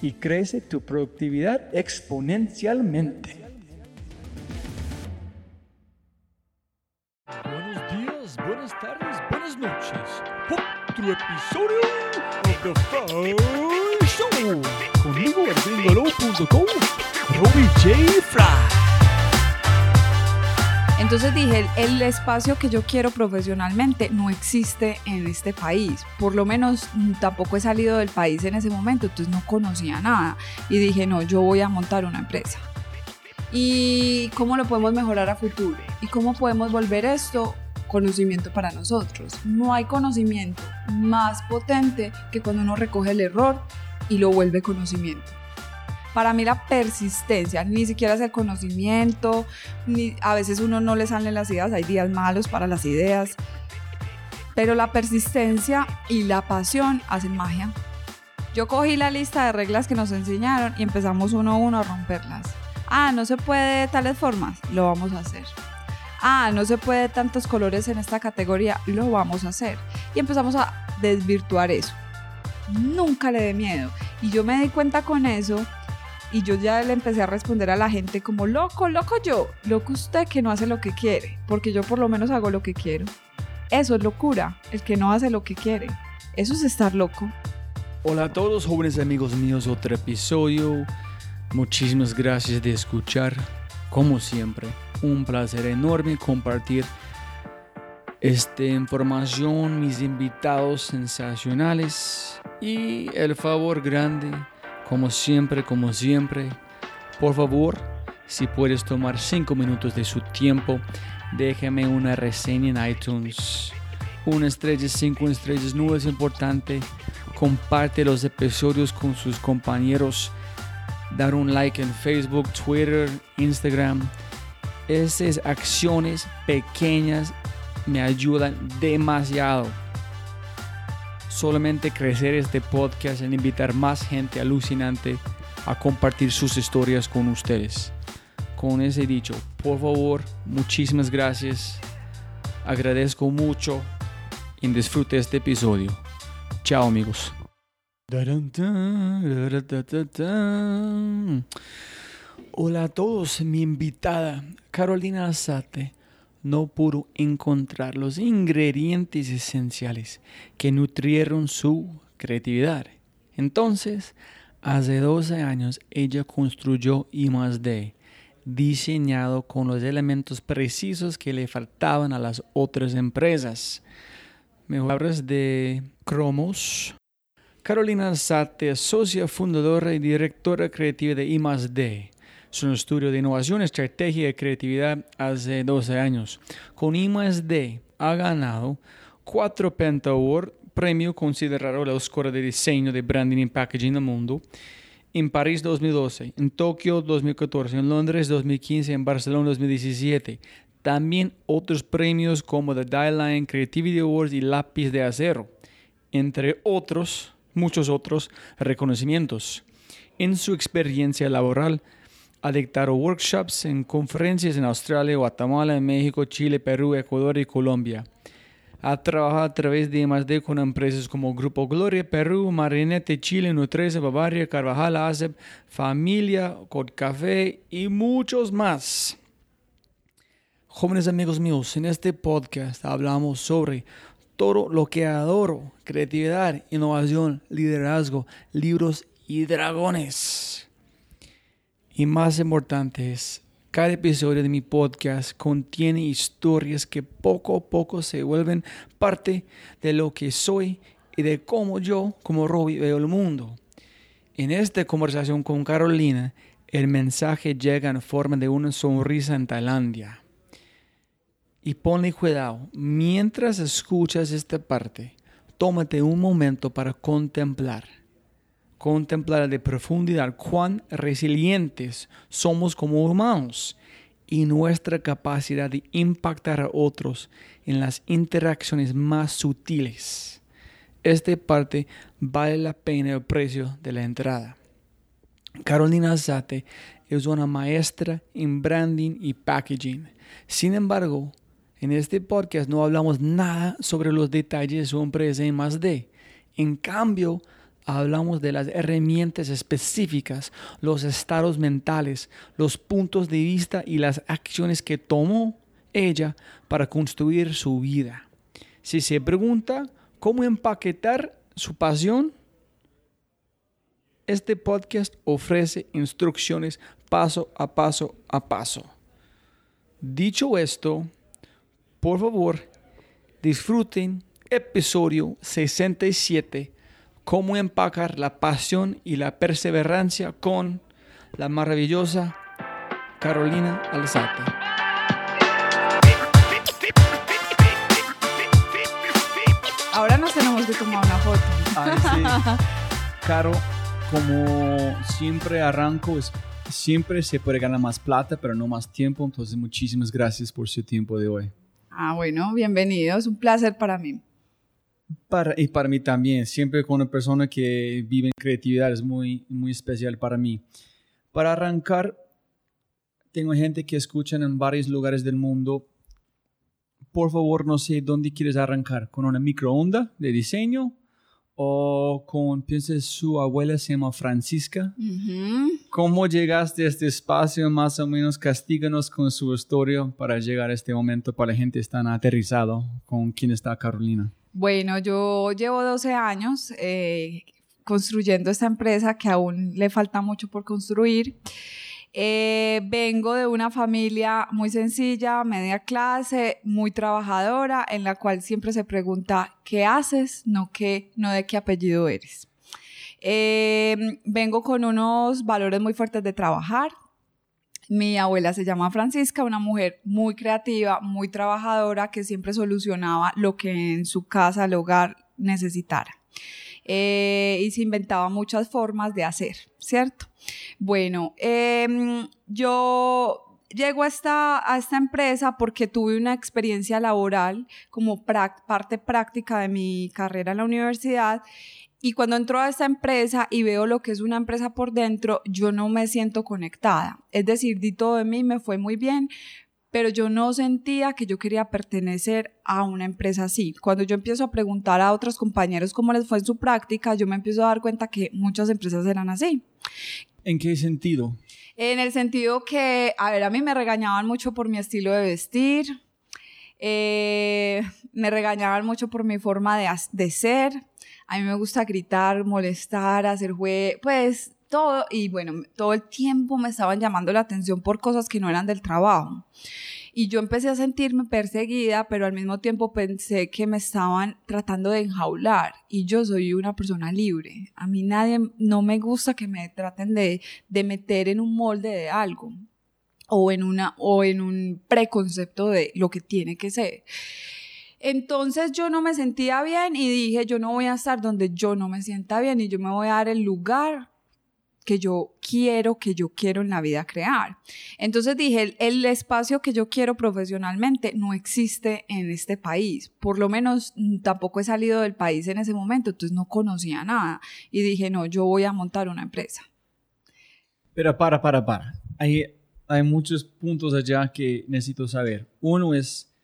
y crece tu productividad exponencialmente. Buenos días, buenas tardes, buenas noches. Otro episodio de The Fry Show. Conmigo, Robbie J. Fry. Entonces dije, el espacio que yo quiero profesionalmente no existe en este país. Por lo menos mm, tampoco he salido del país en ese momento, entonces no conocía nada. Y dije, no, yo voy a montar una empresa. ¿Y cómo lo podemos mejorar a futuro? ¿Y cómo podemos volver esto conocimiento para nosotros? No hay conocimiento más potente que cuando uno recoge el error y lo vuelve conocimiento. Para mí la persistencia, ni siquiera es el conocimiento, ni, a veces uno no le salen las ideas, hay días malos para las ideas, pero la persistencia y la pasión hacen magia. Yo cogí la lista de reglas que nos enseñaron y empezamos uno a uno a romperlas. Ah, no se puede de tales formas, lo vamos a hacer. Ah, no se puede tantos colores en esta categoría, lo vamos a hacer. Y empezamos a desvirtuar eso. Nunca le dé miedo. Y yo me di cuenta con eso y yo ya le empecé a responder a la gente como loco, loco yo, loco usted que no hace lo que quiere, porque yo por lo menos hago lo que quiero. Eso es locura, el que no hace lo que quiere. Eso es estar loco. Hola a todos jóvenes amigos míos, otro episodio. Muchísimas gracias de escuchar, como siempre. Un placer enorme compartir esta información, mis invitados sensacionales y el favor grande como siempre, como siempre, por favor, si puedes tomar 5 minutos de su tiempo, déjame una reseña en iTunes. Una estrella, cinco estrellas, no es importante. Comparte los episodios con sus compañeros. Dar un like en Facebook, Twitter, Instagram. Esas acciones pequeñas me ayudan demasiado solamente crecer este podcast en invitar más gente alucinante a compartir sus historias con ustedes. Con ese dicho, por favor, muchísimas gracias. Agradezco mucho y disfrute este episodio. Chao amigos. Hola a todos, mi invitada Carolina Azate no pudo encontrar los ingredientes esenciales que nutrieron su creatividad. Entonces, hace 12 años, ella construyó I+D, diseñado con los elementos precisos que le faltaban a las otras empresas. Mejores de Cromos. Carolina Sate, socia fundadora y directora creativa de I+D es un estudio de innovación, estrategia y creatividad hace 12 años. Con I+D ha ganado cuatro Penta Award, premio considerado la escuela de diseño de branding y packaging del mundo, en París 2012, en Tokio 2014, en Londres 2015, en Barcelona 2017. También otros premios como The Dial Creativity Awards y Lápiz de Acero, entre otros, muchos otros reconocimientos. En su experiencia laboral, ha dictado workshops en conferencias en Australia, Guatemala, México, Chile, Perú, Ecuador y Colombia. Ha trabajado a través de D con empresas como Grupo Gloria, Perú, Marinette, Chile, Nutresa, Bavaria, Carvajal, ASEP, Familia, Café y muchos más. Jóvenes amigos míos, en este podcast hablamos sobre todo lo que adoro, creatividad, innovación, liderazgo, libros y dragones. Y más importante es cada episodio de mi podcast contiene historias que poco a poco se vuelven parte de lo que soy y de cómo yo, como Robbie, veo el mundo. En esta conversación con Carolina, el mensaje llega en forma de una sonrisa en Tailandia. Y ponle cuidado, mientras escuchas esta parte, tómate un momento para contemplar contemplar de profundidad cuán resilientes somos como humanos y nuestra capacidad de impactar a otros en las interacciones más sutiles. Esta parte vale la pena el precio de la entrada. Carolina Zate es una maestra en branding y packaging. Sin embargo, en este podcast no hablamos nada sobre los detalles de su empresa en más de. En cambio, hablamos de las herramientas específicas, los estados mentales, los puntos de vista y las acciones que tomó ella para construir su vida. Si se pregunta cómo empaquetar su pasión, este podcast ofrece instrucciones paso a paso a paso. Dicho esto, por favor, disfruten episodio 67 cómo empacar la pasión y la perseverancia con la maravillosa Carolina Alzate. Ahora nos tenemos que tomar una foto. Caro, como siempre arranco, siempre se puede ganar más plata, pero no más tiempo. Entonces, muchísimas gracias por su tiempo de hoy. Ah, bueno, bienvenido. Es un placer para mí. Para, y para mí también, siempre con una persona que vive en creatividad es muy, muy especial para mí. Para arrancar, tengo gente que escuchan en varios lugares del mundo. Por favor, no sé dónde quieres arrancar, con una microonda de diseño o con, piensa, su abuela se llama Francisca. ¿Cómo llegaste a este espacio? Más o menos castíganos con su historia para llegar a este momento para la gente tan aterrizado con quién está Carolina. Bueno, yo llevo 12 años eh, construyendo esta empresa que aún le falta mucho por construir. Eh, vengo de una familia muy sencilla, media clase, muy trabajadora, en la cual siempre se pregunta qué haces, no qué, no de qué apellido eres. Eh, vengo con unos valores muy fuertes de trabajar, mi abuela se llama Francisca, una mujer muy creativa, muy trabajadora, que siempre solucionaba lo que en su casa, el hogar necesitara. Eh, y se inventaba muchas formas de hacer, ¿cierto? Bueno, em, yo llego a esta, a esta empresa porque tuve una experiencia laboral como parte práctica de mi carrera en la universidad y cuando entro a esta empresa y veo lo que es una empresa por dentro, yo no me siento conectada. Es decir, di todo de mí, me fue muy bien, pero yo no sentía que yo quería pertenecer a una empresa así. Cuando yo empiezo a preguntar a otros compañeros cómo les fue en su práctica, yo me empiezo a dar cuenta que muchas empresas eran así. ¿En qué sentido? En el sentido que, a ver, a mí me regañaban mucho por mi estilo de vestir, eh, me regañaban mucho por mi forma de, de ser, a mí me gusta gritar, molestar, hacer juego, pues todo. Y bueno, todo el tiempo me estaban llamando la atención por cosas que no eran del trabajo. Y yo empecé a sentirme perseguida, pero al mismo tiempo pensé que me estaban tratando de enjaular. Y yo soy una persona libre. A mí nadie, no me gusta que me traten de, de meter en un molde de algo o en, una, o en un preconcepto de lo que tiene que ser. Entonces yo no me sentía bien y dije, yo no voy a estar donde yo no me sienta bien y yo me voy a dar el lugar que yo quiero, que yo quiero en la vida crear. Entonces dije, el, espacio que yo quiero profesionalmente no existe en este país. Por lo menos tampoco he salido del país en ese momento, entonces no conocía nada. Y dije, no, yo voy a montar una empresa. Pero para, para, para. Hay, hay muchos puntos allá que necesito saber. Uno es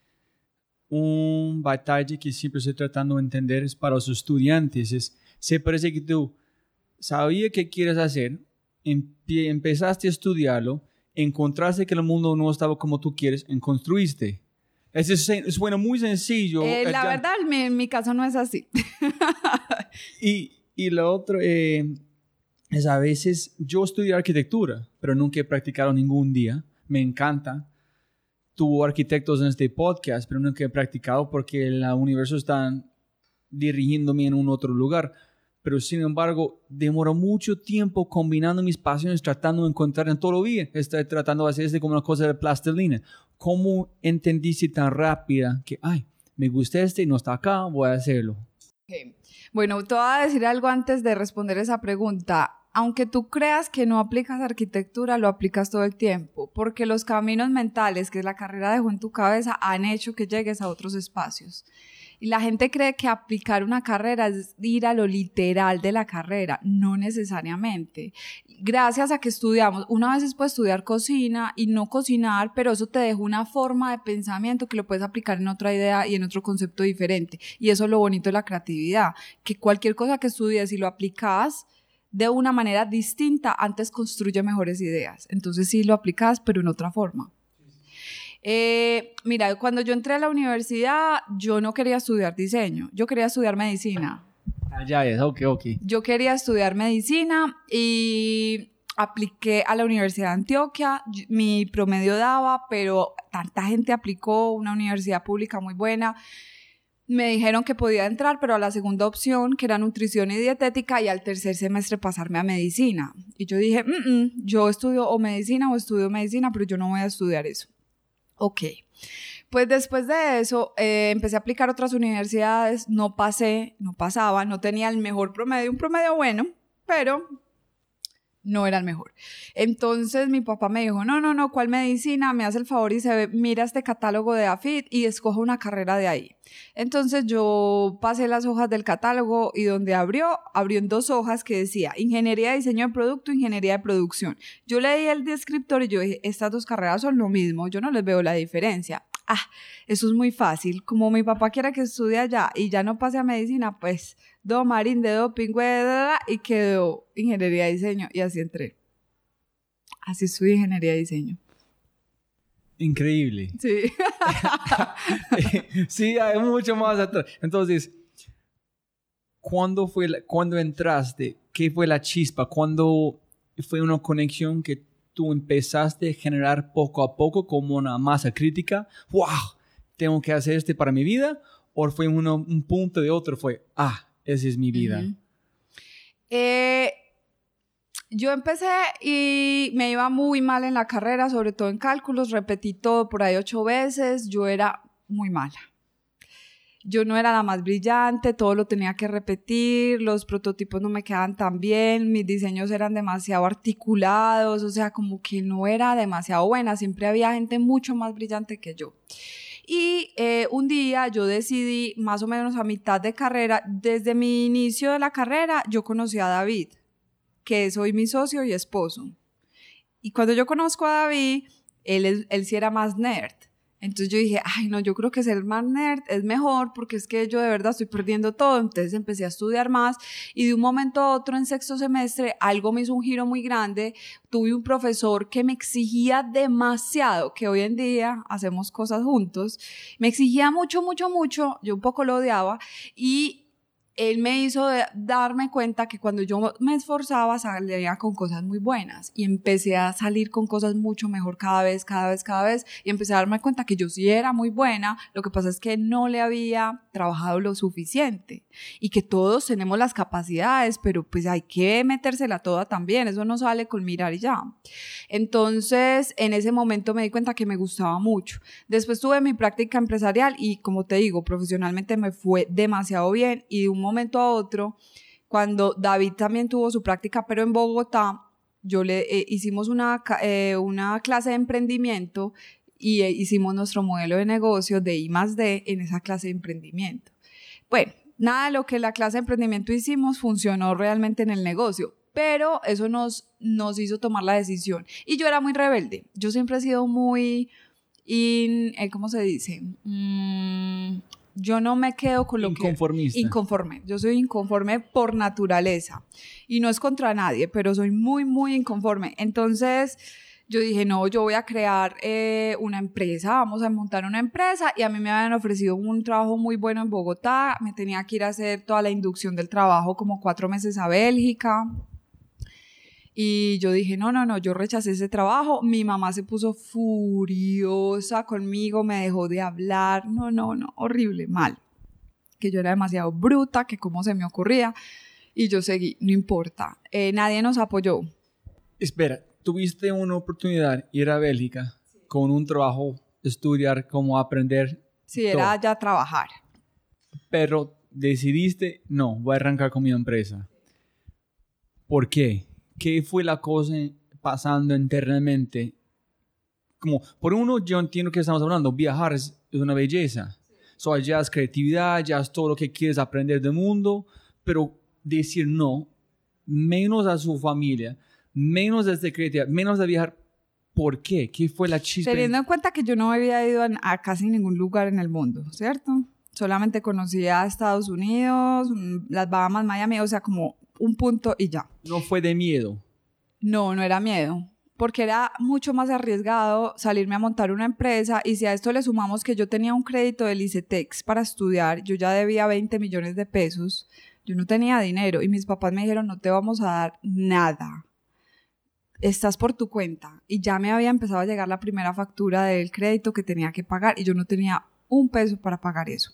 un batalla que siempre estoy tratando de entender es para los estudiantes. Es, se parece que tú sabía qué quieres hacer, empezaste a estudiarlo, encontraste que el mundo no estaba como tú quieres, y construiste. Es, es, bueno, muy sencillo. Eh, la verdad, en mi, caso no es así. y, y lo otro eh, es a veces, yo estudié arquitectura, pero nunca he practicado ningún día. Me encanta. Tuvo arquitectos en este podcast, pero nunca he practicado porque el universo está dirigiéndome en un otro lugar pero sin embargo demoro mucho tiempo combinando mis pasiones, tratando de encontrar en todo lo día. Estoy tratando de hacer esto como una cosa de plastilina. ¿Cómo entendiste tan rápida que, ay, me gusta este y no está acá, voy a hacerlo? Bueno, te voy a decir algo antes de responder esa pregunta. Aunque tú creas que no aplicas arquitectura, lo aplicas todo el tiempo, porque los caminos mentales que la carrera dejó en tu cabeza han hecho que llegues a otros espacios. Y la gente cree que aplicar una carrera es ir a lo literal de la carrera. No necesariamente. Gracias a que estudiamos, una vez puedes estudiar cocina y no cocinar, pero eso te deja una forma de pensamiento que lo puedes aplicar en otra idea y en otro concepto diferente. Y eso es lo bonito de la creatividad, que cualquier cosa que estudies y lo aplicas, de una manera distinta, antes construye mejores ideas. Entonces sí lo aplicas, pero en otra forma. Eh, mira, cuando yo entré a la universidad, yo no quería estudiar diseño, yo quería estudiar medicina. Ah, ya es, ok, ok. Yo quería estudiar medicina y apliqué a la Universidad de Antioquia, mi promedio daba, pero tanta gente aplicó, una universidad pública muy buena. Me dijeron que podía entrar, pero a la segunda opción, que era nutrición y dietética, y al tercer semestre pasarme a medicina. Y yo dije, yo estudio o medicina o estudio medicina, pero yo no voy a estudiar eso. Ok. Pues después de eso eh, empecé a aplicar otras universidades, no pasé, no pasaba, no tenía el mejor promedio, un promedio bueno, pero no era el mejor. Entonces mi papá me dijo, no, no, no, ¿cuál medicina? Me hace el favor y se ve, mira este catálogo de AFIT y escoja una carrera de ahí. Entonces yo pasé las hojas del catálogo y donde abrió, abrió en dos hojas que decía Ingeniería de Diseño de Producto, Ingeniería de Producción. Yo leí el descriptor y yo dije, estas dos carreras son lo mismo, yo no les veo la diferencia. Ah, eso es muy fácil. Como mi papá quiere que estudie allá y ya no pase a medicina, pues do marín de doping, y quedó ingeniería de diseño y así entré. Así estudié ingeniería de diseño. Increíble. Sí. sí, hay mucho más atrás. Entonces, ¿cuándo, fue ¿cuándo entraste? ¿Qué fue la chispa? ¿Cuándo fue una conexión que tú empezaste a generar poco a poco como una masa crítica? ¡Wow! ¿Tengo que hacer este para mi vida? ¿O fue un punto de otro? Fue, ah, esa es mi vida. eh, yo empecé y me iba muy mal en la carrera, sobre todo en cálculos, repetí todo por ahí ocho veces, yo era muy mala. Yo no era la más brillante, todo lo tenía que repetir, los prototipos no me quedaban tan bien, mis diseños eran demasiado articulados, o sea, como que no era demasiado buena, siempre había gente mucho más brillante que yo. Y eh, un día yo decidí, más o menos a mitad de carrera, desde mi inicio de la carrera, yo conocí a David que soy mi socio y esposo. Y cuando yo conozco a David, él, él sí era más nerd. Entonces yo dije, ay, no, yo creo que ser más nerd es mejor porque es que yo de verdad estoy perdiendo todo. Entonces empecé a estudiar más y de un momento a otro en sexto semestre algo me hizo un giro muy grande. Tuve un profesor que me exigía demasiado, que hoy en día hacemos cosas juntos. Me exigía mucho, mucho, mucho. Yo un poco lo odiaba y él me hizo darme cuenta que cuando yo me esforzaba salía con cosas muy buenas y empecé a salir con cosas mucho mejor cada vez, cada vez, cada vez y empecé a darme cuenta que yo sí era muy buena, lo que pasa es que no le había trabajado lo suficiente y que todos tenemos las capacidades, pero pues hay que metérsela toda también, eso no sale con mirar y ya. Entonces, en ese momento me di cuenta que me gustaba mucho. Después tuve mi práctica empresarial y como te digo, profesionalmente me fue demasiado bien y un momento a otro, cuando David también tuvo su práctica, pero en Bogotá, yo le eh, hicimos una, eh, una clase de emprendimiento y eh, hicimos nuestro modelo de negocio de I más D en esa clase de emprendimiento. Bueno, nada de lo que la clase de emprendimiento hicimos funcionó realmente en el negocio, pero eso nos, nos hizo tomar la decisión. Y yo era muy rebelde. Yo siempre he sido muy, in, ¿cómo se dice? Mm, yo no me quedo con lo Inconformista. que... Inconforme. Yo soy inconforme por naturaleza. Y no es contra nadie, pero soy muy, muy inconforme. Entonces, yo dije, no, yo voy a crear eh, una empresa, vamos a montar una empresa. Y a mí me habían ofrecido un trabajo muy bueno en Bogotá. Me tenía que ir a hacer toda la inducción del trabajo como cuatro meses a Bélgica. Y yo dije, no, no, no, yo rechacé ese trabajo. Mi mamá se puso furiosa conmigo, me dejó de hablar. No, no, no, horrible, mal. Que yo era demasiado bruta, que cómo se me ocurría. Y yo seguí, no importa. Eh, nadie nos apoyó. Espera, tuviste una oportunidad ir a Bélgica con un trabajo, estudiar, cómo aprender. Sí, era ya trabajar. Pero decidiste, no, voy a arrancar con mi empresa. ¿Por qué? Qué fue la cosa pasando internamente. Como, por uno, yo entiendo que estamos hablando, viajar es, una belleza. So, ya es creatividad, ya es todo lo que quieres aprender del mundo, pero decir no, menos a su familia, menos de creatividad, menos de viajar, ¿por qué? ¿Qué fue la chispa? Teniendo en cuenta que yo no había ido a casi ningún lugar en el mundo, ¿cierto? Solamente conocía Estados Unidos, mm, las Bahamas, Miami, o sea, como un punto y ya. ¿No fue de miedo? No, no era miedo, porque era mucho más arriesgado salirme a montar una empresa y si a esto le sumamos que yo tenía un crédito del ICETEX para estudiar, yo ya debía 20 millones de pesos, yo no tenía dinero y mis papás me dijeron no te vamos a dar nada. Estás por tu cuenta y ya me había empezado a llegar la primera factura del crédito que tenía que pagar y yo no tenía un peso para pagar eso.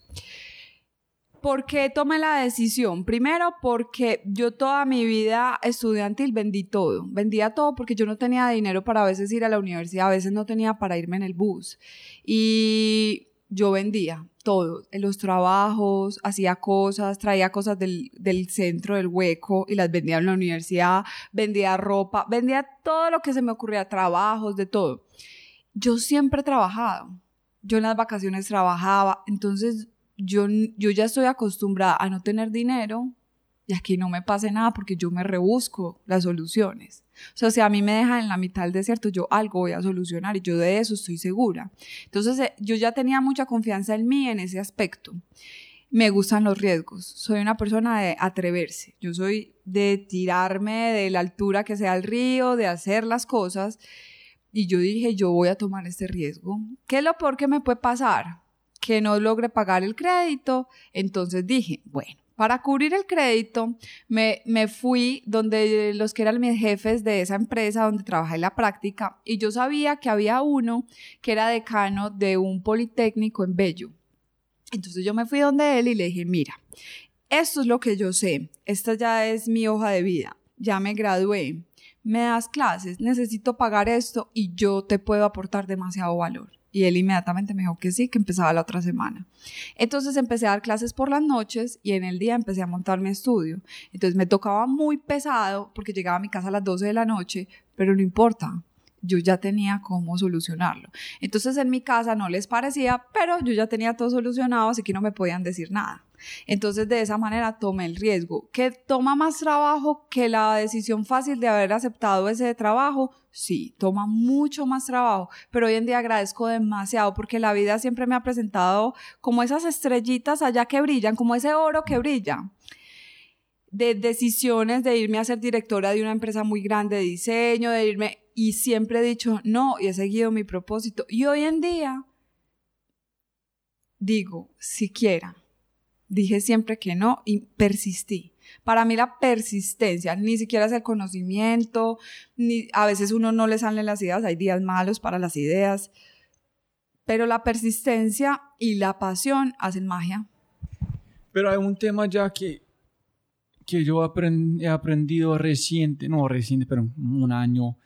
¿Por qué tomé la decisión? Primero, porque yo toda mi vida estudiantil vendí todo. Vendía todo porque yo no tenía dinero para a veces ir a la universidad, a veces no tenía para irme en el bus. Y yo vendía todo, los trabajos, hacía cosas, traía cosas del, del, centro, del hueco y las vendía en la universidad, vendía ropa, vendía todo lo que se me ocurría, trabajos, de todo. Yo siempre he trabajado. Yo en las vacaciones trabajaba, entonces yo, yo ya estoy acostumbrada a no tener dinero y aquí no me pase nada porque yo me rebusco las soluciones. O sea, si a mí me dejan en la mitad del desierto, yo algo voy a solucionar y yo de eso estoy segura. Entonces, eh, yo ya tenía mucha confianza en mí en ese aspecto. Me gustan los riesgos. Soy una persona de atreverse. Yo soy de tirarme de la altura que sea el río, de hacer las cosas. Y yo dije, yo voy a tomar este riesgo. ¿Qué es lo peor que me puede pasar? Que no logre pagar el crédito. Entonces dije, bueno, para cubrir el crédito, me, me, fui donde los que eran mis jefes de esa empresa donde trabajé en la práctica y yo sabía que había uno que era decano de un politécnico en Bello. Entonces yo me fui donde él y le dije, mira, esto es lo que yo sé, esta ya es mi hoja de vida, ya me gradué, me das clases, necesito pagar esto y yo te puedo aportar demasiado valor. Y él inmediatamente me dijo que sí, que empezaba la otra semana. Entonces empecé a dar clases por las noches y en el día empecé a montar mi estudio. Entonces me tocaba muy pesado porque llegaba a mi casa a las 12 de la noche, pero no importa, yo ya tenía cómo solucionarlo. Entonces en mi casa no les parecía, pero yo ya tenía todo solucionado, así que no me podían decir nada. Entonces de esa manera tomé el riesgo. ¿Que toma más trabajo que la decisión fácil de haber aceptado ese trabajo? Sí, toma mucho más trabajo, pero hoy en día agradezco demasiado porque la vida siempre me ha presentado como esas estrellitas allá que brillan, como ese oro que brilla de decisiones de irme a ser directora de una empresa muy grande de diseño, de irme, y siempre he dicho no, y he seguido mi propósito. Y hoy en día digo, siquiera Dije siempre que no y persistí. Para mí la persistencia, ni siquiera es el conocimiento, ni a veces uno no le salen las ideas, hay días malos para las ideas, pero la persistencia y la pasión hacen magia. Pero hay un tema ya que, que yo he aprendido reciente, no reciente, pero un año,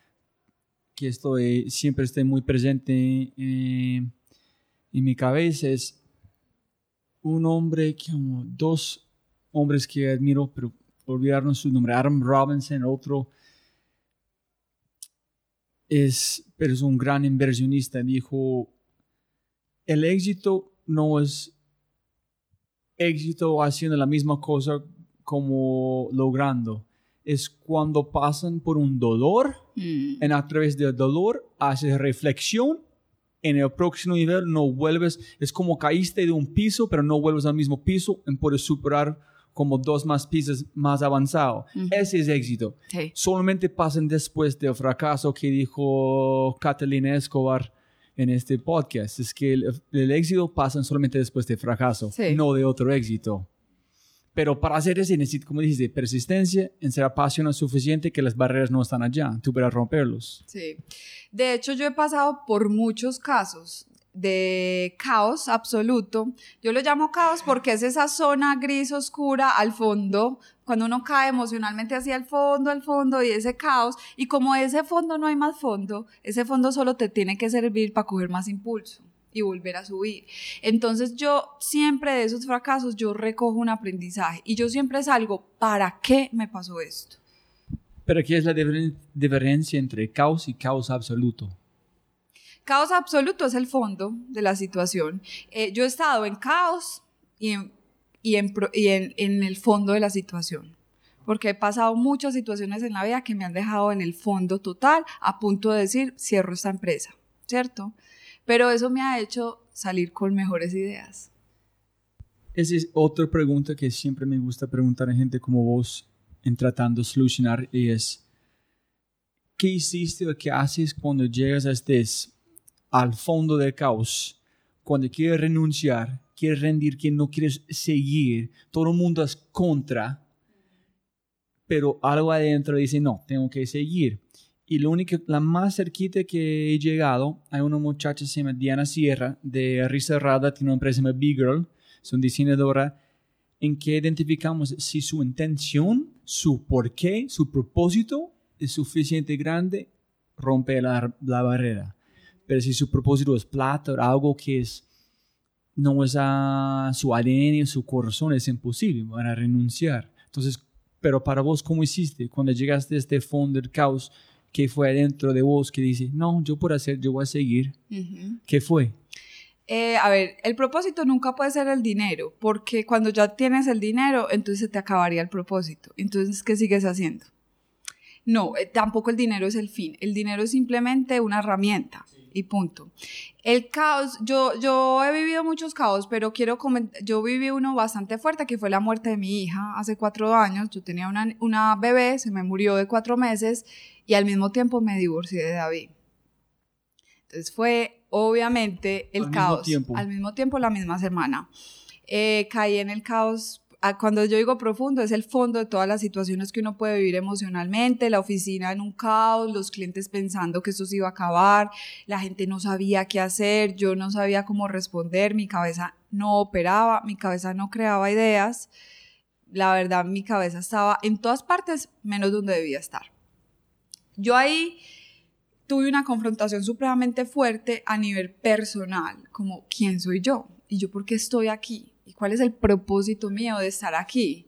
que estoy, siempre estoy muy presente eh, en mi cabeza, es un hombre, como dos hombres que admiro, pero olvidarnos su nombre, Adam Robinson, otro, es, pero es un gran inversionista, dijo, el éxito no es éxito haciendo la misma cosa como logrando. Es cuando pasan por un dolor, mm. en a través del dolor haces reflexión, en el próximo nivel no vuelves, es como caíste de un piso, pero no vuelves al mismo piso y puedes superar como dos más pisos más avanzado. Ese es éxito. Solamente pasan después del fracaso que dijo Catalina Escobar en este podcast. Es que el, éxito pasa solamente después del fracaso, no de otro éxito. Pero para hacer eso necesito, como dices, persistencia, en ser apasionado suficiente que las barreras no están allá, tú para romperlos. Sí. De hecho, yo he pasado por muchos casos de caos absoluto. Yo lo llamo caos porque es esa zona gris oscura al fondo, cuando uno cae emocionalmente hacia el fondo, al fondo y ese caos. Y como ese fondo no hay más fondo, ese fondo solo te tiene que servir para coger más impulso y volver a subir. Entonces yo siempre de esos fracasos yo recojo un aprendizaje y yo siempre salgo, ¿para qué me pasó esto? Pero ¿qué es la diferencia entre caos y caos absoluto? Caos absoluto es el fondo de la situación. Eh, yo he estado en caos y, en, y, en, y en, el fondo de la situación porque he pasado muchas situaciones en la vida que me han dejado en el fondo total, a punto de decir, cierro esta empresa, ¿cierto? Pero eso me ha hecho salir con mejores ideas. Esa es otra pregunta que siempre me gusta preguntar a gente como vos en tratando de solucionar y es, ¿qué hiciste o qué haces cuando llegas a este al fondo del caos, cuando quieres renunciar, quieres rendir, que no quieres seguir, todo el mundo es contra, pero algo adentro dice, no, tengo que seguir. Y lo único, la más cerquita que he llegado, hay una muchacha que se llama Diana Sierra, de Risa Rada, tiene una empresa que se llama Girl, es una diseñadora, en que identificamos si su intención, su porqué, su propósito es suficiente grande, rompe la, la barrera. Pero si su propósito es plata o algo que es, no es a su ADN, su corazón, es imposible, van a renunciar. Entonces, pero para vos, ¿cómo hiciste? Cuando llegaste a este fondo del caos, ¿qué fue adentro de vos que dice, no, yo por hacer, yo voy a seguir? ¿Qué fue? Eh, a ver, el propósito nunca puede ser el dinero, porque cuando ya tienes el dinero, entonces se te acabaría el propósito. Entonces, ¿qué sigues haciendo? No, eh, tampoco el dinero es el fin. El dinero es simplemente una herramienta y punto. El caos, yo, yo he vivido muchos caos, pero quiero comentar, yo viví uno bastante fuerte, que fue la muerte de mi hija hace cuatro años. Yo tenía una, una bebé, se me murió de cuatro meses y al mismo tiempo me divorcié de David. Entonces fue obviamente el caos. Al mismo tiempo, la misma semana. Eh, caí en el caos cuando yo digo profundo, es el fondo de todas las situaciones que uno puede vivir emocionalmente, la oficina en un caos, los clientes pensando que esto se iba a acabar, la gente no sabía qué hacer, yo no sabía cómo responder, mi cabeza no operaba, mi cabeza no creaba ideas, la verdad mi cabeza estaba en todas partes menos donde debía estar. Yo ahí tuve una confrontación supremamente fuerte a nivel personal, como ¿quién soy yo? ¿Y yo por qué estoy aquí? ¿Y cuál es el propósito mío de estar aquí?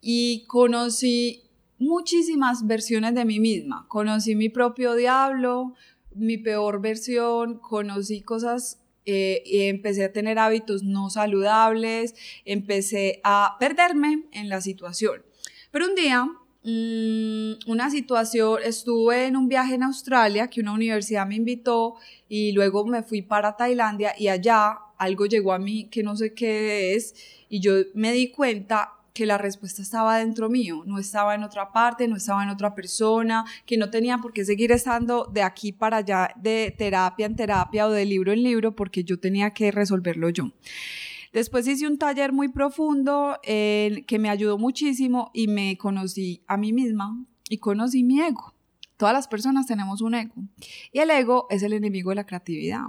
Y conocí muchísimas versiones de mí misma. Conocí mi propio diablo, mi peor versión, conocí cosas eh, y empecé a tener hábitos no saludables, empecé a perderme en la situación. Pero un día, mm, una situación, estuve en un viaje en Australia que una universidad me invitó y luego me fui para Tailandia y allá algo llegó a mí que no sé qué es y yo me di cuenta que la respuesta estaba dentro mío, no estaba en otra parte, no estaba en otra persona, que no tenía por qué seguir estando de aquí para allá, de terapia en terapia o de libro en libro, porque yo tenía que resolverlo yo. Después hice un taller muy profundo eh, que me ayudó muchísimo y me conocí a mí misma y conocí mi ego. Todas las personas tenemos un ego y el ego es el enemigo de la creatividad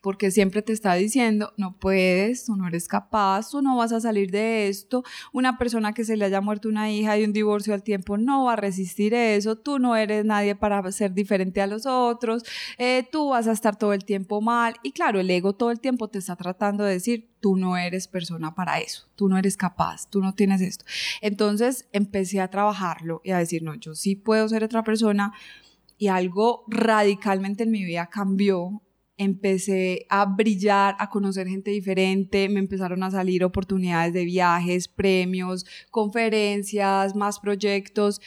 porque siempre te está diciendo, no puedes, tú no eres capaz, tú no vas a salir de esto. Una persona que se le haya muerto una hija y un divorcio al tiempo no va a resistir eso, tú no eres nadie para ser diferente a los otros, eh, tú vas a estar todo el tiempo mal. Y claro, el ego todo el tiempo te está tratando de decir, tú no eres persona para eso, tú no eres capaz, tú no tienes esto. Entonces empecé a trabajarlo y a decir, no, yo sí puedo ser otra persona. Y algo radicalmente en mi vida cambió empecé a brillar, a conocer gente diferente, me empezaron a salir oportunidades de viajes, premios, conferencias, más proyectos,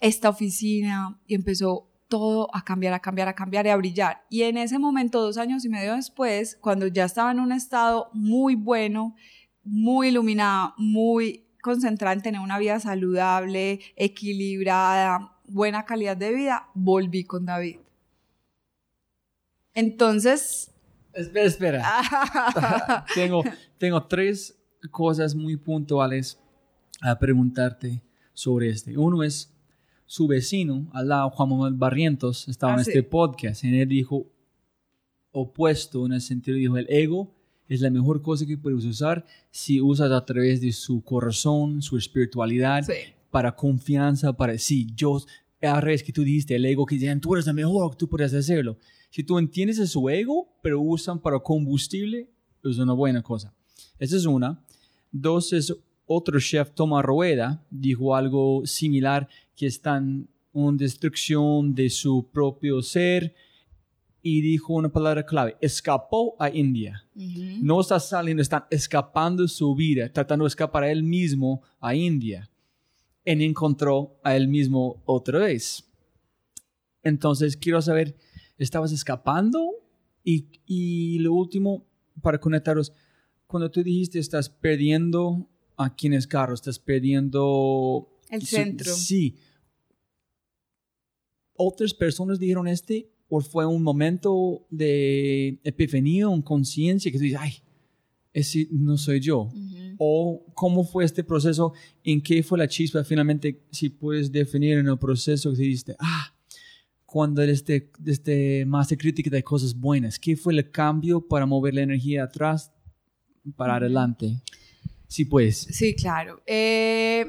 esta oficina y empezó todo a cambiar, a cambiar, a cambiar y a brillar. Y en ese momento, dos años y medio después, cuando ya estaba en un estado muy bueno, muy iluminada, muy concentrada en tener una vida saludable, equilibrada, buena calidad de vida, volví con David. Entonces... Espera, espera. tengo, tengo tres cosas muy puntuales a preguntarte sobre este. Uno es su vecino, al lado, Juan Manuel Barrientos, estaba en ah, este podcast y él dijo opuesto en el sentido, dijo, el ego es la mejor cosa que puedes usar si usas a través de su corazón, su espiritualidad, para confianza, para sí, yo, a revés que tú dijiste, el ego que dicen, tú eres el mejor, tú puedes hacerlo. Si tú entiendes su ego, pero usan para combustible, es una buena cosa. Esa es una. Dos es otro chef, Tomás Rueda, dijo algo similar, que están en destrucción de su propio ser y dijo una palabra clave, escapó a India. No está saliendo, están escapando su vida, tratando de escapar a él mismo a India. Y encontró a él mismo otra vez. Entonces, quiero saber, estabas escapando y, y lo último para conectaros, cuando tú dijiste estás perdiendo a quienes carro, estás perdiendo el centro. Sí. Otras personas dijeron este o fue un momento de epifanía, un conciencia que tú dices, ay, ese no soy yo. O cómo fue este proceso, en qué fue la chispa finalmente, si puedes definir en el proceso que dijiste, ah, cuando este, este más crítica de cosas buenas? ¿Qué fue el cambio para mover la energía atrás para adelante? Sí, pues. Sí, claro. Eh,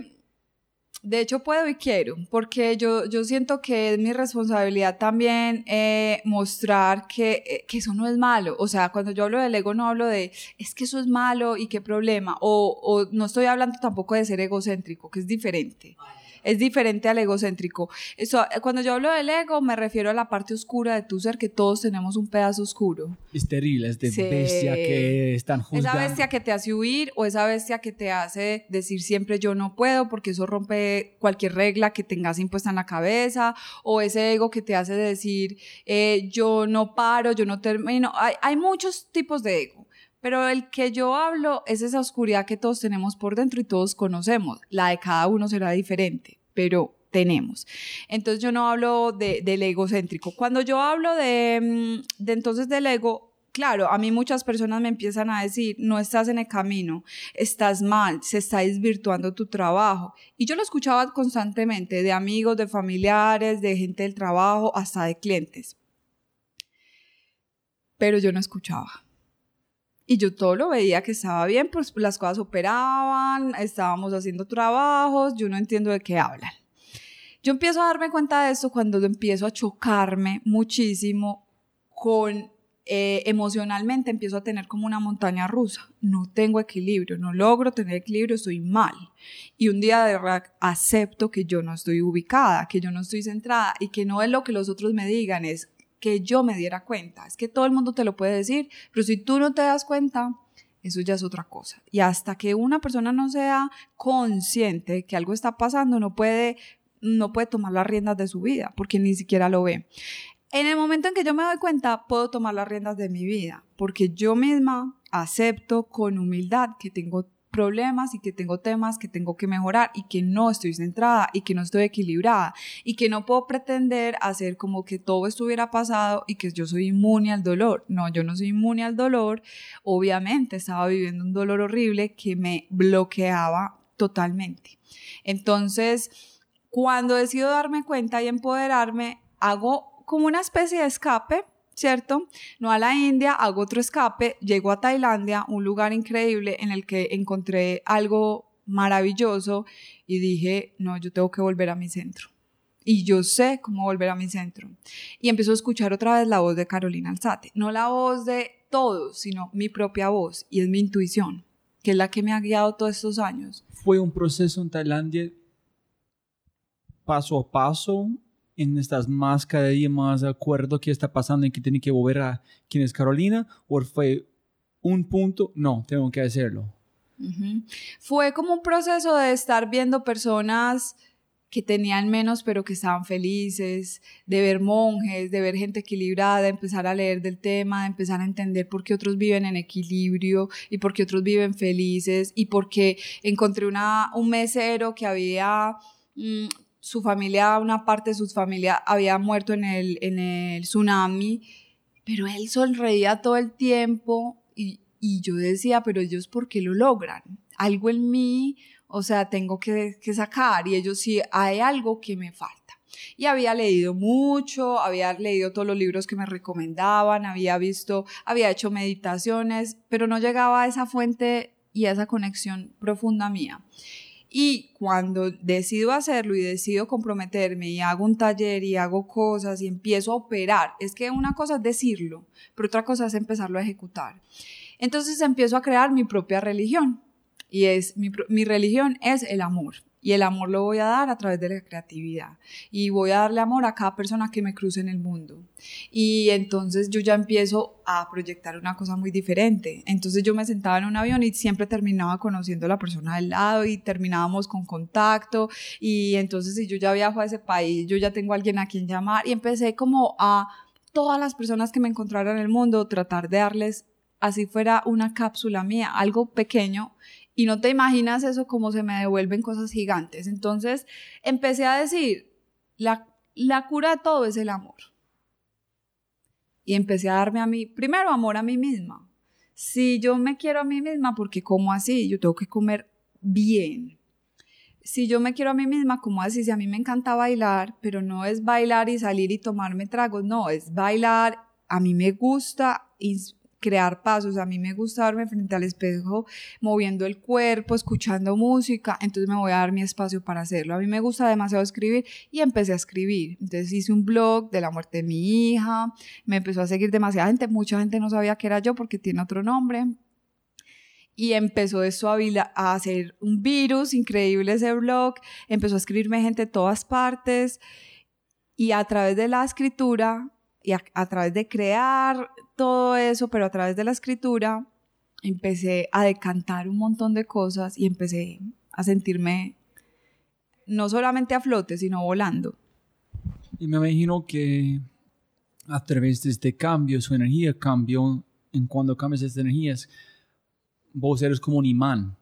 de hecho, puedo y quiero, porque yo, yo siento que es mi responsabilidad también eh, mostrar que, eh, que, eso no es malo. O sea, cuando yo hablo del ego, no hablo de es que eso es malo y qué problema. O, o no estoy hablando tampoco de ser egocéntrico, que es diferente es diferente al egocéntrico. Eso, cuando yo hablo del ego, me refiero a la parte oscura de tu ser, que todos tenemos un pedazo oscuro. Estéril, es de bestia que están juzgando. Esa bestia que te hace huir o esa bestia que te hace decir siempre yo no puedo, porque eso rompe cualquier regla que tengas impuesta en la cabeza, o ese ego que te hace decir eh, yo no paro, yo no termino. Hay, hay muchos tipos de ego. Pero el que yo hablo es esa oscuridad que todos tenemos por dentro y todos conocemos. La de cada uno será diferente, pero tenemos. Entonces yo no hablo de, del egocéntrico. Cuando yo hablo de, mm, de entonces del ego, claro, a mí muchas personas me empiezan a decir, no estás en el camino, estás mal, se está desvirtuando tu trabajo. Y yo lo escuchaba constantemente de amigos, de familiares, de gente del trabajo, hasta de clientes. Pero yo no escuchaba y yo todo lo veía que estaba bien, pues las cosas operaban, estábamos haciendo trabajos, yo no entiendo de qué hablan. Yo empiezo a darme cuenta de esto cuando empiezo a chocarme muchísimo con eh, emocionalmente empiezo a tener como una montaña rusa. No tengo equilibrio, no logro tener equilibrio, estoy mal. Y un día de verdad acepto que yo no estoy ubicada, que yo no estoy centrada y que no es lo que los otros me digan, es que yo me diera cuenta. Es que todo el mundo te lo puede decir, pero si tú no te das cuenta, eso ya es otra cosa. Y hasta que una persona no sea consciente que algo está pasando, no puede, no puede tomar las riendas de su vida, porque ni siquiera lo ve. En el momento en que yo me doy cuenta, puedo tomar las riendas de mi vida, porque yo misma acepto con humildad que tengo problemas y que tengo temas que tengo que mejorar y que no estoy centrada y que no estoy equilibrada y que no puedo pretender hacer como que todo estuviera pasado y que yo soy inmune al dolor. No, yo no soy inmune al dolor. Obviamente estaba viviendo un dolor horrible que me bloqueaba totalmente. Entonces, cuando decido darme cuenta y empoderarme, hago como una especie de escape ¿cierto? No a la India, hago otro escape, llego a Tailandia, un lugar increíble en el que encontré algo maravilloso y dije, no, yo tengo que volver a mi centro. Y yo sé cómo volver a mi centro. Y empiezo a escuchar otra vez la voz de Carolina Alzate. No la voz de todos, sino mi propia voz. Y es mi intuición, que es la que me ha guiado todos estos años. ¿Fue un proceso en Tailandia paso a paso en estas más cada día más de acuerdo qué está pasando y que tiene que volver a quién es Carolina o fue un punto, no, tengo que hacerlo. Fue como un proceso de estar viendo personas que tenían menos pero que estaban felices, de ver monjes, de ver gente equilibrada, de empezar a leer del tema, de empezar a entender por qué otros viven en equilibrio y por qué otros viven felices y por qué encontré una, un mesero que había mm, su familia, una parte de su familia había muerto en el, en el tsunami, pero él sonreía todo el tiempo y, y yo decía, pero ellos, ¿por qué lo logran? Algo en mí, o sea, tengo que, que sacar y ellos sí, hay algo que me falta. Y había leído mucho, había leído todos los libros que me recomendaban, había visto, había hecho meditaciones, pero no llegaba a esa fuente y a esa conexión profunda mía. Y cuando decido hacerlo y decido comprometerme y hago un taller y hago cosas y empiezo a operar, es que una cosa es decirlo, pero otra cosa es empezarlo a ejecutar. Entonces empiezo a crear mi propia religión y es mi, mi religión es el amor. Y el amor lo voy a dar a través de la creatividad. Y voy a darle amor a cada persona que me cruce en el mundo. Y entonces yo ya empiezo a proyectar una cosa muy diferente. Entonces yo me sentaba en un avión y siempre terminaba conociendo a la persona del lado y terminábamos con contacto. Y entonces si yo ya viajo a ese país, yo ya tengo a alguien a quien llamar. Y empecé como a todas las personas que me encontraran en el mundo, tratar de darles así fuera una cápsula mía, algo pequeño y no te imaginas eso como se me devuelven cosas gigantes. Entonces empecé a decir, la, la cura de todo es el amor. Y empecé a darme a mí, primero amor a mí misma. Si yo me quiero a mí misma, porque como así, yo tengo que comer bien. Si yo me quiero a mí misma, como así, si a mí me encanta bailar, pero no es bailar y salir y tomarme tragos, no, es bailar, a mí me gusta crear pasos. A mí me gusta darme frente al espejo, moviendo el cuerpo, escuchando música, entonces me voy a dar mi espacio para hacerlo. A mí me gusta demasiado escribir y empecé a escribir. Entonces hice un blog de la muerte de mi hija, me empezó a seguir demasiada gente, mucha gente no sabía que era yo porque tiene otro nombre. Y empezó eso a, a hacer un virus increíble ese blog, empezó a escribirme gente de todas partes y a través de la escritura y a, través de crear todo eso, pero a través de la escritura, empecé a decantar un montón de cosas y empecé a sentirme no solamente a flote, sino volando. Y me imagino que a través de este cambio, su energía cambió, en cuando cambias estas energías, vos eres como un imán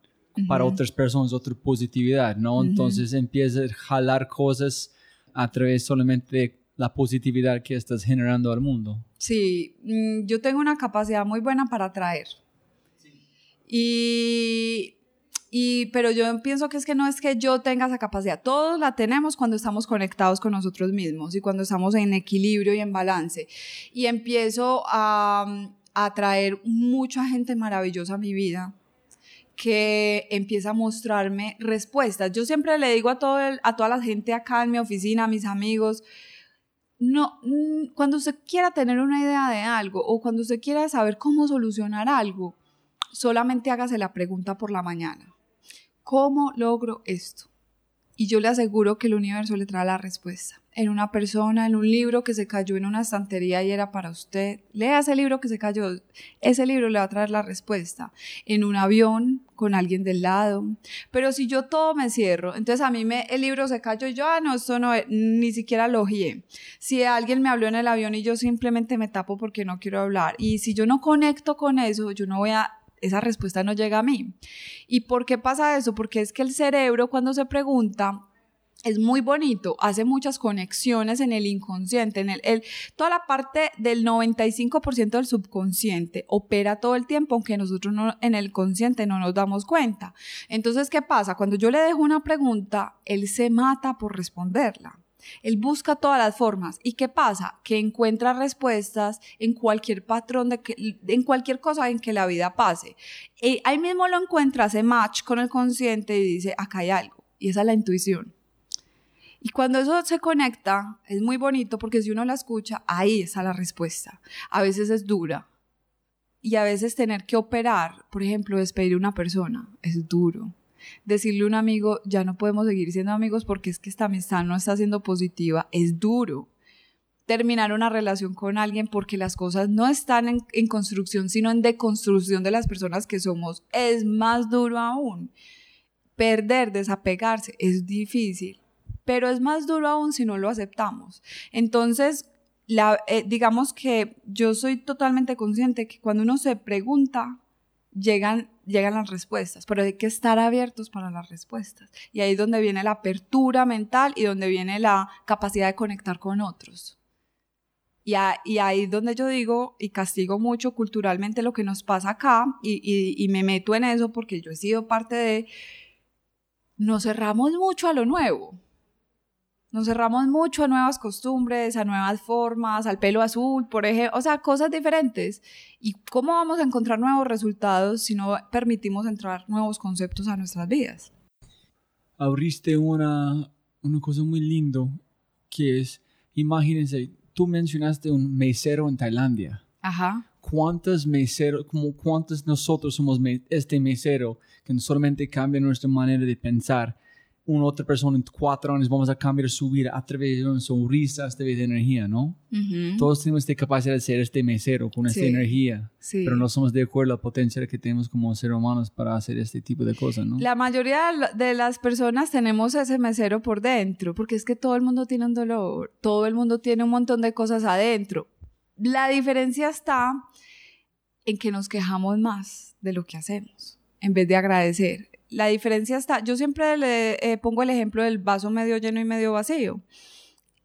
para otras personas, otra positividad, ¿no? Entonces empiezas a jalar cosas a través solamente de la positividad que estás generando al mundo. Sí, mm, yo tengo una capacidad muy buena para atraer. Y, y, pero yo pienso que es que no es que yo tenga esa capacidad, todos la tenemos cuando estamos conectados con nosotros mismos y cuando estamos en equilibrio y en balance. Y empiezo a, a atraer mucha gente maravillosa a mi vida que empieza a mostrarme respuestas. Yo siempre le digo a, todo a toda la gente acá en mi oficina, a mis amigos, no, mm, cuando usted quiera tener una idea de algo o cuando usted quiera saber cómo solucionar algo, solamente hágase la pregunta por la mañana. ¿Cómo logro esto? Y yo le aseguro que el universo le trae la respuesta. En una persona, en un libro que se cayó en una estantería y era para usted. Lea ese libro que se cayó. Ese libro le va a traer la respuesta. En un avión, con alguien del lado. Pero si yo todo me cierro, entonces a mí me, el libro se cayó y yo, ah, no, esto no, ni siquiera lo guié. Si alguien me habló en el avión y yo simplemente me tapo porque no quiero hablar. Y si yo no conecto con eso, yo no voy a esa respuesta no llega a mí. ¿Y por qué pasa eso? Porque es que el cerebro cuando se pregunta es muy bonito, hace muchas conexiones en el inconsciente, en el, toda la parte del 95% del subconsciente opera todo el tiempo, aunque nosotros no, en el consciente no nos damos cuenta. Entonces, ¿qué pasa? Cuando yo le dejo una pregunta, él se mata por responderla. Él busca todas las formas. ¿Y qué pasa? Que encuentra respuestas en cualquier patrón, de que, en cualquier cosa en que la vida pase. Y ahí mismo lo encuentra, hace match con el consciente y dice, acá hay algo. Y esa es la intuición. Y cuando eso se conecta, es muy bonito porque si uno la escucha, ahí está la respuesta. A veces es dura. Y a veces tener que operar, por ejemplo, despedir a una persona, es duro. Decirle a un amigo, ya no podemos seguir siendo amigos porque es que esta amistad no está siendo positiva, es duro. Terminar una relación con alguien porque las cosas no están en, en construcción, sino en deconstrucción de las personas que somos, es más duro aún. Perder, desapegarse, es difícil pero es más duro aún si no lo aceptamos. Entonces, eh, digamos que yo soy totalmente consciente que cuando uno se pregunta, llegan, llegan las respuestas, pero hay que estar abiertos para las respuestas. Y ahí es donde viene la apertura mental y donde viene la capacidad de conectar con otros. Y, ahí es donde yo digo y castigo mucho culturalmente lo que nos pasa acá y, y me meto en eso porque yo he sido parte de... Nos cerramos mucho a lo nuevo nos cerramos mucho a nuevas costumbres, a nuevas formas, al pelo azul, por ejemplo, o sea, cosas diferentes. ¿Y cómo vamos a encontrar nuevos resultados si no permitimos entrar nuevos conceptos a nuestras vidas? Abriste una, una cosa muy lindo que es, imagínense, tú mencionaste un mesero en Tailandia. Ajá. ¿Cuántos meseros, como cuántos nosotros somos este mesero que no solamente cambia nuestra manera de pensar, una otra persona en cuatro años vamos a cambiar su vida a través de una sonrisa, a través de energía, ¿no? Todos tenemos esta capacidad de ser este mesero con esta energía, pero no somos de acuerdo a la potencia que tenemos como seres humanos para hacer este tipo de cosas, ¿no? La mayoría de las personas tenemos ese mesero por dentro, porque es que todo el mundo tiene un dolor, todo el mundo tiene un montón de cosas adentro. La diferencia está en que nos quejamos más de lo que hacemos, en vez de agradecer la diferencia está, yo siempre le eh, pongo el ejemplo del vaso medio lleno y medio vacío.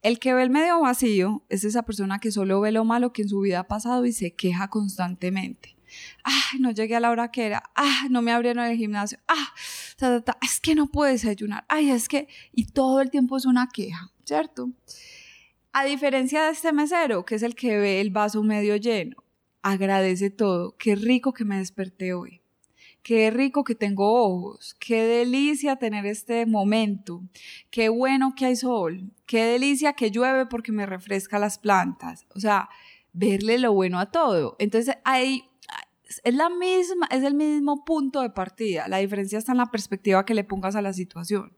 El que ve el medio vacío es esa persona que solo ve lo malo que en su vida ha pasado y se queja constantemente. Ay, no llegué a la hora que era. Ah, no me abrieron el gimnasio. Ah, es que no puedes desayunar. Ay, es que... Y todo el tiempo es una queja, ¿cierto? A diferencia de este mesero, que es el que ve el vaso medio lleno, agradece todo. Qué rico que me desperté hoy qué rico que tengo ojos, qué delicia tener este momento, qué bueno que hay sol, qué delicia que llueve porque me refresca las plantas, o sea, verle lo bueno a todo. Entonces ahí es la misma, es el mismo punto de partida. La diferencia está en la perspectiva que le pongas a la situación.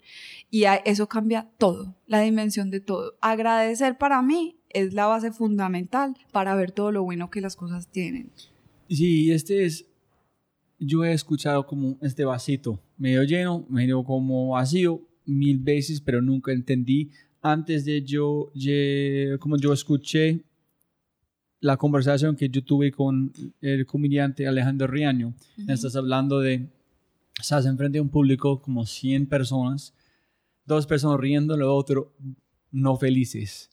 Y eso cambia todo, la dimensión de todo. Agradecer para mí es la base fundamental para ver todo lo bueno que las cosas tienen. Sí, este es yo he escuchado como este vasito medio lleno, medio como vacío mil veces, pero nunca entendí. Antes de yo, como yo escuché la conversación que yo tuve con el comediante Alejandro Riaño, estás hablando de, estás enfrente de un público como 100 personas, dos personas riendo, lo otro no felices.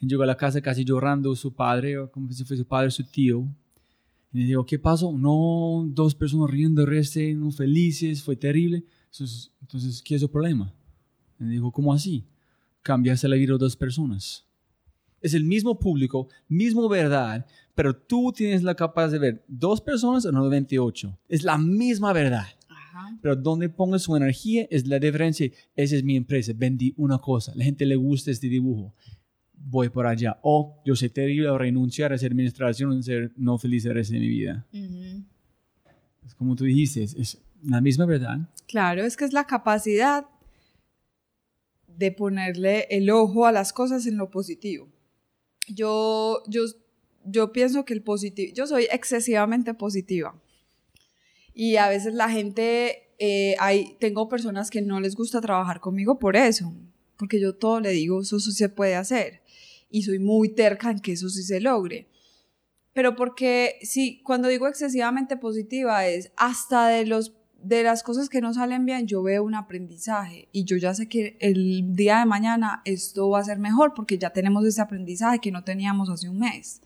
Llegó a la casa casi llorando su padre, como si fuese su padre, su tío, y le digo, ¿qué pasó? No, dos personas riendo, reste, no felices, fue terrible. Entonces, entonces ¿qué es el problema? Le digo, ¿cómo así? Cambiaste la vida de dos personas. Es el mismo público, mismo verdad, pero tú tienes la capacidad de ver dos personas no 28. Es la misma verdad. Pero donde pongas su energía es la diferencia. Esa es mi empresa. Vendí una cosa. La gente le gusta este dibujo voy por allá. O yo sé terrible a renunciar a esa administración ser no feliz el resto de mi vida. Es como tú dijiste, es, la misma verdad. Claro, es que es la capacidad de ponerle el ojo a las cosas en lo positivo. Yo, yo, yo pienso que el positivo, yo soy excesivamente positiva. Y a veces la gente, eh, hay, tengo personas que no les gusta trabajar conmigo por eso, porque yo todo le digo, eso, eso se puede hacer y soy muy terca en que eso sí se logre. pero porque sí, cuando digo excesivamente positiva es hasta de los de las cosas que no salen bien, yo veo un aprendizaje y yo ya sé que el día de mañana esto va a ser mejor porque ya tenemos ese aprendizaje que no teníamos hace un mes.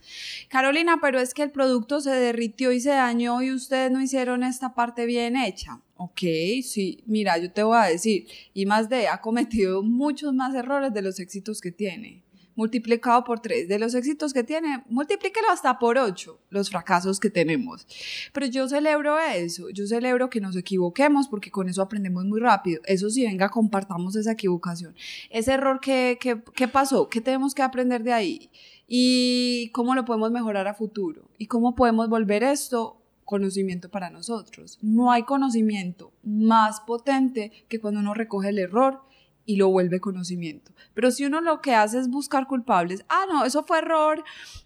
Carolina, pero es que el producto se derritió y se dañó y ustedes no hicieron esta parte bien hecha. Ok, sí, mira, yo te voy a decir, y más de, ha cometido muchos más errores de los éxitos que tiene multiplicado por 3. De los éxitos que tiene, multiplíquelo hasta por 8, los fracasos que tenemos. Pero yo celebro eso, yo celebro que nos equivoquemos porque con eso aprendemos muy rápido. Eso sí, venga, compartamos esa equivocación. Ese error, ¿qué, qué, qué pasó? ¿Qué tenemos que aprender de ahí? ¿Y cómo lo podemos mejorar a futuro? ¿Y cómo podemos volver esto conocimiento para nosotros. No hay conocimiento más potente que cuando uno recoge el error y lo vuelve conocimiento. Pero si uno lo que hace es buscar culpables, ah, no, eso fue error,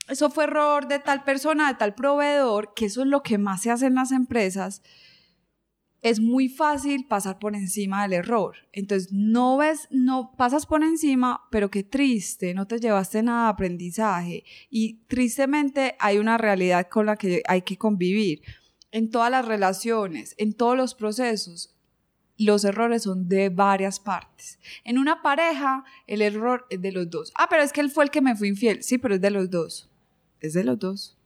eso fue error de tal persona, de tal proveedor, que eso es lo que más se hace en las empresas, es muy fácil pasar por encima del error. Entonces, no ves, no pasas por encima, pero qué triste, no te llevaste nada de aprendizaje. Y tristemente hay una realidad con la que hay que convivir. En todas las relaciones, en todos los procesos, los errores son de varias partes. En una pareja, el error es de los dos. Ah, pero es que él fue el que me fue infiel. Sí, pero es de los dos. Es de los dos.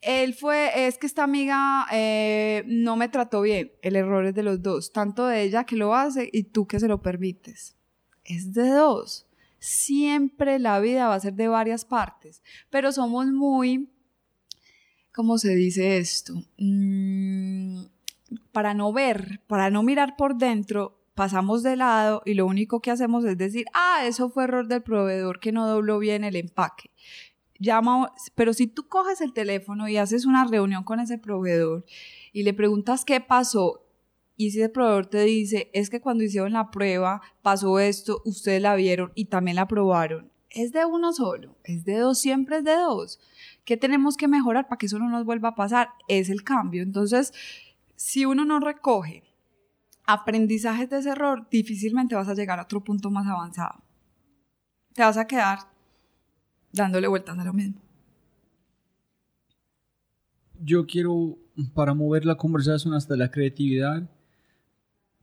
Él fue, es que esta amiga eh, no me trató bien. El error es de los dos. Tanto de ella que lo hace y tú que se lo permites. Es de dos. Siempre la vida va a ser de varias partes. Pero somos muy, ¿cómo se dice esto? Mm, para no ver, para no mirar por dentro, pasamos de lado y lo único que hacemos es decir, ah, eso fue error del proveedor que no dobló bien el empaque. Llama, pero si tú coges el teléfono y haces una reunión con ese proveedor y le preguntas qué pasó y si el proveedor te dice, es que cuando hicieron la prueba pasó esto, ustedes la vieron y también la probaron, es de uno solo, es de dos, siempre es de dos. ¿Qué tenemos que mejorar para que eso no nos vuelva a pasar? Es el cambio. Entonces, si uno no recoge aprendizajes de ese error, difícilmente vas a llegar a otro punto más avanzado. Te vas a quedar dándole vueltas a lo mismo. Yo quiero, para mover la conversación hasta la creatividad,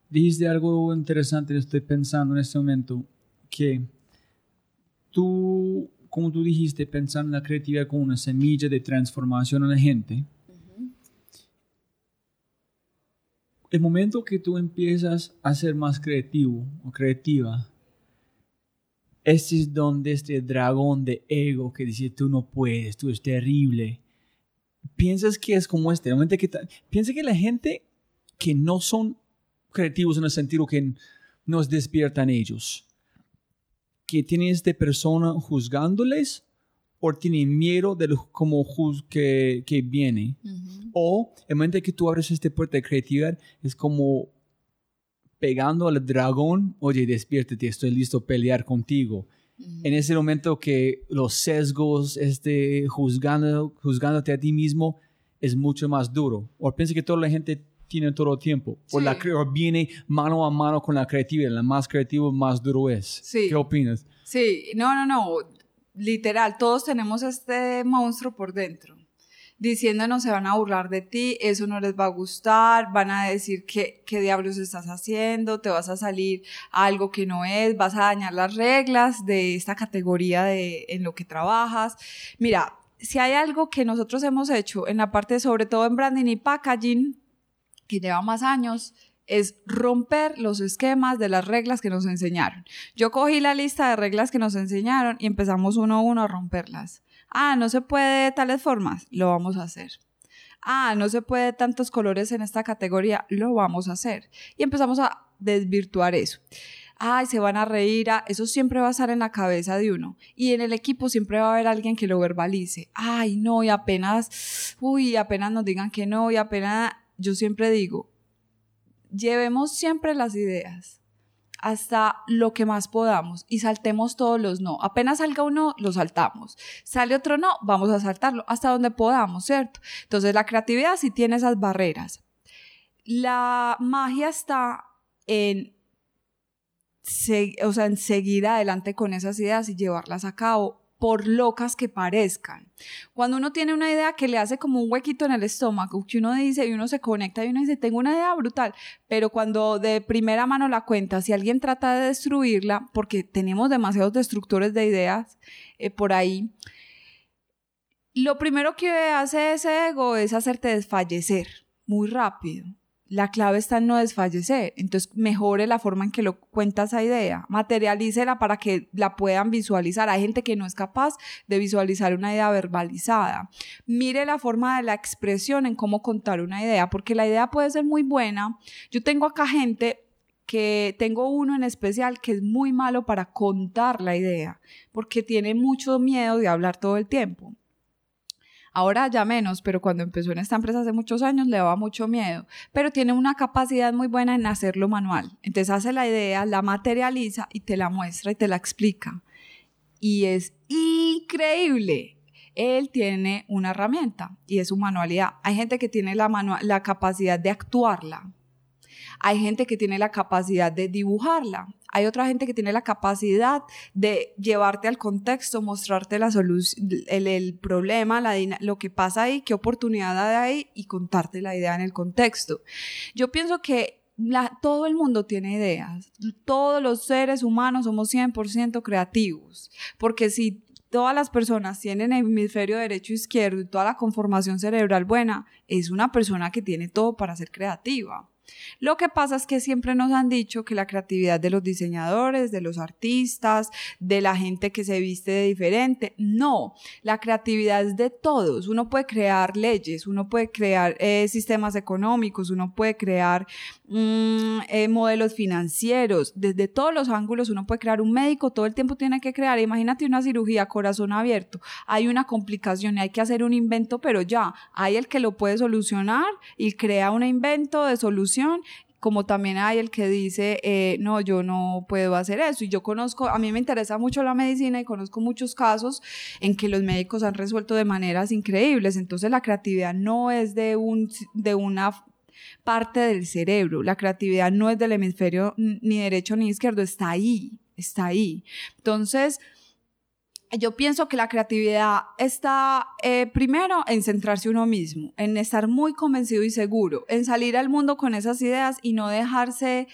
dijiste algo interesante, estoy pensando en este momento, que tú, como tú dijiste, pensando en la creatividad como una semilla de transformación en la gente, el momento que tú empiezas a ser más creativo o creativa, ese es donde este dragón de ego que dice tú no puedes, tú es terrible, piensas que es como este, momento que piensa que la gente que no son creativos en el sentido que nos despiertan ellos, que tienen esta persona juzgándoles, o tienen miedo de lo como que, que viene. O el momento que tú abres esta puerta de creatividad es como pegando al dragón, oye, despiértate, estoy listo a pelear contigo. En ese momento que los sesgos, este, juzgando, juzgándote a ti mismo, es mucho más duro. O piensa que toda la gente tiene todo el tiempo. O, la, o viene mano a mano con la creatividad. La más creativa, más duro es. ¿Qué opinas? Sí, no, no, no literal, todos tenemos este monstruo por dentro, diciéndonos se van a burlar de ti, eso no les va a gustar, van a decir que, qué diablos estás haciendo, te vas a salir algo que no es, vas a dañar las reglas de esta categoría de, en lo que trabajas. Mira, si hay algo que nosotros hemos hecho en la parte, sobre todo en branding y packaging, que lleva más años, es romper los esquemas de las reglas que nos enseñaron. Yo cogí la lista de reglas que nos enseñaron y empezamos uno a uno a romperlas. Ah, no se puede de tales formas, lo vamos a hacer. Ah, no se puede tantos colores en esta categoría, lo vamos a hacer. Y empezamos a desvirtuar eso. Ay, se van a reír, ah, eso siempre va a estar en la cabeza de uno. Y en el equipo siempre va a haber alguien que lo verbalice. Ay, no, y apenas, uy, apenas nos digan que no, y apenas, yo siempre digo, llevemos siempre las ideas hasta lo que más podamos y saltemos todos los no. Apenas salga uno, lo saltamos. Sale otro no, vamos a saltarlo hasta donde podamos, ¿cierto? Entonces la creatividad sí tiene esas barreras. La magia está en, o sea, en seguir adelante con esas ideas y llevarlas a cabo por locas que parezcan. Cuando uno tiene una idea que le hace como un huequito en el estómago, que uno dice y uno se conecta y uno dice, tengo una idea brutal, pero cuando de primera mano la cuenta, si alguien trata de destruirla, porque tenemos demasiados destructores de ideas eh, por ahí, lo primero que hace ese ego es hacerte desfallecer muy rápido la clave está en no desfallecer. Entonces, mejore la forma en que lo cuenta esa idea. Materialícela para que la puedan visualizar. Hay gente que no es capaz de visualizar una idea verbalizada. Mire la forma de la expresión en cómo contar una idea, porque la idea puede ser muy buena. Yo tengo acá gente que tengo uno en especial que es muy malo para contar la idea, porque tiene mucho miedo de hablar todo el tiempo. Ahora ya menos, pero cuando empezó en esta empresa hace muchos años le daba mucho miedo, pero tiene una capacidad muy buena en hacerlo manual. Entonces hace la idea, la materializa y te la muestra y te la explica. Y es increíble. Él tiene una herramienta y es su manualidad. Hay gente que tiene la, la capacidad de actuarla. Hay gente que tiene la capacidad de dibujarla. Hay otra gente que tiene la capacidad de llevarte al contexto, mostrarte la solución, el, problema, lo que pasa ahí, qué oportunidad hay ahí y contarte la idea en el contexto. Yo pienso que todo el mundo tiene ideas. Todos los seres humanos somos 100% creativos. Porque si todas las personas tienen hemisferio derecho e izquierdo y toda la conformación cerebral buena, es una persona que tiene todo para ser creativa. Lo que pasa es que siempre nos han dicho que la creatividad de los diseñadores, de los artistas, de la gente que se viste de diferente, no, la creatividad es de todos. Uno puede crear leyes, uno puede crear eh, sistemas económicos, uno puede crear mm, eh, modelos financieros, desde todos los ángulos uno puede crear un médico, todo el tiempo tiene que crear, imagínate una cirugía corazón abierto, hay una complicación y hay que hacer un invento, pero ya, hay el que lo puede solucionar y crea un invento de solución como también hay el que dice, eh, no, yo no puedo hacer eso. Y yo conozco, a mí me interesa mucho la medicina y conozco muchos casos en que los médicos han resuelto de maneras increíbles. Entonces la creatividad no es de, un, de una parte del cerebro, la creatividad no es del hemisferio ni derecho ni izquierdo, está ahí, está ahí. Entonces, yo pienso que la creatividad está eh, primero en centrarse uno mismo, en estar muy convencido y seguro, en salir al mundo con esas ideas y no dejarse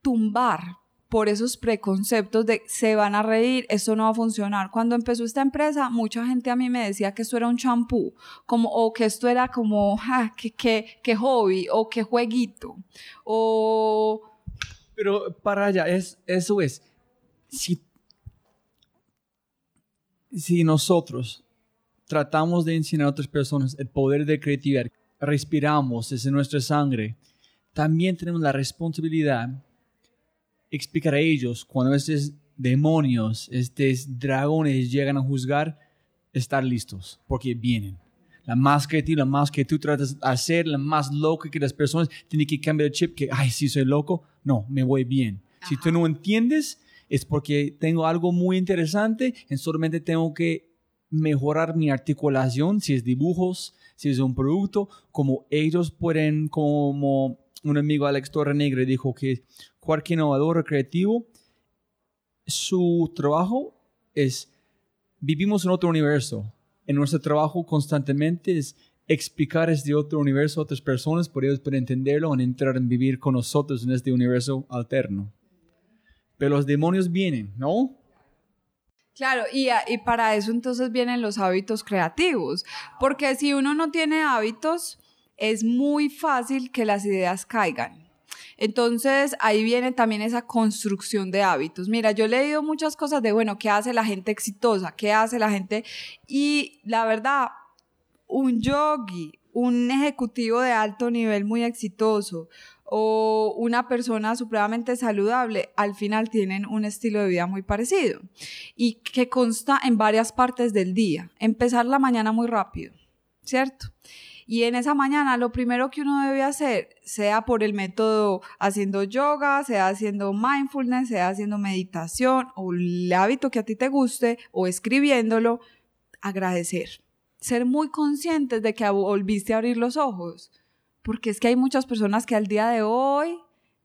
tumbar por esos preconceptos de se van a reír, esto no va a funcionar. Cuando empezó esta empresa, mucha gente a mí me decía que esto era un champú, como, o que esto era como, ja, que, que, que hobby, o que jueguito, o... Pero para allá, es, eso es, si si nosotros tratamos de enseñar a otras personas el poder de creatividad, respiramos desde nuestra sangre, también tenemos la responsabilidad explicar a ellos cuando estos demonios, estos dragones llegan a juzgar, estar listos, porque vienen. La más creativa, la más que tú tratas de hacer, la más loca que las personas tienen que cambiar el chip, que, ay, si soy loco, no, me voy bien. Si tú no entiendes, es porque tengo algo muy interesante y solamente tengo que mejorar mi articulación, si es dibujos, si es un producto, como ellos pueden, como un amigo Alex Torrenegre dijo que cualquier innovador creativo, su trabajo es, vivimos en otro universo. En nuestro trabajo constantemente es explicar este otro universo a otras personas, por ellos pueden entenderlo y entrar en vivir con nosotros en este universo alterno pero los demonios vienen, ¿no? Claro, y, y, para eso entonces vienen los hábitos creativos, porque si uno no tiene hábitos, es muy fácil que las ideas caigan. Entonces ahí viene también esa construcción de hábitos. Mira, yo he leído muchas cosas de, bueno, ¿qué hace la gente exitosa? ¿Qué hace la gente? Y la verdad, un yogi, un ejecutivo de alto nivel muy exitoso, o una persona supremamente saludable, al final tienen un estilo de vida muy parecido y que consta en varias partes del día. Empezar la mañana muy rápido, ¿cierto? Y en esa mañana lo primero que uno debe hacer, sea por el método haciendo yoga, sea haciendo mindfulness, sea haciendo meditación o el hábito que a ti te guste o escribiéndolo, agradecer. Ser muy conscientes de que volviste a abrir los ojos porque es que hay muchas personas que al día de hoy,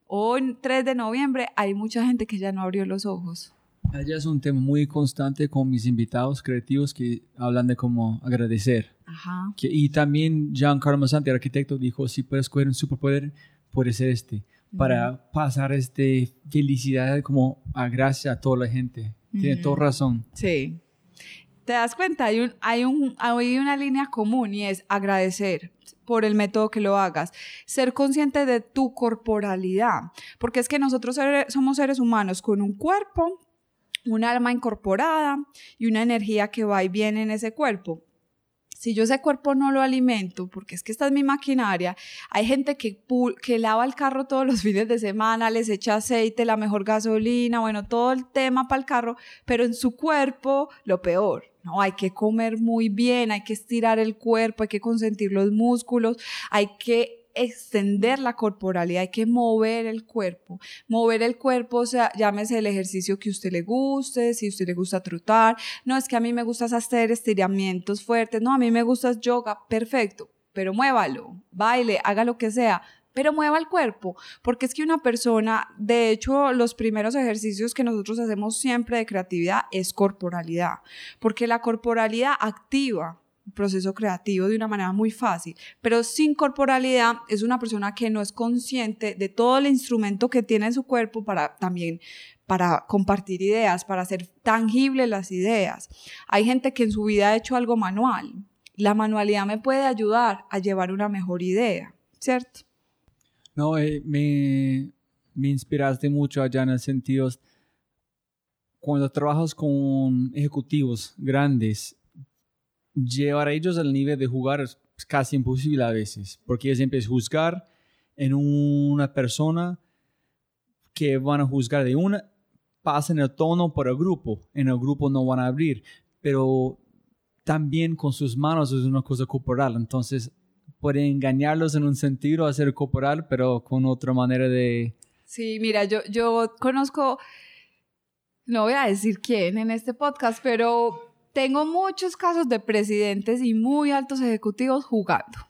hoy 3 de noviembre, hay mucha gente que ya no abrió los ojos. Allá es un tema muy constante con mis invitados creativos que hablan de cómo agradecer. Ajá. Que- y también Giancarlo Santi, el arquitecto, dijo, si puedes coger un superpoder, puede ser este, para pasar este felicidad como a gracia a toda la gente. Tiene toda razón. Sí. Te das cuenta, hay, un, hay, un, hay una línea común y es agradecer por el método que lo hagas, ser consciente de tu corporalidad, porque es que nosotros somos seres humanos con un cuerpo, un alma incorporada y una energía que va y viene en ese cuerpo. Si yo ese cuerpo no lo alimento, porque es que esta es mi maquinaria, hay gente que, que lava el carro todos los fines de semana, les echa aceite, la mejor gasolina, bueno, todo el tema para el carro, pero en su cuerpo lo peor. No, hay que comer muy bien, hay que estirar el cuerpo, hay que consentir los músculos, hay que extender la corporalidad, hay que mover el cuerpo. Mover el cuerpo, o sea, llámese el ejercicio que usted le guste, si usted le gusta trotar, no es que a mí me gusta hacer estiramientos fuertes, no, a mí me gusta yoga, perfecto, pero muévalo, baile, haga lo que sea, pero mueva el cuerpo, porque es que una persona, de hecho, los primeros ejercicios que nosotros hacemos siempre de creatividad es corporalidad, porque la corporalidad activa proceso creativo de una manera muy fácil, pero sin corporalidad es una persona que no es consciente de todo el instrumento que tiene en su cuerpo para también para compartir ideas, para hacer tangibles las ideas. Hay gente que en su vida ha hecho algo manual. La manualidad me puede ayudar a llevar una mejor idea, ¿cierto? No, eh, me, me inspiraste mucho allá en el sentido, cuando trabajas con ejecutivos grandes, llevar a ellos al nivel de jugar es casi imposible a veces, porque ellos empiezan a juzgar en una persona que van a juzgar de una, pasan el tono por el grupo, en el grupo no van a abrir, pero también con sus manos es una cosa corporal, entonces puede engañarlos en un sentido, hacer corporal, pero con otra manera de... Sí, mira, yo, yo conozco, no voy a decir quién en este podcast, pero tengo muchos casos de presidentes y muy altos ejecutivos jugando.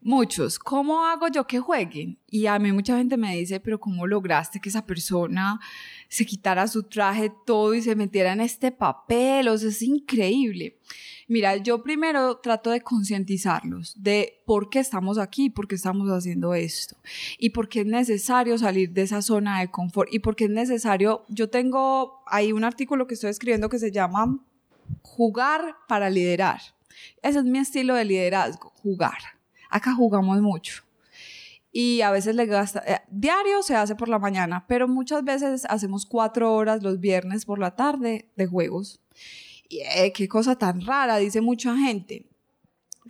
Muchos. ¿Cómo hago yo que jueguen? Y a mí mucha gente me dice, pero ¿cómo lograste que esa persona se quitara su traje todo y se metiera en este papel? O sea, es increíble. Mira, yo primero trato de concientizarlos de por qué estamos aquí, por qué estamos haciendo esto y por qué es necesario salir de esa zona de confort y por qué es necesario, yo tengo ahí un artículo que estoy escribiendo que se llama Jugar para liderar. Ese es mi estilo de liderazgo, jugar. Acá jugamos mucho. Y a veces le gasta, eh, diario se hace por la mañana, pero muchas veces hacemos cuatro horas los viernes por la tarde de juegos. Y eh, qué cosa tan rara, dice mucha gente.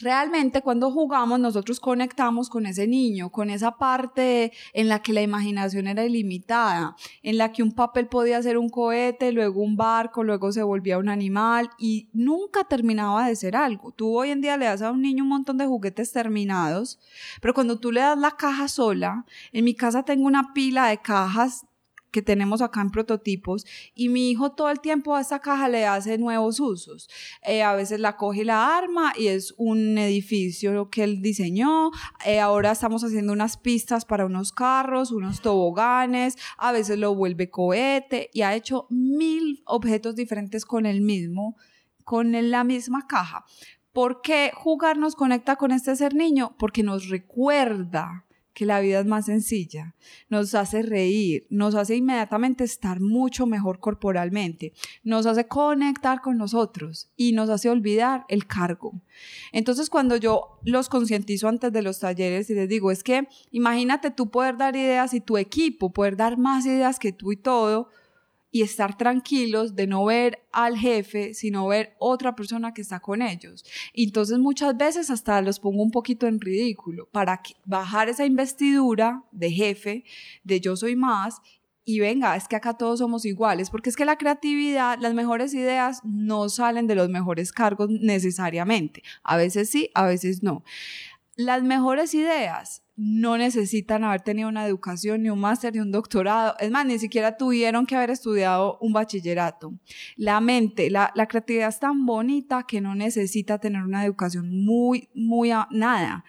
Realmente cuando jugamos nosotros conectamos con ese niño, con esa parte en la que la imaginación era ilimitada, en la que un papel podía ser un cohete, luego un barco, luego se volvía un animal y nunca terminaba de ser algo. Tú hoy en día le das a un niño un montón de juguetes terminados, pero cuando tú le das la caja sola, en mi casa tengo una pila de cajas que tenemos acá en prototipos y mi hijo todo el tiempo a esta caja le hace nuevos usos. Eh, a veces la coge y la arma y es un edificio que él diseñó. Eh, ahora estamos haciendo unas pistas para unos carros, unos toboganes, a veces lo vuelve cohete y ha hecho mil objetos diferentes con el mismo, con la misma caja. ¿Por qué jugar nos conecta con este ser niño? Porque nos recuerda que la vida es más sencilla, nos hace reír, nos hace inmediatamente estar mucho mejor corporalmente, nos hace conectar con nosotros y nos hace olvidar el cargo. Entonces cuando yo los concientizo antes de los talleres y les digo, es que imagínate tú poder dar ideas y tu equipo poder dar más ideas que tú y todo, y estar tranquilos de no ver al jefe, sino ver otra persona que está con ellos. Y entonces muchas veces hasta los pongo un poquito en ridículo para bajar esa investidura de jefe, de yo soy más. Y venga, es que acá todos somos iguales, porque es que la creatividad, las mejores ideas no salen de los mejores cargos necesariamente. A veces sí, a veces no. Las mejores ideas no necesitan haber tenido una educación, ni un máster, ni un doctorado. Es más, ni siquiera tuvieron que haber estudiado un bachillerato. La mente, la, la creatividad es tan bonita que no necesita tener una educación muy, muy, a, nada.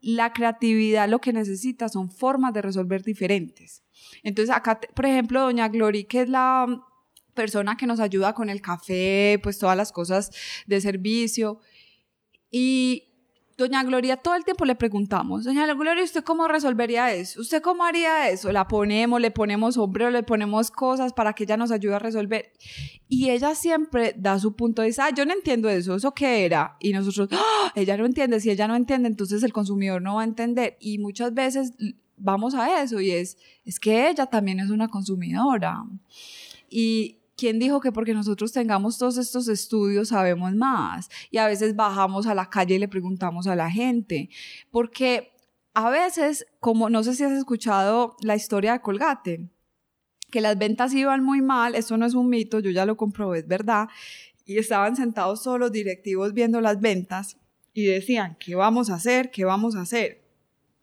La creatividad lo que necesita son formas de resolver diferentes. Entonces acá, por ejemplo, doña Glory, que es la persona que nos ayuda con el café, pues todas las cosas de servicio. Y Doña Gloria, todo el tiempo le preguntamos, Doña Gloria, ¿usted cómo resolvería eso? ¿Usted cómo haría eso? La ponemos, le ponemos sombrero, le ponemos cosas para que ella nos ayude a resolver. Y ella siempre da su punto, dice, ah, yo no entiendo eso, ¿eso qué era? Y nosotros, ¡Ah! ella no entiende, si ella no entiende, entonces el consumidor no va a entender. Y muchas veces vamos a eso y es, es que ella también es una consumidora. Y, ¿quién dijo que porque nosotros tengamos todos estos estudios sabemos más? Y a veces bajamos a la calle y le preguntamos a la gente, porque a veces, como no sé si has escuchado la historia de Colgate, que las ventas iban muy mal, eso no es un mito, yo ya lo comprobé, es verdad, y estaban sentados todos los directivos viendo las ventas y decían, ¿qué vamos a hacer? ¿Qué vamos a hacer?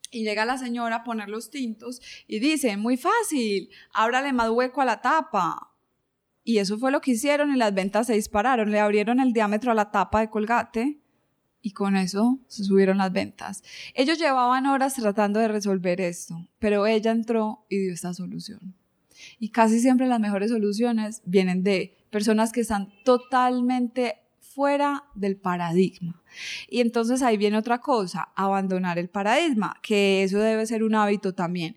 Y llega la señora a poner los tintos y dice, muy fácil, ábrale más hueco a la tapa. Y eso fue lo que hicieron y las ventas se dispararon. Le abrieron el diámetro a la tapa de colgate y con eso se subieron las ventas. Ellos llevaban horas tratando de resolver esto, pero ella entró y dio esta solución. Y casi siempre las mejores soluciones vienen de personas que están totalmente fuera del paradigma. Y entonces ahí viene otra cosa, abandonar el paradigma, que eso debe ser un hábito también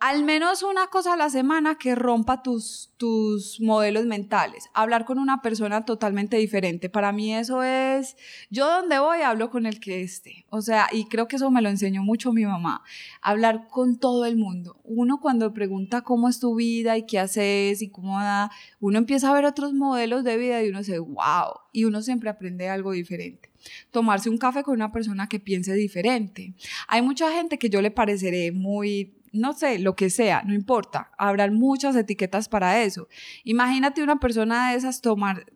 al menos una cosa a la semana que rompa tus, tus modelos mentales. Hablar con una persona totalmente diferente. Para mí eso es, yo donde voy hablo con el que esté. O sea, y creo que eso me lo enseñó mucho mi mamá. Hablar con todo el mundo. Uno cuando pregunta cómo es tu vida y qué haces y cómo da, uno empieza a ver otros modelos de vida y uno dice, wow. Y uno siempre aprende algo diferente tomarse un café con una persona que piense diferente. Hay mucha gente que yo le pareceré muy no sé, lo que sea, no importa, habrán muchas etiquetas para eso. Imagínate una persona de esas tomar,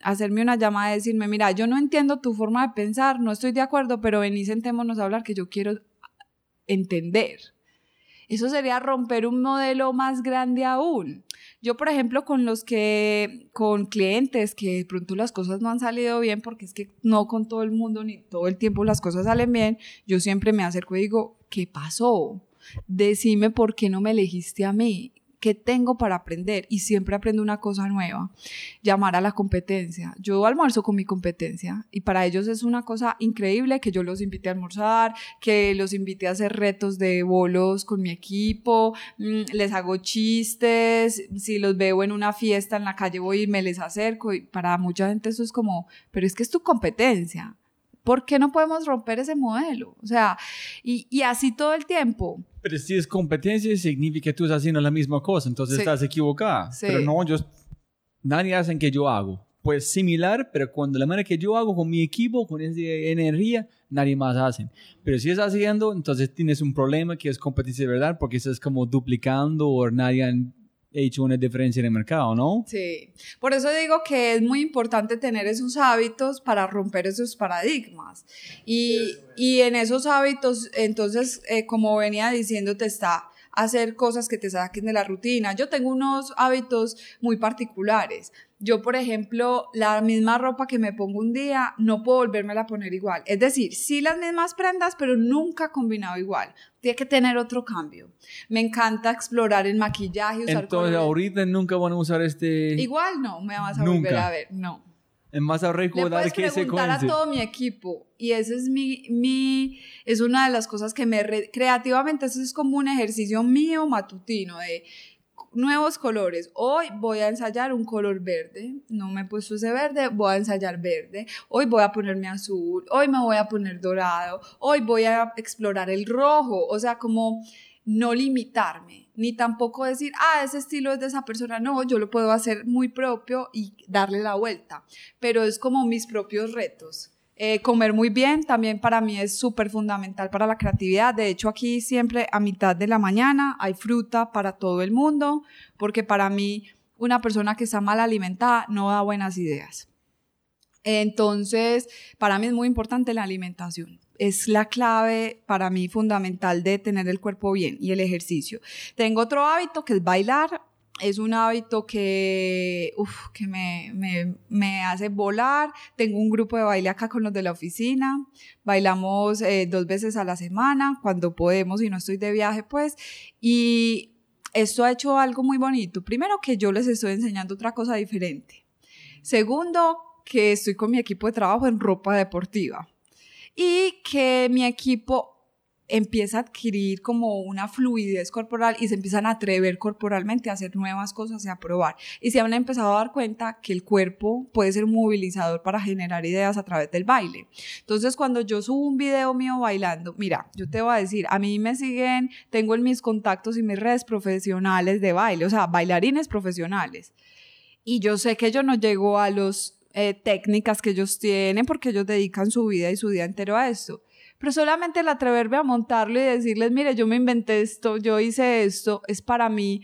hacerme una llamada y decirme, mira, yo no entiendo tu forma de pensar, no estoy de acuerdo, pero vení, sentémonos a hablar que yo quiero entender. Eso sería romper un modelo más grande aún. Yo, por ejemplo, con los que, con clientes que de pronto las cosas no han salido bien, porque es que no con todo el mundo ni todo el tiempo las cosas salen bien, yo siempre me acerco y digo, ¿qué pasó? Decime por qué no me elegiste a mí, qué tengo para aprender y siempre aprendo una cosa nueva, llamar a la competencia. Yo almuerzo con mi competencia y para ellos es una cosa increíble que yo los invite a almorzar, que los invite a hacer retos de bolos con mi equipo, mm, les hago chistes, si los veo en una fiesta en la calle voy y me les acerco y para mucha gente eso es como, pero es que es tu competencia. ¿Por qué no podemos romper ese modelo? O sea, y, y así todo el tiempo. Pero si es competencia, significa que tú estás haciendo la misma cosa, entonces estás equivocada. Pero no, yo, nadie hace que yo hago. Pues similar, pero cuando la manera que yo hago con mi equipo, con esa energía, nadie más hace. Pero si estás haciendo, entonces tienes un problema que es competencia de verdad, porque estás como duplicando o nadie hecho una diferencia en el mercado, ¿no? Sí, por eso digo que es muy importante tener esos hábitos para romper esos paradigmas. Y, y en esos hábitos, entonces, eh, como venía diciéndote, está hacer cosas que te saquen de la rutina. Yo tengo unos hábitos muy particulares. Yo, por ejemplo, la misma ropa que me pongo un día, no puedo volverme a poner igual. Es decir, sí las mismas prendas, pero nunca combinado igual. Tiene que tener otro cambio. Me encanta explorar el maquillaje, usar Entonces, ahorita nunca van a usar este... Igual no, me vas a volver a ver, no. Más a recordar que se preguntar a todo mi equipo y ese es mi, mi es una de las cosas que me creativamente eso es como un ejercicio mío matutino de nuevos colores. Hoy voy a ensayar un color verde. No me he puesto ese verde, voy a ensayar verde. Hoy voy a ponerme azul. Hoy me voy a poner dorado. Hoy voy a explorar el rojo. O sea, como no limitarme, ni tampoco decir, ah, ese estilo es de esa persona. No, yo lo puedo hacer muy propio y darle la vuelta. Pero es como mis propios retos. Eh, comer muy bien también para mí es súper fundamental para la creatividad. De hecho, aquí siempre a mitad de la mañana hay fruta para todo el mundo, porque para mí una persona que está mal alimentada no da buenas ideas. Entonces, para mí es muy importante la alimentación. Es la clave para mí fundamental de tener el cuerpo bien y el ejercicio. Tengo otro hábito que es bailar es un hábito que, que me, me, me, hace volar. Tengo un grupo de baile acá con los de la oficina. Bailamos eh, dos veces a la semana, cuando podemos y no estoy de viaje, pues. Y esto ha hecho algo muy bonito. Primero que yo les estoy enseñando otra cosa diferente. Segundo, que estoy con mi equipo de trabajo en ropa deportiva. Y que mi equipo empieza a adquirir como una fluidez corporal y se empiezan a atrever corporalmente a hacer nuevas cosas y a probar. Y se han empezado a dar cuenta que el cuerpo puede ser un movilizador para generar ideas a través del baile. Entonces, cuando yo subo un video mío bailando, mira, yo te voy a decir, a mí me siguen, tengo en mis contactos y mis redes profesionales de baile, o sea, bailarines profesionales. Y yo sé que yo no llego a los eh, técnicas que ellos tienen porque ellos dedican su vida y su día entero a esto pero solamente el atreverme a montarlo y decirles, mire, yo me inventé esto, yo hice esto, es para mí.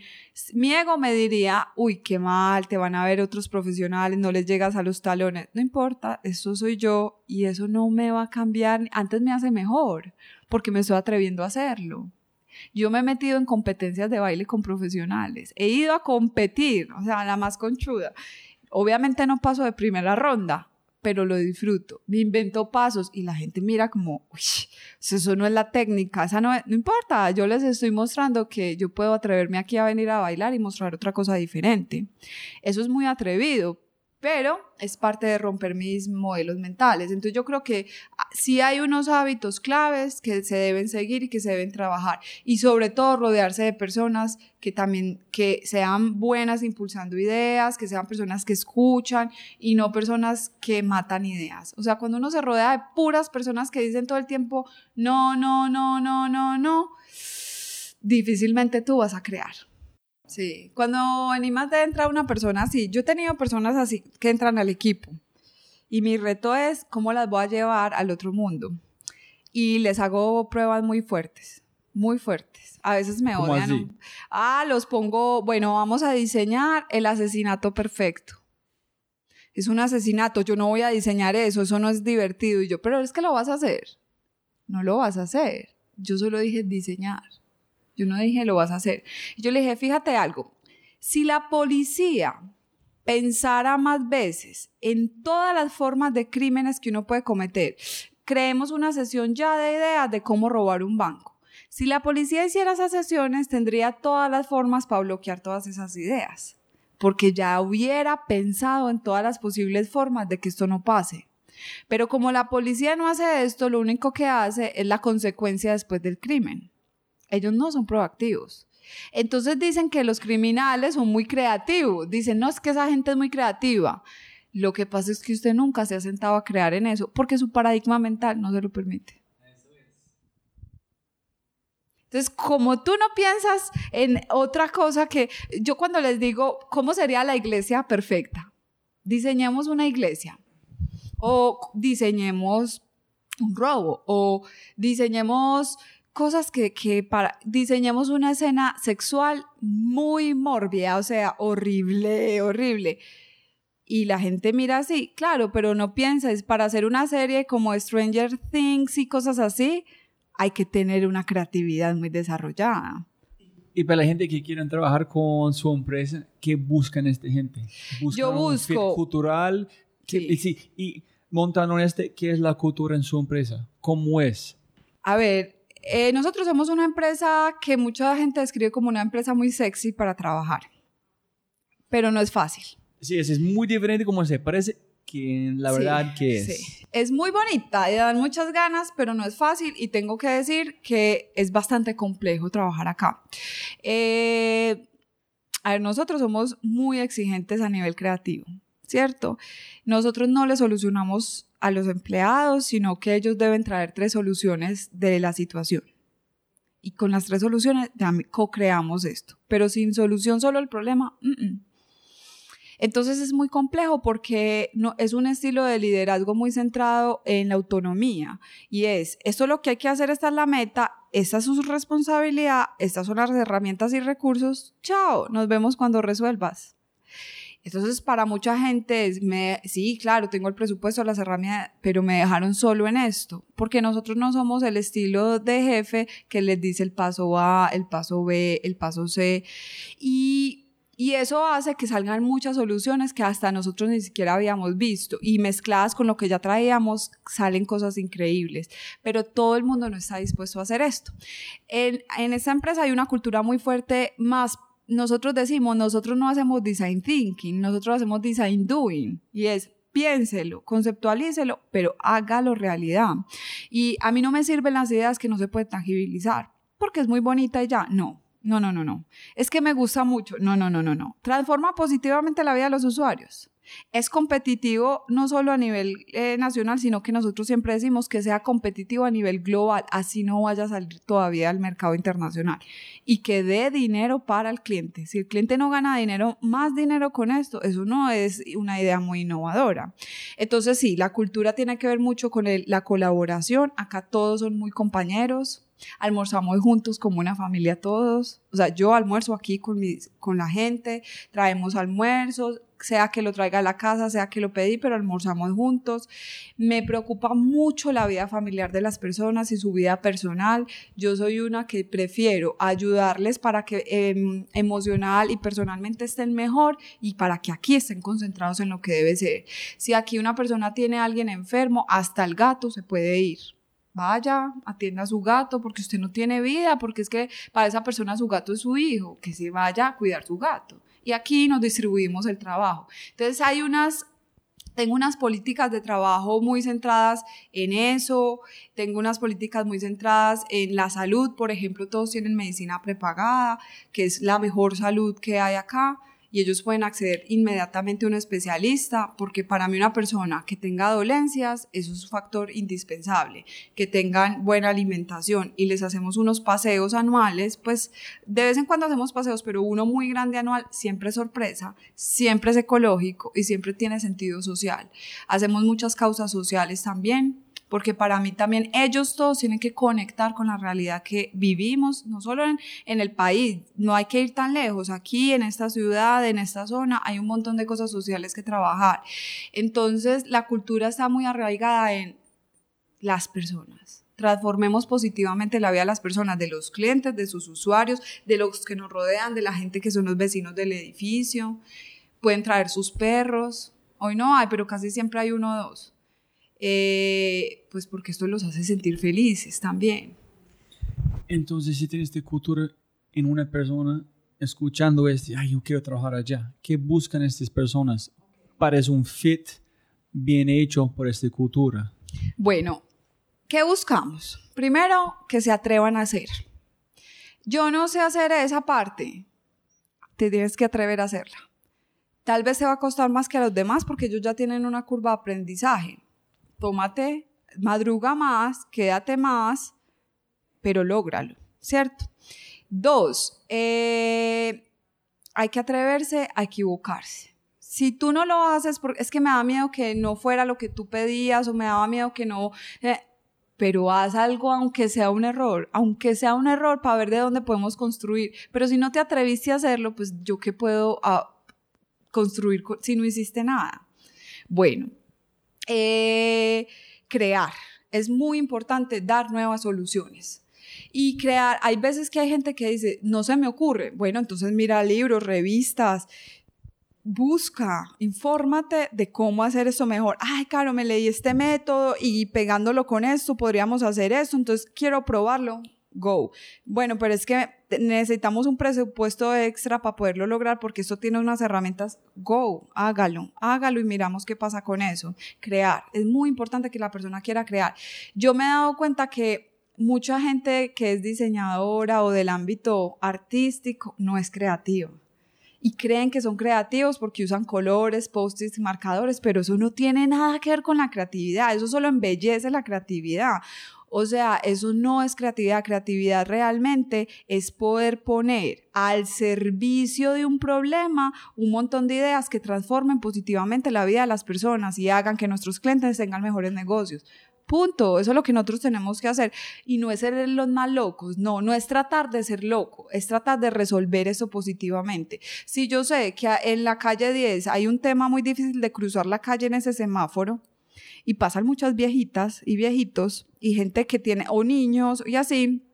Mi ego me diría, uy, qué mal, te van a ver otros profesionales, no les llegas a los talones. No importa, eso soy yo y eso no me va a cambiar, antes me hace mejor, porque me estoy atreviendo a hacerlo. Yo me he metido en competencias de baile con profesionales, he ido a competir, o sea, la más conchuda. Obviamente no paso de primera ronda, pero lo disfruto. Me invento pasos y la gente mira como, uy, eso no es la técnica, esa no, no importa, yo les estoy mostrando que yo puedo atreverme aquí a venir a bailar y mostrar otra cosa diferente. Eso es muy atrevido, pero es parte de romper mis modelos mentales. Entonces yo creo que ah, sí hay unos hábitos claves que se deben seguir y que se deben trabajar y sobre todo rodearse de personas que también que sean buenas impulsando ideas, que sean personas que escuchan y no personas que matan ideas. O sea, cuando uno se rodea de puras personas que dicen todo el tiempo no, no, no, no, no, no, difícilmente tú vas a crear. Sí, cuando en IMAD entra una persona así, yo he tenido personas así que entran al equipo y mi reto es cómo las voy a llevar al otro mundo. Y les hago pruebas muy fuertes, muy fuertes. A veces me odian. Ah, los pongo, bueno, vamos a diseñar el asesinato perfecto. Es un asesinato, yo no voy a diseñar eso, eso no es divertido. Y yo, pero es que lo vas a hacer. No lo vas a hacer. Yo solo dije diseñar. Yo no dije, lo vas a hacer. Yo le dije, fíjate algo, si la policía pensara más veces en todas las formas de crímenes que uno puede cometer, creemos una sesión ya de ideas de cómo robar un banco. Si la policía hiciera esas sesiones, tendría todas las formas para bloquear todas esas ideas, porque ya hubiera pensado en todas las posibles formas de que esto no pase. Pero como la policía no hace esto, lo único que hace es la consecuencia después del crimen. Ellos no son proactivos. Entonces dicen que los criminales son muy creativos. Dicen, no, es que esa gente es muy creativa. Lo que pasa es que usted nunca se ha sentado a crear en eso porque su paradigma mental no se lo permite. Entonces, como tú no piensas en otra cosa que yo cuando les digo, ¿cómo sería la iglesia perfecta? Diseñemos una iglesia o diseñemos un robo o diseñemos cosas que, que para, diseñamos una escena sexual muy mórbida, o sea, horrible, horrible. Y la gente mira así, claro, pero no pienses, para hacer una serie como Stranger Things y cosas así, hay que tener una creatividad muy desarrollada. Y para la gente que quieren trabajar con su empresa, ¿qué buscan esta gente? Yo busco. Un cultural. y, sí, y montando este, ¿qué es la cultura en su empresa? ¿Cómo es? A ver, eh, nosotros somos una empresa que mucha gente describe como una empresa muy sexy para trabajar, pero no es fácil. Sí, es, muy diferente como se parece que la verdad que es. Sí. Es muy bonita y dan muchas ganas, pero no es fácil y tengo que decir que es bastante complejo trabajar acá. Eh, a ver, nosotros somos muy exigentes a nivel creativo, ¿cierto? Nosotros no le solucionamos a los empleados, sino que ellos deben traer tres soluciones de la situación. Y con las tres soluciones co-creamos esto. Pero sin solución solo el problema, entonces es muy complejo porque no, es un estilo de liderazgo muy centrado en la autonomía y es, esto es lo que hay que hacer, esta es la meta, esta es su responsabilidad, estas son las herramientas y recursos, chao, nos vemos cuando resuelvas. Entonces, para mucha gente, sí, claro, tengo el presupuesto, las herramientas, pero me dejaron solo en esto, porque nosotros no somos el estilo de jefe que les dice el paso A, el paso B, el paso C. Y, Y eso hace que salgan muchas soluciones que hasta nosotros ni siquiera habíamos visto y mezcladas con lo que ya traíamos salen cosas increíbles. Pero todo el mundo no está dispuesto a hacer esto. En, en esta empresa hay una cultura muy fuerte más nosotros decimos, nosotros no hacemos design thinking, nosotros hacemos design doing. Y es, piénselo, conceptualícelo, pero hágalo realidad. Y a mí no me sirven las ideas que no se pueden tangibilizar, porque es muy bonita y ya. No, no, no, no, no. Es que me gusta mucho. No, no, no, no, no. Transforma positivamente la vida de los usuarios. Es competitivo no solo a nivel eh, nacional, sino que nosotros siempre decimos que sea competitivo a nivel global, así no vaya a salir todavía al mercado internacional y que dé dinero para el cliente. Si el cliente no gana dinero, más dinero con esto, eso no es una idea muy innovadora. Entonces sí, la cultura tiene que ver mucho con la colaboración. Acá todos son muy compañeros, almorzamos juntos como una familia todos. O sea, yo almuerzo aquí con, con la gente, traemos almuerzos, sea que lo traiga a la casa, sea que lo pedí, pero almorzamos juntos. Me preocupa mucho la vida familiar de las personas y su vida personal. Yo soy una que prefiero ayudarles para que em, emocional y personalmente estén mejor y para que aquí estén concentrados en lo que debe ser. Si aquí una persona tiene a alguien enfermo, hasta el gato se puede ir vaya, atienda a su gato, porque usted no tiene vida, porque es que para esa persona su gato es su hijo, que se vaya a cuidar su gato. Y aquí nos distribuimos el trabajo. Entonces hay unas tengo unas políticas de trabajo muy centradas en eso, tengo unas políticas muy centradas en la salud, por ejemplo, todos tienen medicina prepagada, que es la mejor salud que hay acá y ellos pueden acceder inmediatamente a un especialista, porque para mí una persona que tenga dolencias, eso es un factor indispensable, que tengan buena alimentación y les hacemos unos paseos anuales, pues de vez en cuando hacemos paseos, pero uno muy grande anual siempre es sorpresa, siempre es ecológico y siempre tiene sentido social. Hacemos muchas causas sociales también, porque para mí también ellos todos tienen que conectar con la realidad que vivimos, no solo en, el país, no hay que ir tan lejos, aquí en esta ciudad, en esta zona, hay un montón de cosas sociales que trabajar. Entonces, la cultura está muy arraigada en las personas. Transformemos positivamente la vida de las personas, de los clientes, de sus usuarios, de los que nos rodean, de la gente que son los vecinos del edificio. Pueden traer sus perros. Hoy no hay, pero casi siempre hay uno o dos eh, pues porque esto los hace sentir felices también. Entonces, si tienes esta cultura en una persona, escuchando este, ay, yo quiero trabajar allá, ¿qué buscan estas personas? Para es un fit bien hecho por esta cultura. Bueno, ¿qué buscamos? Primero, que se atrevan a hacer. Yo no sé hacer esa parte, te tienes que atrever a hacerla. Tal vez te va a costar más que a los demás porque ellos ya tienen una curva de aprendizaje tómate, madruga más, quédate más, pero lógralo, ¿cierto? Dos, eh, hay que atreverse a equivocarse. Si tú no lo haces, porque es que me da miedo que no fuera lo que tú pedías o me daba miedo que no, eh, pero haz algo aunque sea un error, aunque sea un error para ver de dónde podemos construir. Pero si no te atreviste a hacerlo, pues yo qué puedo ah, construir si no hiciste nada. Bueno, eh, crear. Es muy importante dar nuevas soluciones. Y crear, hay veces que hay gente que dice, no se me ocurre. Bueno, entonces mira libros, revistas, busca, infórmate de cómo hacer esto mejor. Ay, claro, me leí este método y pegándolo con esto podríamos hacer esto, entonces quiero probarlo go. Bueno, pero es que necesitamos un presupuesto extra para poderlo lograr porque esto tiene unas herramientas, go, hágalo, hágalo y miramos qué pasa con eso. Crear, es muy importante que la persona quiera crear. Yo me he dado cuenta que mucha gente que es diseñadora o del ámbito artístico no es creativa. Y creen que son creativos porque usan colores, post-its, marcadores, pero eso no tiene nada que ver con la creatividad, eso solo embellece la creatividad. O sea, eso no es creatividad. Creatividad realmente es poder poner al servicio de un problema un montón de ideas que transformen positivamente la vida de las personas y hagan que nuestros clientes tengan mejores negocios. Punto. Eso es lo que nosotros tenemos que hacer. Y no es ser los más locos, no, no es tratar de ser loco, es tratar de resolver eso positivamente. Si yo sé que en la calle 10 hay un tema muy difícil de cruzar la calle en ese semáforo, y pasan muchas viejitas y viejitos y gente que tiene, o niños y así,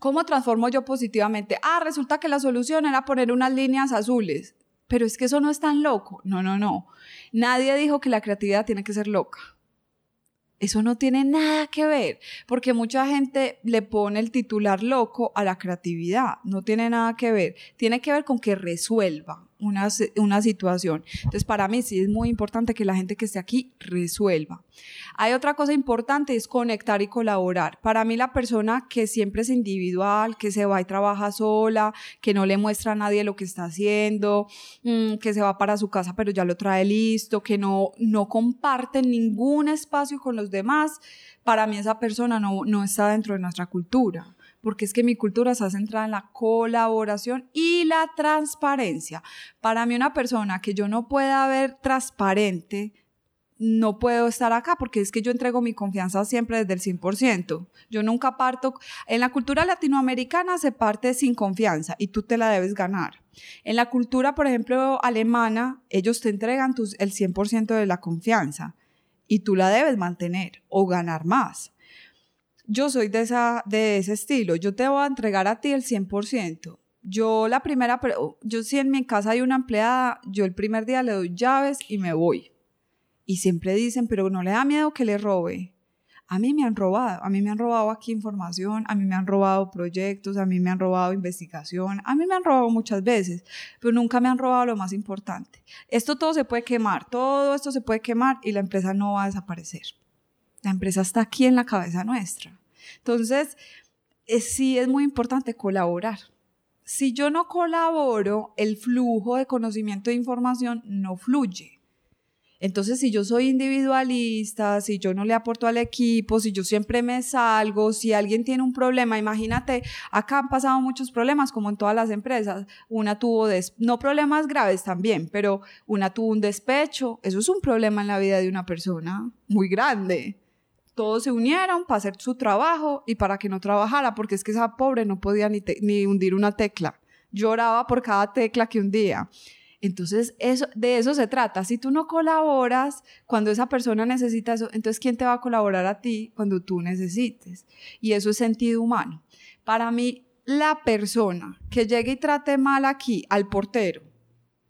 ¿Cómo transformo yo positivamente? Ah, resulta que la solución era poner unas líneas azules. Pero es que eso no es tan loco. No, no, no. Nadie dijo que la creatividad tiene que ser loca. Eso no tiene nada que ver, porque mucha gente le pone el titular loco a la creatividad. No tiene nada que ver. Tiene que ver con que resuelva una, una situación. Entonces, para mí sí es muy importante que la gente que esté aquí resuelva. Hay otra cosa importante, es conectar y colaborar. Para mí la persona que siempre es individual, que se va y trabaja sola, que no le muestra a nadie lo que está haciendo, mm, que se va para su casa pero ya lo trae listo, que no, no comparte ningún espacio con los demás, para mí esa persona no, no está dentro de nuestra cultura porque es que mi cultura está centrada en la colaboración y la transparencia. Para mí una persona que yo no pueda ver transparente, no puedo estar acá porque es que yo entrego mi confianza siempre desde el 100%. Yo nunca parto, en la cultura latinoamericana se parte sin confianza y tú te la debes ganar. En la cultura, por ejemplo, alemana, ellos te entregan el 100% de la confianza y tú la debes mantener o ganar más yo soy de, esa, de ese estilo, yo te voy a entregar a ti el 100%. Yo la primera, yo si en mi casa hay una empleada, yo el primer día le doy llaves y me voy. Y siempre dicen, pero no le da miedo que le robe. A mí me han robado, a mí me han robado aquí información, a mí me han robado proyectos, a mí me han robado investigación, a mí me han robado muchas veces, pero nunca me han robado lo más importante. Esto todo se puede quemar, todo esto se puede quemar y la empresa no va a desaparecer. La empresa está aquí en la cabeza nuestra. Entonces, eh, sí es muy importante colaborar. Si yo no colaboro, el flujo de conocimiento e información no fluye. Entonces, si yo soy individualista, si yo no le aporto al equipo, si yo siempre me salgo, si alguien tiene un problema, imagínate, acá han pasado muchos problemas como en todas las empresas. Una tuvo, no problemas graves también, pero una tuvo un despecho. Eso es un problema en la vida de una persona muy grande todos se unieron para hacer su trabajo y para que no trabajara, porque es que esa pobre no podía ni, ni hundir una tecla. Lloraba por cada tecla que hundía. Entonces, eso, de eso se trata. Si tú no colaboras cuando esa persona necesita eso, entonces ¿quién te va a colaborar a ti cuando tú necesites? Y eso es sentido humano. Para mí, la persona que llegue y trate mal aquí al portero,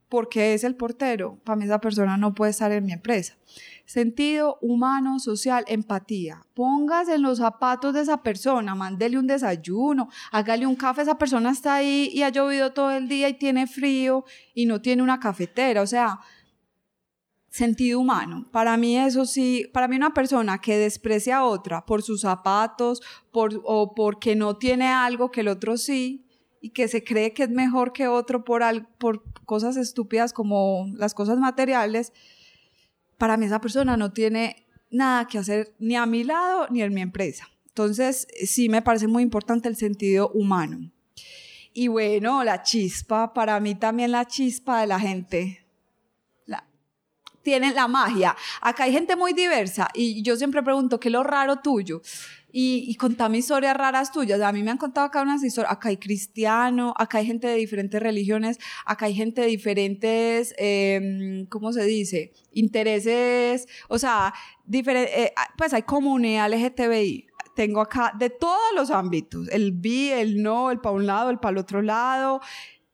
porque es el portero, para mí esa persona no puede estar en mi empresa. Sentido humano, social, empatía. Póngase en los zapatos de esa persona, mándele un desayuno, hágale un café. Esa persona está ahí y ha llovido todo el día y tiene frío y no tiene una cafetera. O sea, sentido humano. Para mí eso sí, para mí una persona que desprecia a otra por sus zapatos por, o porque no tiene algo que el otro sí y que se cree que es mejor que otro por, por cosas estúpidas como las cosas materiales, para mí esa persona no tiene nada que hacer ni a mi lado ni en mi empresa. Entonces, sí me parece muy importante el sentido humano. Y bueno, la chispa, para mí también la chispa de la gente. La, tiene la magia. Acá hay gente muy diversa y yo siempre pregunto, ¿qué es lo raro tuyo? Y, y contame historias raras tuyas. A mí me han contado acá unas historias, acá hay cristiano, acá hay gente de diferentes religiones, acá hay gente de diferentes, eh, ¿cómo se dice? Intereses, o sea, eh, pues hay comunidad LGTBI. Tengo acá de todos los ámbitos, el bi, el no, el para un lado, el para el otro lado,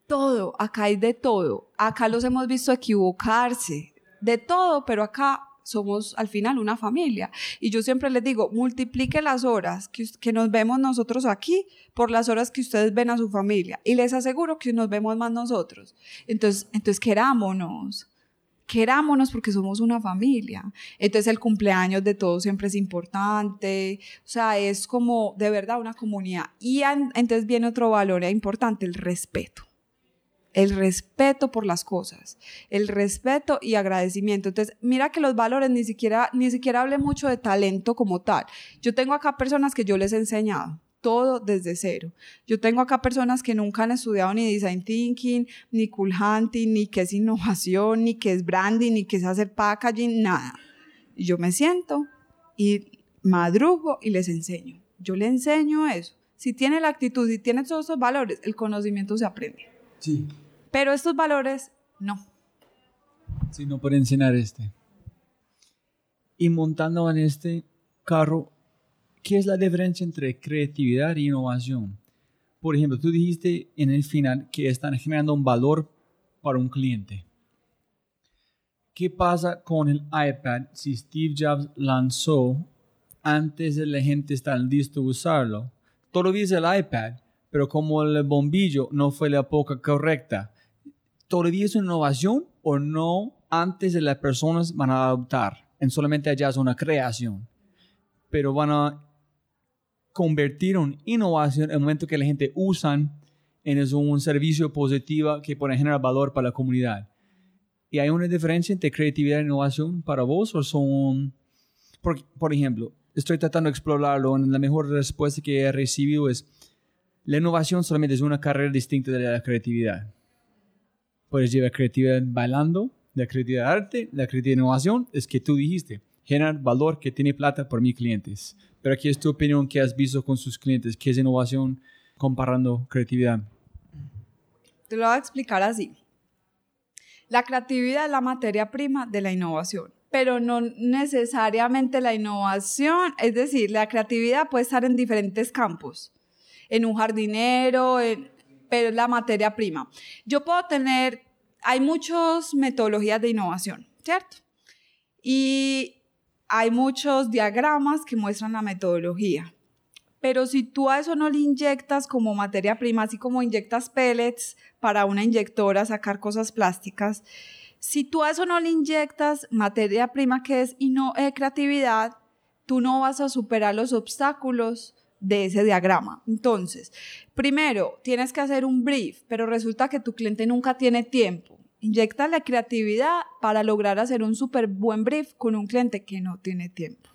todo, acá hay de todo. Acá los hemos visto equivocarse, de todo, pero acá somos al final una familia. Y yo siempre les digo, multiplique las horas que, que, nos vemos nosotros aquí por las horas que ustedes ven a su familia. Y les aseguro que nos vemos más nosotros. Entonces, entonces querámonos. Querámonos porque somos una familia. Entonces el cumpleaños de todos siempre es importante. O sea, es como de verdad una comunidad. Y entonces viene otro valor importante, el respeto el respeto por las cosas, el respeto y agradecimiento. Entonces, mira que los valores ni siquiera, ni siquiera hablé mucho de talento como tal. Yo tengo acá personas que yo les he enseñado todo desde cero. Yo tengo acá personas que nunca han estudiado ni design thinking, ni cool hunting, ni qué es innovación, ni qué es branding, ni qué es hacer packaging, nada. yo me siento y madrugo y les enseño. Yo le enseño eso. Si tiene la actitud, si tiene todos esos valores, el conocimiento se aprende. Sí. Pero estos valores, no. Sí, no pueden enseñar este. Y montando en este carro, ¿qué es la diferencia entre creatividad e innovación? por ejemplo, tú dijiste en el final que están generando un valor para un cliente. ¿Qué pasa con el iPad si Steve Jobs lanzó antes de la gente estar listo a usarlo? Todavía es el iPad, pero como el bombillo no fue la época correcta, ¿todavía es una innovación o no antes de las personas van a adoptar? En solamente allá es una creación, pero van a convertir en innovación en el momento que la gente usan en un servicio positivo que puede generar valor para la comunidad. ¿Y hay una diferencia entre creatividad e innovación para vos o son, por, por ejemplo, estoy tratando de explorarlo, la mejor respuesta que he recibido es, la innovación solamente es una carrera distinta de la creatividad. Puedes llevar creatividad bailando, la creatividad arte, la creatividad innovación es que tú dijiste, generar valor que tiene plata por mis clientes. Pero aquí es tu opinión que has visto con sus clientes, qué es innovación comparando creatividad. Te lo voy a explicar así. La creatividad es la materia prima de la innovación, pero no necesariamente la innovación, es decir, la creatividad puede estar en diferentes campos, en un jardinero, pero es la materia prima. Yo puedo tener, hay muchas metodologías de innovación, ¿cierto? Y hay muchos diagramas que muestran la metodología. Pero si tú a eso no le inyectas como materia prima, así como inyectas pellets para una inyectora sacar cosas plásticas, si tú a eso no le inyectas materia prima que es y no eh, creatividad, tú no vas a superar los obstáculos de ese diagrama. Entonces, primero, tienes que hacer un brief, pero resulta que tu cliente nunca tiene tiempo. Inyecta la creatividad para lograr hacer un súper buen brief con un cliente que no tiene tiempo.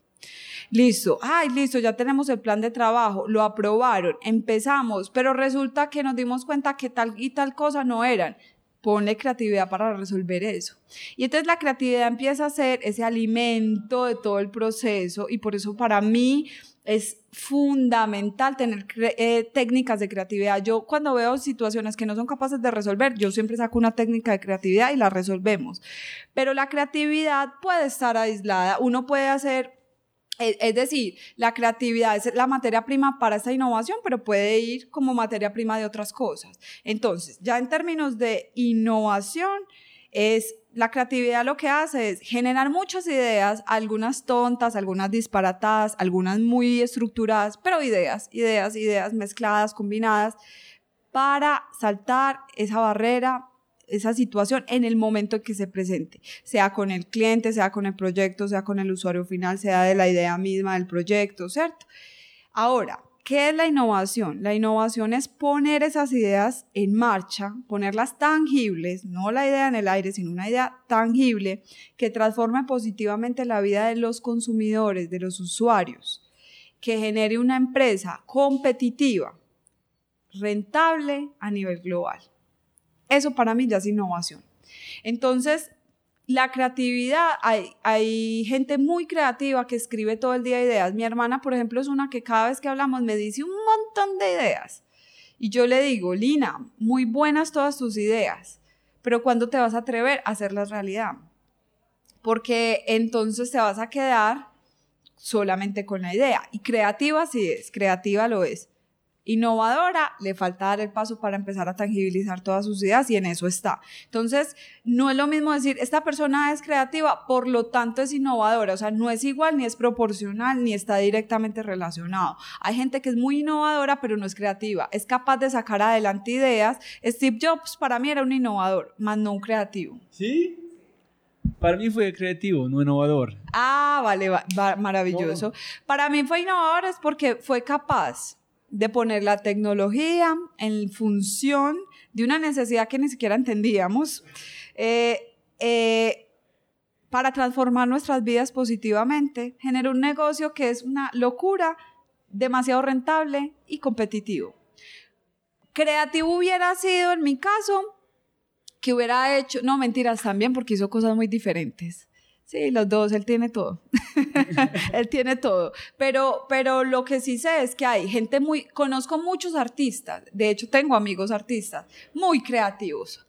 Listo, ay, listo, ya tenemos el plan de trabajo, lo aprobaron, empezamos, pero resulta que nos dimos cuenta que tal y tal cosa no eran. Ponle creatividad para resolver eso. Y entonces la creatividad empieza a ser ese alimento de todo el proceso y por eso para mí es fundamental tener eh, técnicas de creatividad. Yo cuando veo situaciones que no son capaces de resolver, yo siempre saco una técnica de creatividad y la resolvemos. Pero la creatividad puede estar aislada. Uno puede hacer es decir, la creatividad es la materia prima para esta innovación, pero puede ir como materia prima de otras cosas. Entonces, ya en términos de innovación, es la creatividad lo que hace es generar muchas ideas, algunas tontas, algunas disparatadas, algunas muy estructuradas, pero ideas, ideas, ideas mezcladas, combinadas, para saltar esa barrera, esa situación en el momento que se presente, sea con el cliente, sea con el proyecto, sea con el usuario final, sea de la idea misma del proyecto, ¿cierto? Ahora, ¿Qué es la innovación? La innovación es poner esas ideas en marcha, ponerlas tangibles, no la idea en el aire, sino una idea tangible que transforme positivamente la vida de los consumidores, de los usuarios, que genere una empresa competitiva, rentable a nivel global. Eso para mí ya es innovación. Entonces, la creatividad, hay, hay, gente muy creativa que escribe todo el día ideas. Mi hermana, por ejemplo, es una que cada vez que hablamos me dice un montón de ideas. Y yo le digo, Lina, muy buenas todas tus ideas, pero ¿cuándo te vas a atrever a hacerlas realidad? Porque entonces te vas a quedar solamente con la idea. Y creativa sí es, creativa lo es innovadora, le falta dar el paso para empezar a tangibilizar todas sus ideas y en eso está. Entonces, no es lo mismo decir, esta persona es creativa, por lo tanto es innovadora, o sea, no es igual, ni es proporcional, ni está directamente relacionado. Hay gente que es muy innovadora, pero no es creativa, es capaz de sacar adelante ideas. Steve Jobs para mí era un innovador, más no un creativo. ¿Sí? Para mí fue creativo, no innovador. Ah, vale, maravilloso. Para mí fue innovador es porque fue capaz de poner la tecnología en función de una necesidad que ni siquiera entendíamos eh, eh, para transformar nuestras vidas positivamente, generar un negocio que es una locura, demasiado rentable y competitivo. Creativo hubiera sido, en mi caso, que hubiera hecho, no mentiras también, porque hizo cosas muy diferentes. Sí, los dos, él tiene todo. él tiene todo. Pero, pero lo que sí sé es que hay gente muy, conozco muchos artistas, de hecho tengo amigos artistas, muy creativos,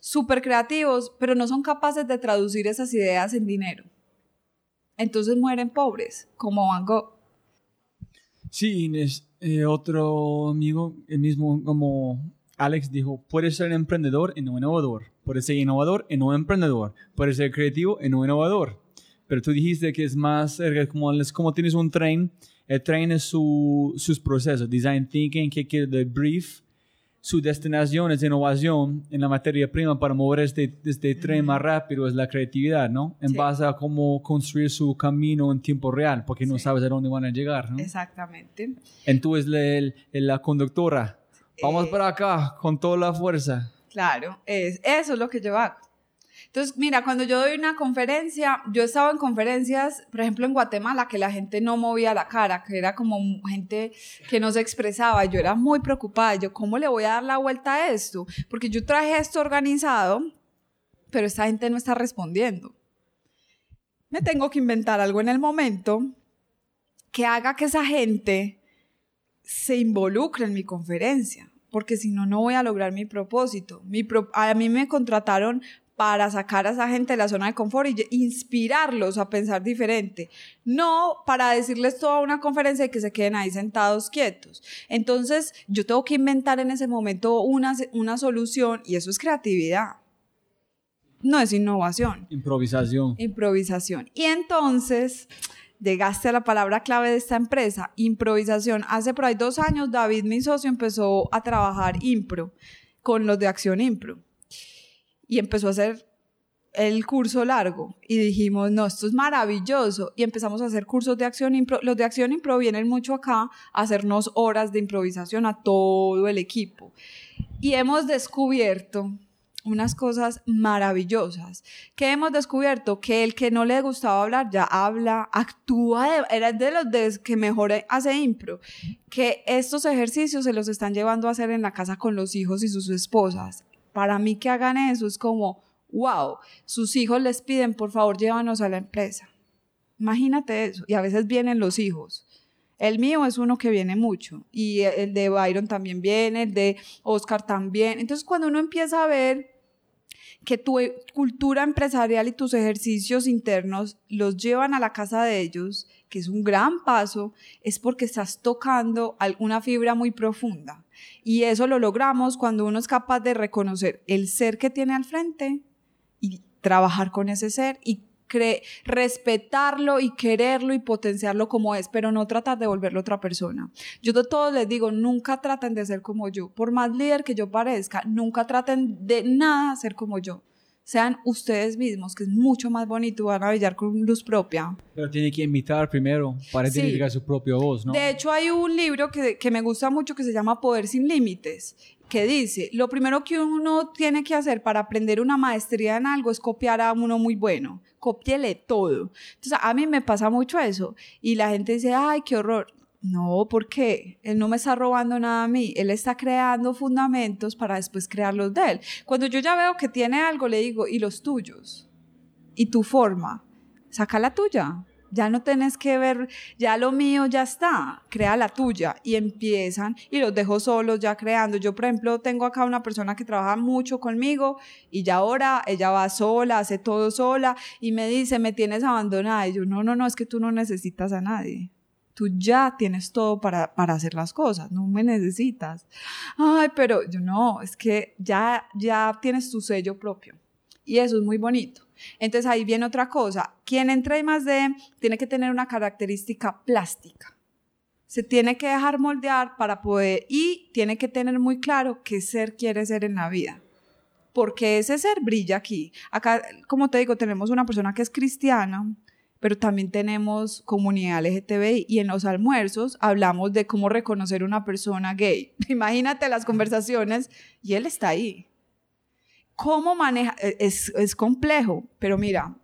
súper creativos, pero no son capaces de traducir esas ideas en dinero. Entonces mueren pobres, como Van Gogh. Sí, Inés, eh, otro amigo, el mismo como Alex dijo, puedes ser emprendedor y no innovador, puedes ser innovador y no emprendedor, puedes ser creativo y no innovador. Pero tú dijiste que es más, eh, como, es como tienes un tren, el tren es su, sus procesos, design thinking, que quiere de brief, su destinación es innovación en la materia prima para mover este, este tren más rápido, es la creatividad, ¿no? En base a cómo construir su camino en tiempo real, porque no sabes a dónde van a llegar, ¿no? Exactamente. Entonces la, la conductora, vamos eh, para acá con toda la fuerza. Claro, es, eso es lo que yo hago. Entonces, mira, cuando yo doy una conferencia, yo estaba en conferencias, por ejemplo, en Guatemala, que la gente no movía la cara, que era como gente que no se expresaba. Yo era muy preocupada. Yo, ¿cómo le voy a dar la vuelta a esto? Porque yo traje esto organizado, pero esta gente no está respondiendo. Me tengo que inventar algo en el momento que haga que esa gente se involucre en mi conferencia porque si no, no voy a lograr mi propósito. Mi a mí me contrataron para sacar a esa gente de la zona de confort y inspirarlos a pensar diferente. No para decirles toda una conferencia y que se queden ahí sentados quietos. Entonces, yo tengo que inventar en ese momento una, una solución y eso es creatividad. No es innovación. Improvisación. Improvisación. Y entonces, llegaste a la palabra clave de esta empresa, improvisación. Hace por ahí dos años, David, mi socio, empezó a trabajar impro con los de Acción Impro y empezó a hacer el curso largo y dijimos, no, esto es maravilloso y empezamos a hacer cursos de acción impro. Los de acción impro vienen mucho acá a hacernos horas de improvisación a todo el equipo y hemos descubierto unas cosas maravillosas. que hemos descubierto? Que el que no le gustaba hablar ya habla, actúa, era de los de que mejor hace impro. Que estos ejercicios se los están llevando a hacer en la casa con los hijos y sus esposas para mí que hagan eso es como, wow, sus hijos les piden, por favor, llévanos a la empresa. Imagínate eso. Y a veces vienen los hijos. El mío es uno que viene mucho. Y el de Byron también viene, el de Oscar también. Entonces, cuando uno empieza a ver que tu cultura empresarial y tus ejercicios internos los llevan a la casa de ellos, que es un gran paso, es porque estás tocando alguna fibra muy profunda. Y eso lo logramos cuando uno es capaz de reconocer el ser que tiene al frente y trabajar con ese ser respetarlo y quererlo y potenciarlo como es, pero no tratar de volverlo otra persona. Yo a todos les digo, nunca traten de ser como yo. Por más líder que yo parezca, nunca traten de nada ser como yo sean ustedes mismos, que es mucho más bonito, van a brillar con luz propia. Pero tiene que imitar primero para identificar su propia voz, ¿no? De hecho, hay un libro que, que me gusta mucho que se llama Poder sin Límites, que dice, lo primero que uno tiene que hacer para aprender una maestría en algo es copiar a uno muy bueno, cópiele todo. Entonces, a mí me pasa mucho eso y la gente dice, ay, qué horror. No, porque él no me está robando nada a mí, él está creando fundamentos para después crear los de él. Cuando yo ya veo que tiene algo, le digo, ¿y los tuyos? ¿Y tu forma? Saca la tuya. Ya no tenés que ver, ya lo mío ya está, crea la tuya y empiezan y los dejo solos ya creando. Yo, por ejemplo, tengo acá una persona que trabaja mucho conmigo y ya ahora ella va sola, hace todo sola y me dice, me tienes abandonada. Y yo, no, no, no, es que tú no necesitas a nadie Tú ya tienes todo para, para hacer las cosas, no me necesitas. Ay, pero yo no, es que ya, ya tienes tu sello propio. Y eso es muy bonito. Entonces ahí viene otra cosa. Quien entra en más de tiene que tener una característica plástica. Se tiene que dejar moldear para poder y tiene que tener muy claro qué ser quiere ser en la vida. Porque ese ser brilla aquí. Acá, como te digo, tenemos una persona que es cristiana, pero también tenemos comunidad LGTBI y en los almuerzos hablamos de cómo reconocer una persona gay. Imagínate las conversaciones y él está ahí. ¿Cómo maneja? E, es, es complejo, pero mira,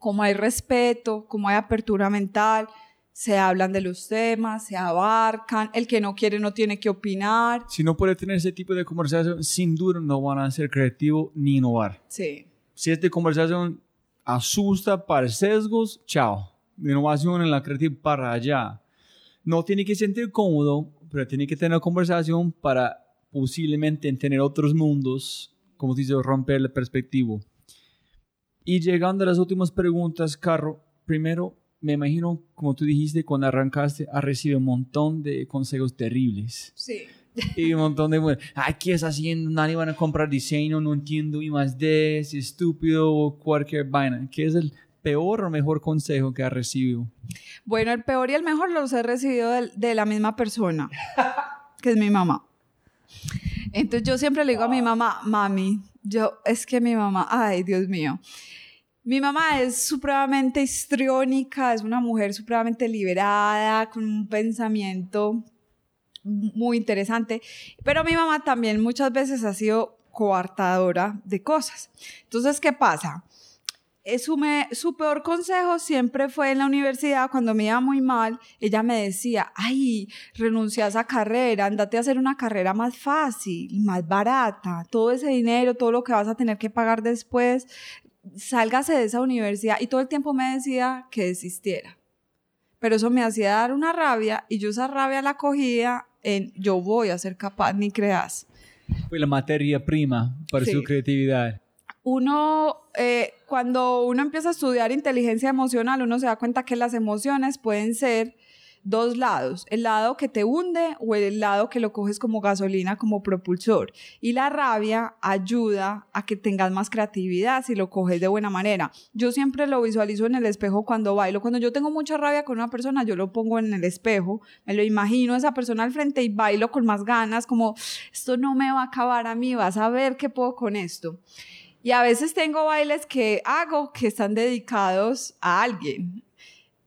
como hay respeto, como hay apertura mental, se hablan de los temas, se abarcan, el que no quiere no tiene que opinar. Si no puede tener ese tipo de conversación, sin duda no van a ser creativos ni innovar. Sí. Si esta conversación asusta para sesgos, chao. Innovación en la creatividad para allá. No tiene que sentir cómodo, pero tiene que tener conversación para posiblemente tener otros mundos, como dice, romper la perspectiva. Y llegando a las últimas preguntas, Carro, primero me imagino, como tú dijiste, cuando arrancaste, has recibido un montón de consejos terribles. Sí. Y un montón de, ay, ¿qué estás haciendo? Nadie van a comprar diseño, no entiendo, y más de, es estúpido, o cualquier vaina. ¿Qué es el peor o mejor consejo que has recibido? Bueno, el peor y el mejor los he recibido de, de la misma persona, que es mi mamá. Entonces yo siempre le digo a mi mamá, mami, yo, es que mi mamá, ay, Dios mío. Mi mamá es supremamente histriónica, es una mujer supremamente liberada, con un pensamiento muy interesante, pero mi mamá también muchas veces ha sido coartadora de cosas. Entonces, ¿qué pasa? Su, me, su, peor consejo siempre fue en la universidad, cuando me iba muy mal, ella me decía, ay, renuncia a esa carrera, andate a hacer una carrera más fácil, más barata, todo ese dinero, todo lo que vas a tener que pagar después, sálgase de esa universidad. Y todo el tiempo me decía que desistiera. Pero eso me hacía dar una rabia y yo esa rabia la cogía en yo voy a ser capaz, ni creas. Fue la materia prima para sí. su creatividad. Uno, eh, cuando uno empieza a estudiar inteligencia emocional, uno se da cuenta que las emociones pueden ser dos lados, el lado que te hunde o el lado que lo coges como gasolina, como propulsor. Y la rabia ayuda a que tengas más creatividad si lo coges de buena manera. Yo siempre lo visualizo en el espejo cuando bailo. Cuando yo tengo mucha rabia con una persona, yo lo pongo en el espejo, me lo imagino a esa persona al frente y bailo con más ganas, como esto no me va a acabar a mí, vas a ver qué puedo con esto. Y a veces tengo bailes que hago que están dedicados a alguien,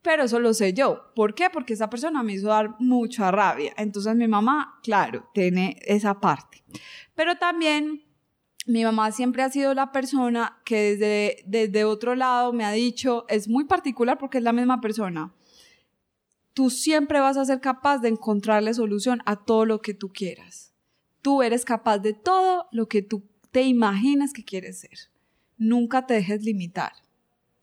pero eso lo sé yo. ¿Por qué? Porque esa persona me hizo dar mucha rabia. Entonces mi mamá, claro, tiene esa parte. Pero también mi mamá siempre ha sido la persona que desde, desde otro lado me ha dicho, es muy particular porque es la misma persona. Tú siempre vas a ser capaz de encontrarle solución a todo lo que tú quieras. Tú eres capaz de todo lo que tú te imaginas que quieres ser. Nunca te dejes limitar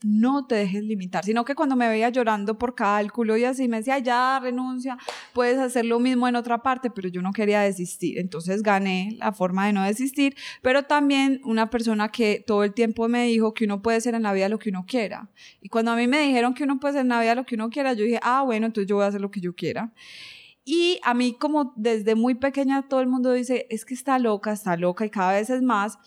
no te dejes limitar, sino que cuando me veía llorando por cálculo y así me decía, ya renuncia, puedes hacer lo mismo en otra parte, pero yo no quería desistir, entonces gané la forma de no desistir, pero también una persona que todo el tiempo me dijo que uno puede ser en la vida lo que uno quiera. Y cuando a mí me dijeron que uno puede ser en la vida lo que uno quiera, yo dije, ah, bueno, entonces yo voy a hacer lo que yo quiera. Y a mí como desde muy pequeña todo el mundo dice, es que está loca, está loca y cada vez es más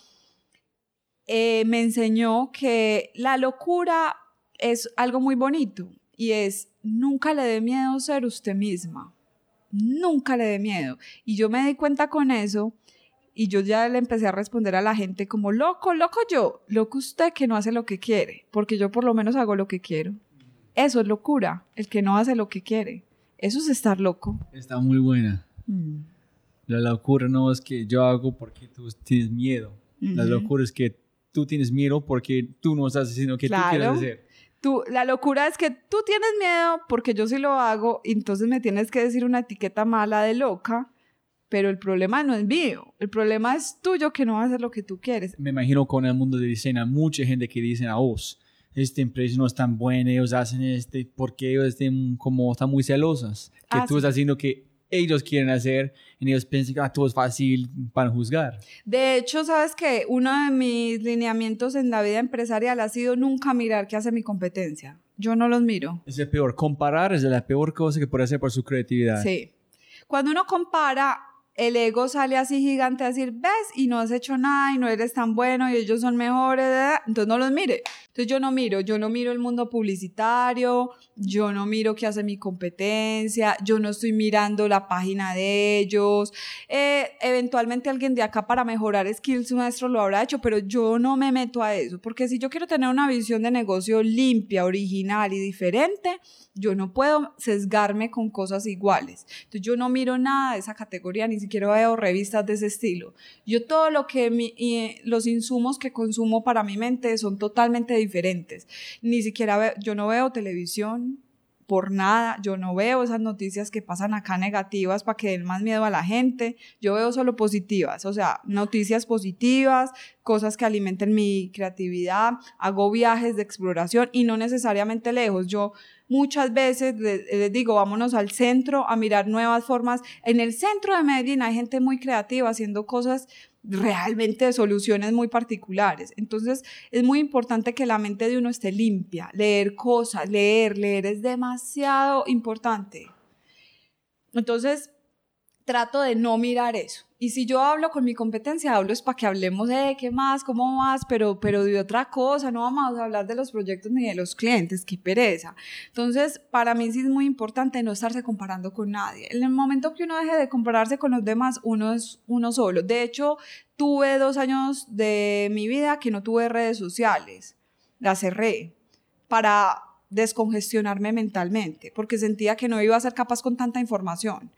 eh, me enseñó que la locura es algo muy bonito y es nunca le dé miedo ser usted misma. Nunca le dé miedo. Y yo me di cuenta con eso y yo ya le empecé a responder a la gente como loco, loco yo, loco usted que no hace lo que quiere, porque yo por lo menos hago lo que quiero. Eso es locura, el que no hace lo que quiere. Eso es estar loco. Está muy buena. Mm. La locura no es que yo hago porque tú tienes miedo. La locura es que tú tienes miedo porque tú no estás haciendo lo que tú quieres hacer. Tú, la locura es que tú tienes miedo porque yo sí lo hago, entonces me tienes que decir una etiqueta mala de loca, pero el problema no es mío, el problema es tuyo que no vas a hacer lo que tú quieres. Me imagino con el mundo de diseño, mucha gente que dice a vos, esta empresa no es tan buena, ellos hacen este, porque ellos estén como están muy celosas, que ah, tú estás haciendo que ellos quieren hacer y ellos piensan que ah, todo es fácil para juzgar. De hecho, sabes que uno de mis lineamientos en la vida empresarial ha sido nunca mirar qué hace mi competencia. Yo no los miro. Es el peor. Comparar es la peor cosa que puede hacer por su creatividad. Sí. Cuando uno compara, el ego sale así gigante a decir, ves, y no has hecho nada y no eres tan bueno y ellos son mejores, entonces no los mire. Entonces yo no miro, yo no miro el mundo publicitario, yo no miro qué hace mi competencia, yo no estoy mirando la página de ellos. Eh, eventualmente alguien de acá para mejorar skills maestro lo habrá hecho, pero yo no me meto a eso, porque si yo quiero tener una visión de negocio limpia, original y diferente, yo no puedo sesgarme con cosas iguales. Entonces yo no miro nada de esa categoría, ni siquiera veo revistas de ese estilo. Yo todo lo que mi, y los insumos que consumo para mi mente son totalmente diferentes. Ni siquiera veo, yo no veo televisión, por nada. Yo no veo esas noticias que pasan acá negativas para que den más miedo a la gente. Yo veo solo positivas, o sea, noticias positivas, cosas que alimenten mi creatividad. Hago viajes de exploración y no necesariamente lejos. Yo muchas veces les, digo, vámonos al centro a mirar nuevas formas. En el centro de Medellín hay gente muy creativa haciendo cosas realmente de soluciones muy particulares. Entonces es muy importante que la mente de uno esté limpia, leer cosas, leer, leer es demasiado importante. Entonces trato de no mirar eso. Y si yo hablo con mi competencia, hablo es para que hablemos de qué más, cómo más, pero, pero de otra cosa, no vamos a hablar de los proyectos ni de los clientes, qué pereza. Entonces, para mí sí es muy importante no estarse comparando con nadie. En el momento que uno deje de compararse con los demás, uno es uno solo. De hecho, tuve dos años de mi vida que no tuve redes sociales, las cerré para descongestionarme mentalmente, porque sentía que no iba a ser capaz con tanta información.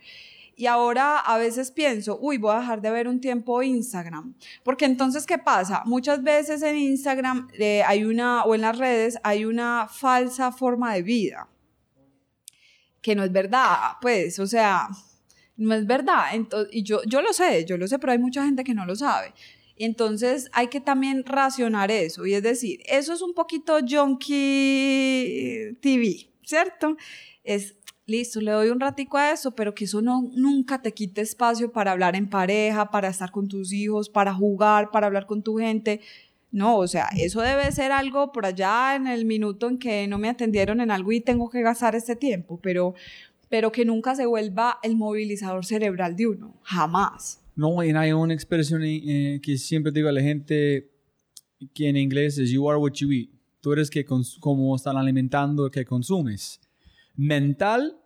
Y ahora a veces pienso, uy, voy a dejar de ver un tiempo Instagram. Porque entonces, ¿qué pasa? Muchas veces en Instagram eh, hay una, o en las redes, hay una falsa forma de vida. Que no es verdad, pues, o sea, no es verdad. Entonces, y yo, yo lo sé, yo lo sé, pero hay mucha gente que no lo sabe. Entonces hay que también racionar eso. Y es decir, eso es un poquito junkie TV, ¿cierto? Es listo, le doy un ratico a eso, pero que eso no, nunca te quite espacio para hablar en pareja, para estar con tus hijos, para jugar, para hablar con tu gente. No, o sea, eso debe ser algo por allá en el minuto en que no me atendieron en algo y tengo que gastar este tiempo, pero, pero que nunca se vuelva el movilizador cerebral de uno, jamás. No, y hay una expresión eh, que siempre digo a la gente que en inglés es you are what you eat. Tú eres que como están alimentando que consumes. Mental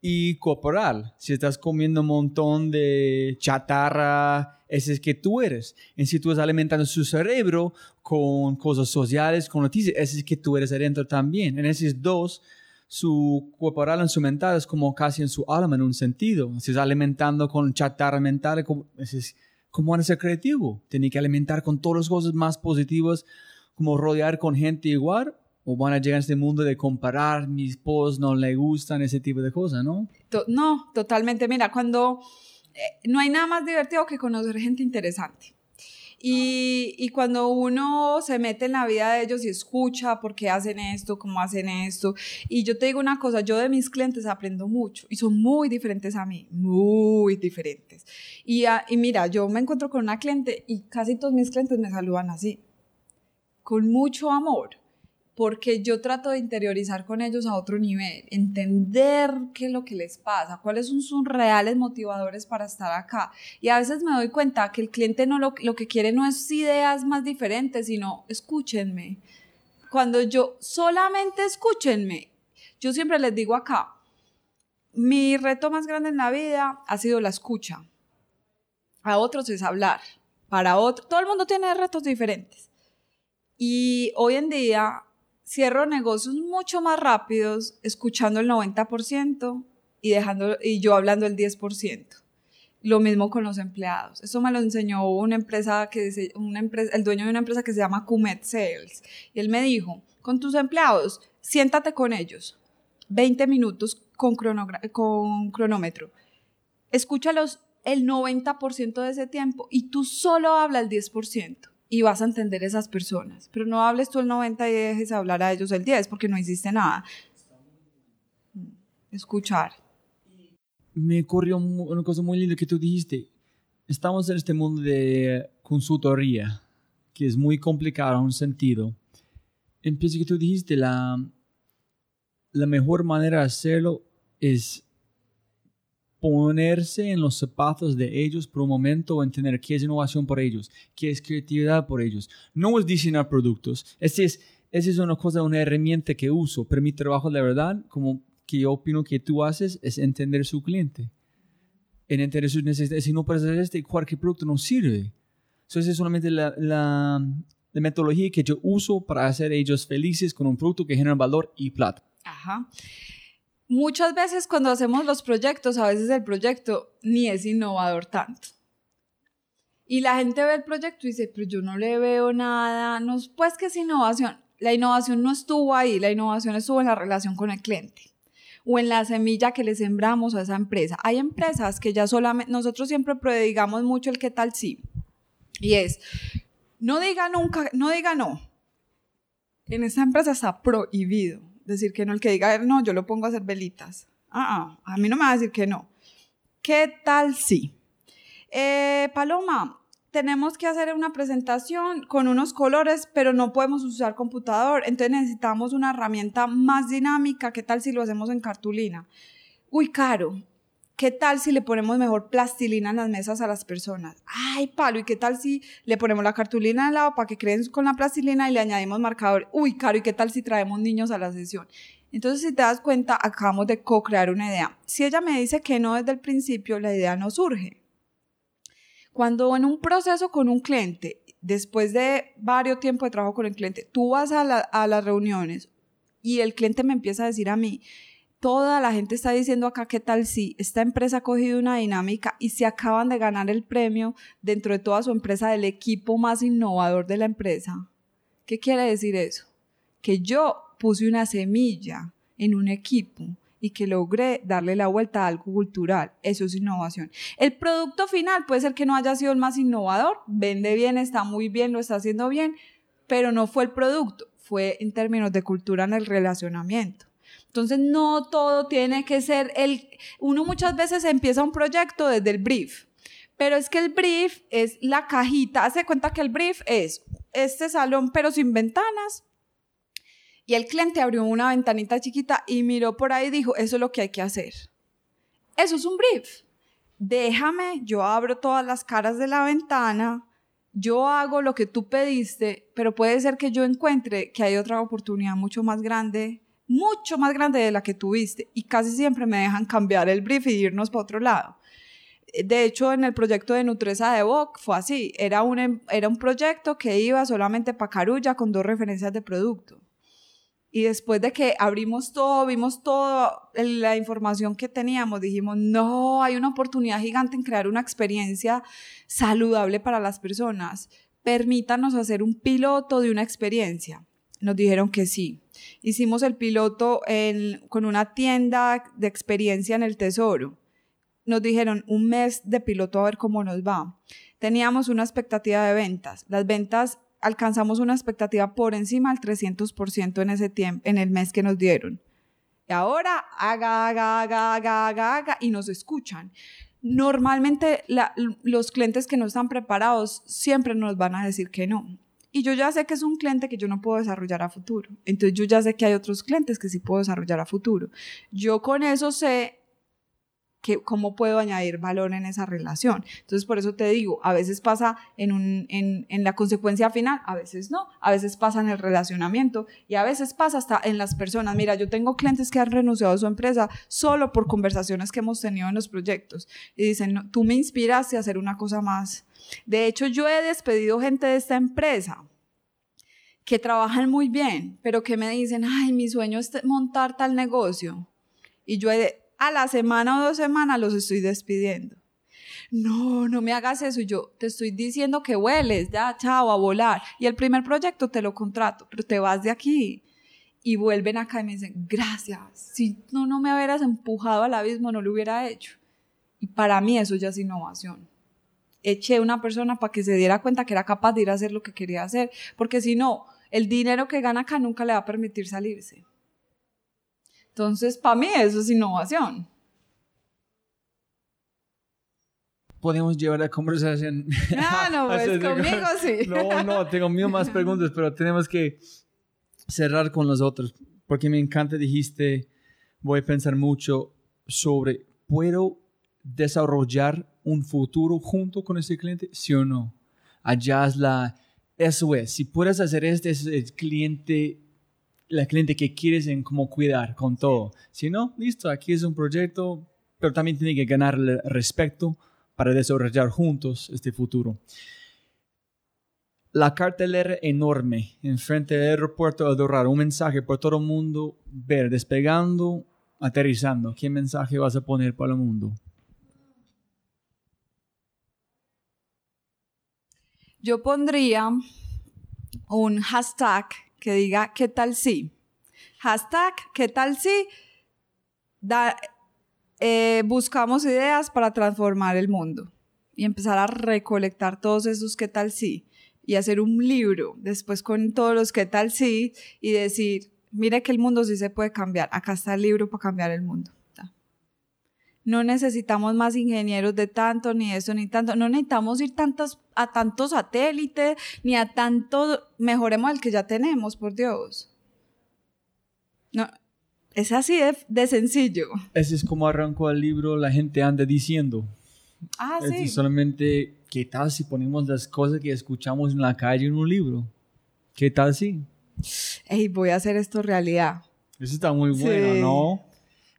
y corporal. Si estás comiendo un montón de chatarra, ese es que tú eres. Y si tú estás alimentando su cerebro con cosas sociales, con noticias, ese es que tú eres adentro también. En esos dos, su corporal y su mental es como casi en su alma en un sentido. Si estás alimentando con chatarra mental, ese es como van ser creativo. Tiene que alimentar con todas las cosas más positivas, como rodear con gente igual o van a llegar a este mundo de comparar, mis posts no le gustan, ese tipo de cosas, ¿no? no, totalmente. Mira, cuando eh, no hay nada más divertido que conocer gente interesante. Y, y, cuando uno se mete en la vida de ellos y escucha por qué hacen esto, cómo hacen esto. Y yo te digo una cosa, yo de mis clientes aprendo mucho y son muy diferentes a mí, muy diferentes. Y, y mira, yo me encuentro con una cliente y casi todos mis clientes me saludan así, con mucho amor porque yo trato de interiorizar con ellos a otro nivel, entender qué es lo que les pasa, cuáles son sus reales motivadores para estar acá. Y a veces me doy cuenta que el cliente no lo, lo que quiere no es ideas más diferentes, sino escúchenme. Cuando yo solamente escúchenme, yo siempre les digo acá, mi reto más grande en la vida ha sido la escucha. A otros es hablar. Para otros, todo el mundo tiene retos diferentes. Y hoy en día cierro negocios mucho más rápidos escuchando el 90% y, dejando, y yo hablando el 10%. Lo mismo con los empleados. Eso me lo enseñó una empresa que una empresa, el dueño de una empresa que se llama Cumet Sales. Y él me dijo, con tus empleados, siéntate con ellos 20 minutos con, con cronómetro. Escúchalos el 90% de ese tiempo y tú solo habla el 10% y vas a entender esas personas. Pero no hables tú el 90 y dejes hablar a ellos el 10 porque no hiciste nada. Escuchar. Me ocurrió una cosa muy linda que tú dijiste. Estamos en este mundo de consultoría, que es muy complicado en un sentido. Empieza que tú dijiste, la, la mejor manera de hacerlo es ponerse en los zapatos de ellos por un momento entender qué es innovación por ellos, qué es creatividad por ellos. No es diseñar productos. Esa es, es una cosa, una herramienta que uso, pero mi trabajo de verdad, como que yo opino que tú haces, es entender su cliente. En entender sus necesidades. Si no puedes hacer este, cualquier producto no sirve. Entonces es solamente la, la, la metodología que yo uso para hacer ellos felices con un producto que genera valor y plata. Ajá muchas veces cuando hacemos los proyectos, a veces el proyecto ni es innovador tanto. Y la gente ve el proyecto y dice, pero yo no le veo nada, no, pues que es innovación. La innovación no estuvo ahí, la innovación estuvo en la relación con el cliente o en la semilla que le sembramos a esa empresa. Hay empresas que ya solamente, nosotros siempre prodigamos mucho el qué tal sí. Y es, no diga nunca, no diga no. En esa empresa está prohibido decir que no, el que diga no, yo lo pongo a hacer velitas. Ah, ah, a mí no me va a decir que no. ¿Qué tal si? Eh, Paloma, tenemos que hacer una presentación con unos colores, pero no podemos usar computador, entonces necesitamos una herramienta más dinámica, ¿qué tal si lo hacemos en cartulina? Uy, caro, ¿Qué tal si le ponemos mejor plastilina en las mesas a las personas? Ay, palo, ¿y qué tal si le ponemos la cartulina al lado para que creen con la plastilina y le añadimos marcador? Uy, caro, ¿y qué tal si traemos niños a la sesión? Entonces, si te das cuenta, acabamos de co-crear una idea. Si ella me dice que no desde el principio, la idea no surge. Cuando en un proceso con un cliente, después de varios tiempos de trabajo con el cliente, tú vas a, a las reuniones y el cliente me empieza a decir a mí, toda la gente está diciendo acá qué tal si esta empresa ha cogido una dinámica y se acaban de ganar el premio dentro de toda su empresa del equipo más innovador de la empresa. ¿Qué quiere decir eso? Que yo puse una semilla en un equipo y que logré darle la vuelta a algo cultural. Eso es innovación. El producto final puede ser que no haya sido el más innovador, vende bien, está muy bien, lo está haciendo bien, pero no fue el producto, fue en términos de cultura en el relacionamiento. Entonces, no todo tiene que ser el... Uno muchas veces empieza un proyecto desde el brief, pero es que el brief es la cajita. Hace cuenta que el brief es este salón, pero sin ventanas. Y el cliente abrió una ventanita chiquita y miró por ahí y dijo, eso es lo que hay que hacer. Eso es un brief. Déjame, yo abro todas las caras de la ventana, yo hago lo que tú pediste, pero puede ser que yo encuentre que hay otra oportunidad mucho más grande mucho más grande de la que tuviste y casi siempre me dejan cambiar el brief y irnos para otro lado. De hecho, en el proyecto de Nutresa de Boc fue así, era un, em, era un proyecto que iba solamente para Carulla con dos referencias de producto. Y después de que abrimos todo, vimos toda la información que teníamos, dijimos, no, hay una oportunidad gigante en crear una experiencia saludable para las personas. Permítanos hacer un piloto de una experiencia. Nos dijeron que sí. Hicimos el piloto con una tienda de experiencia en el Tesoro. Nos dijeron un mes de piloto a ver cómo nos va. Teníamos una expectativa de ventas. Las ventas alcanzamos una expectativa por encima del 300% en ese tiempo, en el mes que nos dieron. Y ahora haga, haga, haga, haga, haga, haga y nos escuchan. Normalmente los clientes que no están preparados siempre nos van a decir que no. Y yo ya sé que es un cliente que yo no puedo desarrollar a futuro. Entonces yo ya sé que hay otros clientes que sí puedo desarrollar a futuro. Yo con eso sé que, cómo puedo añadir valor en esa relación. Entonces, por eso te digo, a veces pasa en, un, en, en, la consecuencia final, a veces no, a veces pasa en el relacionamiento y a veces pasa hasta en las personas. Mira, yo tengo clientes que han renunciado a su empresa solo por conversaciones que hemos tenido en los proyectos y dicen, tú me inspiraste a hacer una cosa más de hecho, yo he despedido gente de esta empresa que trabajan muy bien, pero que me dicen, ay, mi sueño es montar tal negocio. Y yo a la semana o dos semanas los estoy despidiendo. No, no me hagas eso. yo te estoy diciendo que hueles, ya, chao, a volar. Y el primer proyecto te lo contrato, pero te vas de aquí. Y vuelven acá y me dicen, gracias. Si no, no me hubieras empujado al abismo, no lo hubiera hecho. Y para mí eso ya es innovación eché una persona para que se diera cuenta que era capaz de ir a hacer lo que quería hacer, porque si no, el dinero que gana acá nunca le va a permitir salirse. Entonces, para mí eso es innovación. Podemos llevar la conversación. Ah, no, pues conmigo sí. No, no, tengo mil más preguntas, pero tenemos que cerrar con los otros, porque me encanta, dijiste, voy a pensar mucho sobre, ¿puedo desarrollar un futuro junto con ese cliente? ¿Sí o no? Allá es la, eso es, si puedes hacer este, es el cliente, la cliente que quieres en cómo cuidar con todo. Si no, listo, aquí es un proyecto, pero también tiene que ganar el respeto para desarrollar juntos este futuro. La cartelera enorme enfrente del aeropuerto de Dorar, un mensaje por todo el mundo ver, despegando, aterrizando. ¿Qué mensaje vas a poner para el mundo? yo pondría un hashtag que diga ¿qué tal si? Hashtag ¿qué tal si? Eh, buscamos ideas para transformar el mundo y empezar a recolectar todos esos ¿qué tal si? Y hacer un libro después con todos los ¿qué tal si? Y decir, mire que el mundo sí se puede cambiar, acá está el libro para cambiar el mundo. No necesitamos más ingenieros de tanto, ni eso, ni tanto, no necesitamos ir tantos, a tantos satélites, ni a tanto, mejoremos el que ya tenemos, por Dios. No, es así de, de sencillo. Ese es como arrancó el libro La gente anda diciendo. Ah, Es sí. solamente, ¿qué tal si ponemos las cosas que escuchamos en la calle en un libro? ¿Qué tal si? Ey, voy a hacer esto realidad. Eso está muy Sí. bueno, ¿no?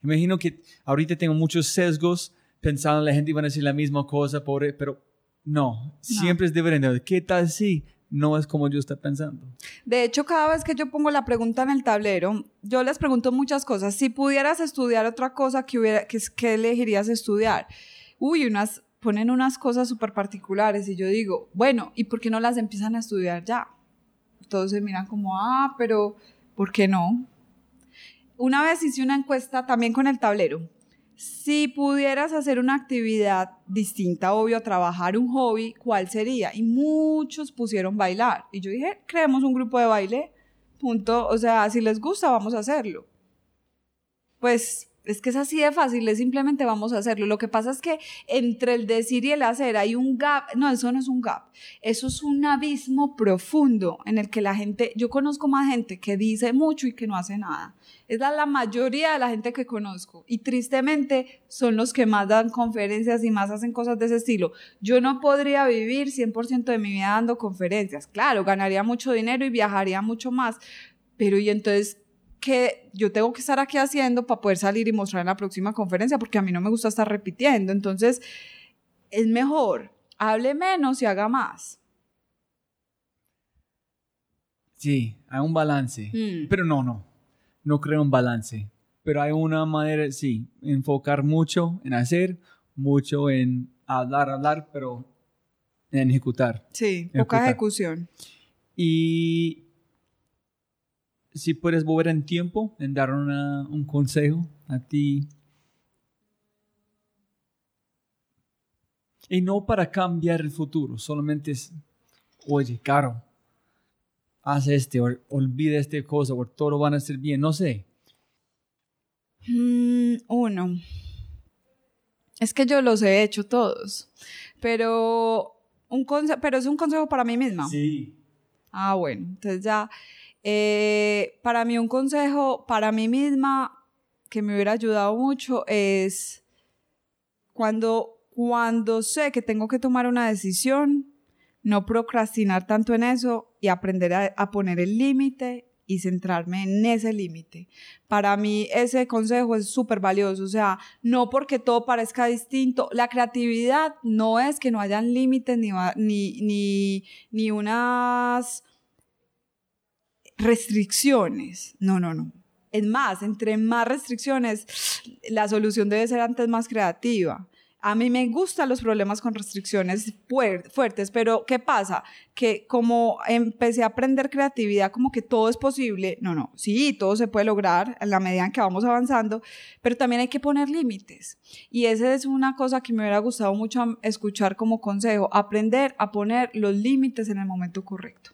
Imagino que ahorita tengo muchos sesgos pensando la gente iba a decir la misma cosa, pobre, pero no, siempre es diferente. ¿Qué tal si no es como yo está pensando? De hecho, cada vez que yo pongo la pregunta en el tablero, yo les pregunto muchas cosas. Si pudieras estudiar otra cosa, ¿qué, hubiera, qué, qué elegirías estudiar? Uy, unas, ponen unas cosas súper particulares y yo digo, bueno, ¿y por qué no las empiezan a estudiar ya? Todos se miran como, ah, pero ¿por qué no? Una vez hice una encuesta también con el tablero. Si pudieras hacer una actividad distinta, obvio, trabajar un hobby, ¿cuál sería? Y muchos pusieron bailar. Y yo dije, creemos un grupo de baile, punto. O sea, si les gusta, vamos a hacerlo. Pues es que es así de fácil, es simplemente vamos a hacerlo. Lo que pasa es que entre el decir y el hacer hay un gap. No, eso no es un gap. Eso es un abismo profundo en el que la gente, yo conozco más gente que dice mucho y que no hace nada. Es la, mayoría de la gente que conozco. Y tristemente son los que más dan conferencias y más hacen cosas de ese estilo. Yo no podría vivir 100% de mi vida dando conferencias. Claro, ganaría mucho dinero y viajaría mucho más. Pero y entonces, ¿qué yo tengo que estar aquí haciendo para poder salir y mostrar en la próxima conferencia? Porque a mí no me gusta estar repitiendo. Entonces, es mejor, hable menos y haga más. Sí, hay un balance. Mm. Pero no, no. No creo un balance. Pero hay una manera, sí, enfocar mucho en hacer, mucho en hablar, hablar, pero en ejecutar. Sí, poca ejecución. Y si puedes volver en tiempo, en dar una- un consejo a ti. Y no para cambiar el futuro, solamente es, oye, Caro, haz este, o olvida esta cosa, o todo van a ser bien, no sé. Mm, uno. Es que yo los he hecho todos. Pero, un pero es un consejo para mí misma. Sí. Ah, bueno, entonces ya. Eh, para mí un consejo para mí misma que me hubiera ayudado mucho es cuando, cuando sé que tengo que tomar una decisión, no procrastinar tanto en eso y aprender a, a poner el límite y centrarme en ese límite. Para mí ese consejo es súper valioso, o sea, no porque todo parezca distinto, la creatividad no es que no hayan límites ni, ni, ni, ni unas restricciones, no, no, no. Es más, entre más restricciones, la solución debe ser antes más creativa. A mí me gustan los problemas con restricciones fuer- fuertes, pero ¿qué pasa? Que como empecé a aprender creatividad, como que todo es posible. No, no, sí, todo se puede lograr en la medida en que vamos avanzando, pero también hay que poner límites. Y esa es una cosa que me hubiera gustado mucho escuchar como consejo, aprender a poner los límites en el momento correcto.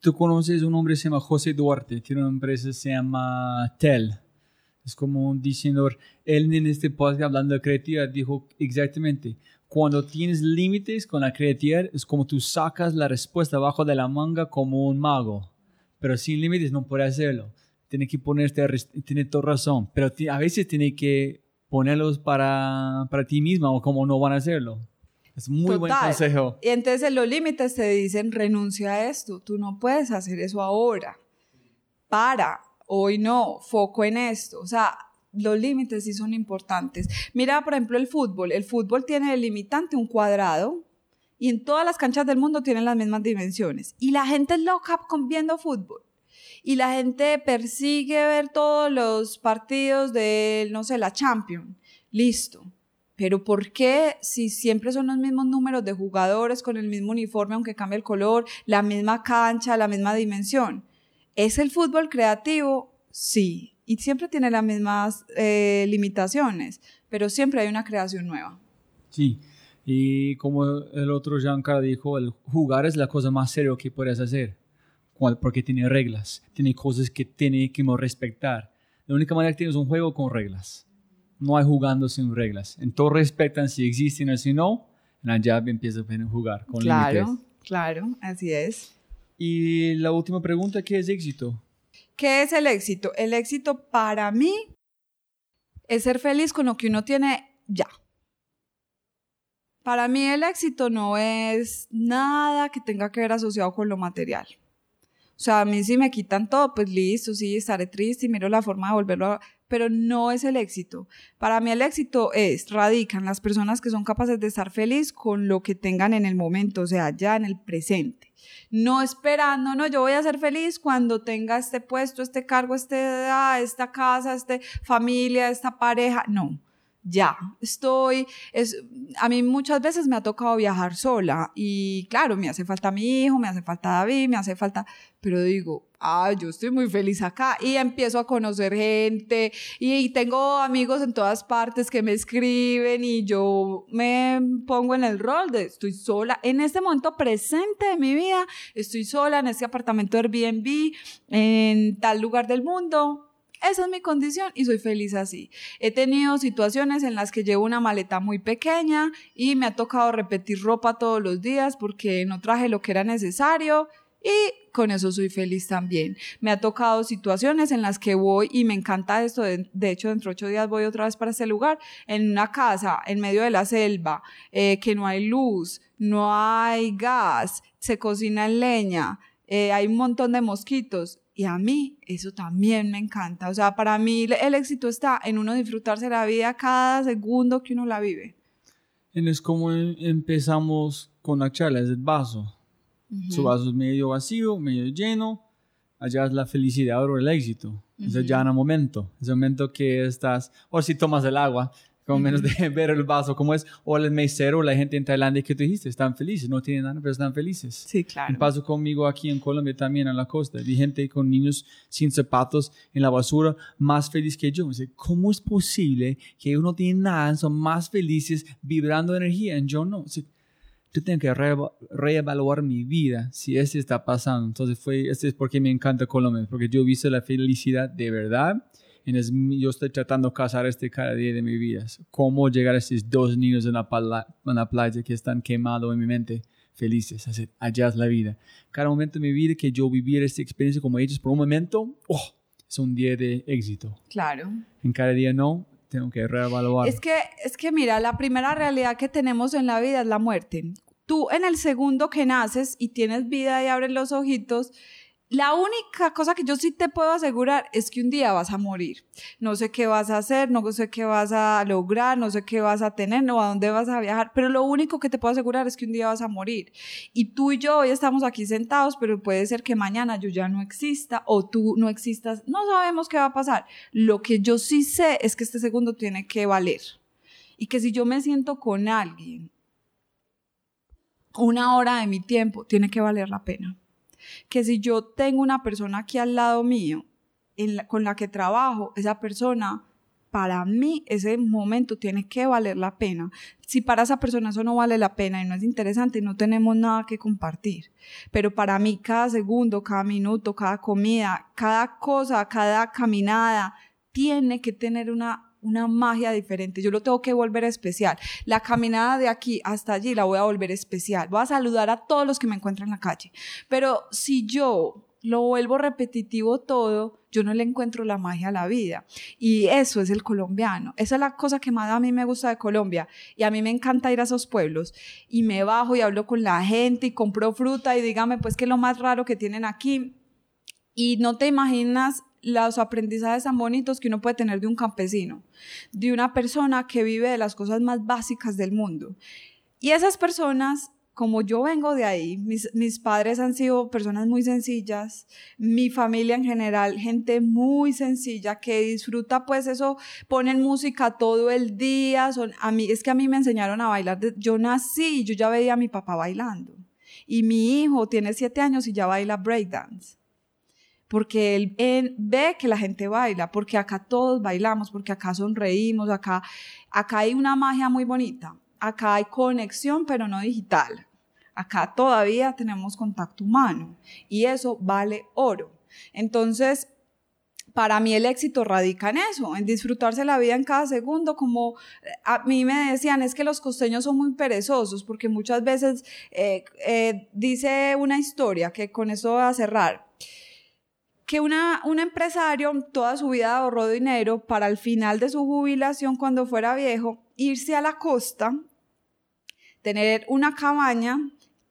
Tú conoces un hombre que se llama José Duarte, tiene una empresa que se llama TEL. Es como un diseñador. Él en este podcast hablando de creatividad dijo exactamente, cuando tienes límites con la creatividad es como tú sacas la respuesta abajo de la manga como un mago. Pero sin límites no puede hacerlo. Tiene que ponerte, tiene toda razón, pero a veces tiene que ponerlos para, para ti misma o como no van a hacerlo. Es muy buen Total. consejo. Y entonces en los límites te dicen, renuncia a esto, tú no puedes hacer eso ahora. Para, hoy no, foco en esto. O sea, los límites sí son importantes. Mira, por ejemplo, el fútbol. El fútbol tiene el limitante un cuadrado y en todas las canchas del mundo tienen las mismas dimensiones. Y la gente es loca con viendo fútbol. Y la gente persigue ver todos los partidos de, no sé, la Champions. Listo. Pero ¿por qué si siempre son los mismos números de jugadores con el mismo uniforme, aunque cambie el color, la misma cancha, la misma dimensión? ¿Es el fútbol creativo? Sí. Y siempre tiene las mismas eh, limitaciones, pero siempre hay una creación nueva. Sí, y como el otro Giancarlo dijo, el jugar es la cosa más seria que puedes hacer, porque tiene reglas, tiene cosas que tiene que respetar. La única manera que tienes un juego con reglas. No hay jugando sin reglas. En todo respetan si existen o si no, allá empieza a jugar con Claro, límites. claro, así es. Y la última pregunta, ¿qué es éxito? ¿Qué es el éxito? El éxito para mí es ser feliz con lo que uno tiene ya. Para mí el éxito no es nada que tenga que ver asociado con lo material. O sea, a mí si me quitan todo, pues listo, sí, estaré triste y miro la forma de volverlo a... Pero no es el éxito. Para mí el éxito es, radican las personas que son capaces de estar feliz con lo que tengan en el momento, o sea, ya en el presente. No esperando, no, yo voy a ser feliz cuando tenga este puesto, este cargo, este, ah, esta casa, este familia, esta pareja. No, ya, estoy, es, a mí muchas veces me ha tocado viajar sola y claro, me hace falta mi hijo, me hace falta David, me hace falta, pero digo, ah, yo estoy muy feliz acá y empiezo a conocer gente y, y tengo amigos en todas partes que me escriben y yo me pongo en el rol de estoy sola, en este momento presente de mi vida, estoy sola en este apartamento Airbnb, en tal lugar del mundo, esa es mi condición y soy feliz así. He tenido situaciones en las que llevo una maleta muy pequeña y me ha tocado repetir ropa todos los días porque no traje lo que era necesario y con eso soy feliz también. Me ha tocado situaciones en las que voy y me encanta esto, de, de hecho dentro de ocho días voy otra vez para este lugar, en una casa en medio de la selva, eh, que no hay luz, no hay gas, se cocina en leña, eh, hay un montón de mosquitos y a mí eso también me encanta. O sea, para mí el éxito está en uno disfrutarse la vida cada segundo que uno la vive. Es como empezamos con la charla, es el vaso. Su vaso es medio vacío, medio lleno. Allá es la felicidad o el éxito. Es ya en el momento. Es el momento que estás, o si tomas el agua, con menos de ver el vaso, como es, o el mesero, la gente en Tailandia que tú dijiste, están felices, no tienen nada, pero están felices. Sí, claro. Me pasó conmigo aquí en Colombia también, en la costa. Vi gente con niños sin zapatos en la basura, más feliz que yo. Me dice, ¿cómo es posible que uno tiene nada, son más felices, vibrando energía, y yo no? Dice, yo tengo que re reevaluar mi vida si esto está pasando. Entonces, fue, este es porque me encanta Colombia, porque yo he visto la felicidad de verdad es, yo estoy tratando de casar este cada día de mi vida. Cómo llegar a esos dos niños en la, playa, en la playa que están quemados en mi mente, felices. Así, allá es la vida. Cada momento de mi vida que yo viviera esta experiencia como ellos por un momento, oh, es un día de éxito. Claro. En cada día no, tengo que reevaluar. Es que, es que mira, la primera realidad que tenemos en la vida es la muerte. Tú en el segundo que naces y tienes vida y abres los ojitos, la única cosa que yo sí te puedo asegurar es que un día vas a morir. No sé qué vas a hacer, no sé qué vas a lograr, no sé qué vas a tener, no a dónde vas a viajar, pero lo único que te puedo asegurar es que un día vas a morir. Y tú y yo hoy estamos aquí sentados, pero puede ser que mañana yo ya no exista o tú no existas. No sabemos qué va a pasar. Lo que yo sí sé es que este segundo tiene que valer. Y que si yo me siento con alguien una hora de mi tiempo, tiene que valer la pena que si yo tengo una persona aquí al lado mío con la que trabajo, esa persona, para mí ese momento tiene que valer la pena. Si para esa persona eso no vale la pena y no es interesante, no tenemos nada que compartir. Pero para mí cada segundo, cada minuto, cada comida, cada cosa, cada caminada, tiene que tener una una magia diferente. Yo lo tengo que volver especial. La caminada de aquí hasta allí la voy a volver especial. Voy a saludar a todos los que me encuentran en la calle. Pero si yo lo vuelvo repetitivo todo, yo no le encuentro la magia a la vida. Y eso es el colombiano. Esa es la cosa que más a mí me gusta de Colombia. Y a mí me encanta ir a esos pueblos. Y me bajo y hablo con la gente y compro fruta y dígame pues qué es lo más raro que tienen aquí. Y no te imaginas los aprendizajes tan bonitos que uno puede tener de un campesino, de una persona que vive de las cosas más básicas del mundo. Y esas personas, como yo vengo de ahí, mis, mis padres han sido personas muy sencillas, mi familia en general, gente muy sencilla que disfruta pues eso, ponen música todo el día, son, a mí, es que a mí me enseñaron a bailar, yo nací, yo ya veía a mi papá bailando. Y mi hijo tiene siete años y ya baila breakdance porque él, ve que la gente baila, porque acá todos bailamos, porque acá sonreímos, acá, acá hay una magia muy bonita, acá hay conexión, pero no digital. Acá todavía tenemos contacto humano y eso vale oro. Entonces, para mí el éxito radica en eso, en disfrutarse la vida en cada segundo, como eh, a mí me decían, es que los costeños son muy perezosos, porque muchas veces eh, eh, dice una historia, que con eso voy a cerrar, que un empresario toda su vida ahorró dinero para al final de su jubilación, cuando fuera viejo, irse a la costa, tener una cabaña,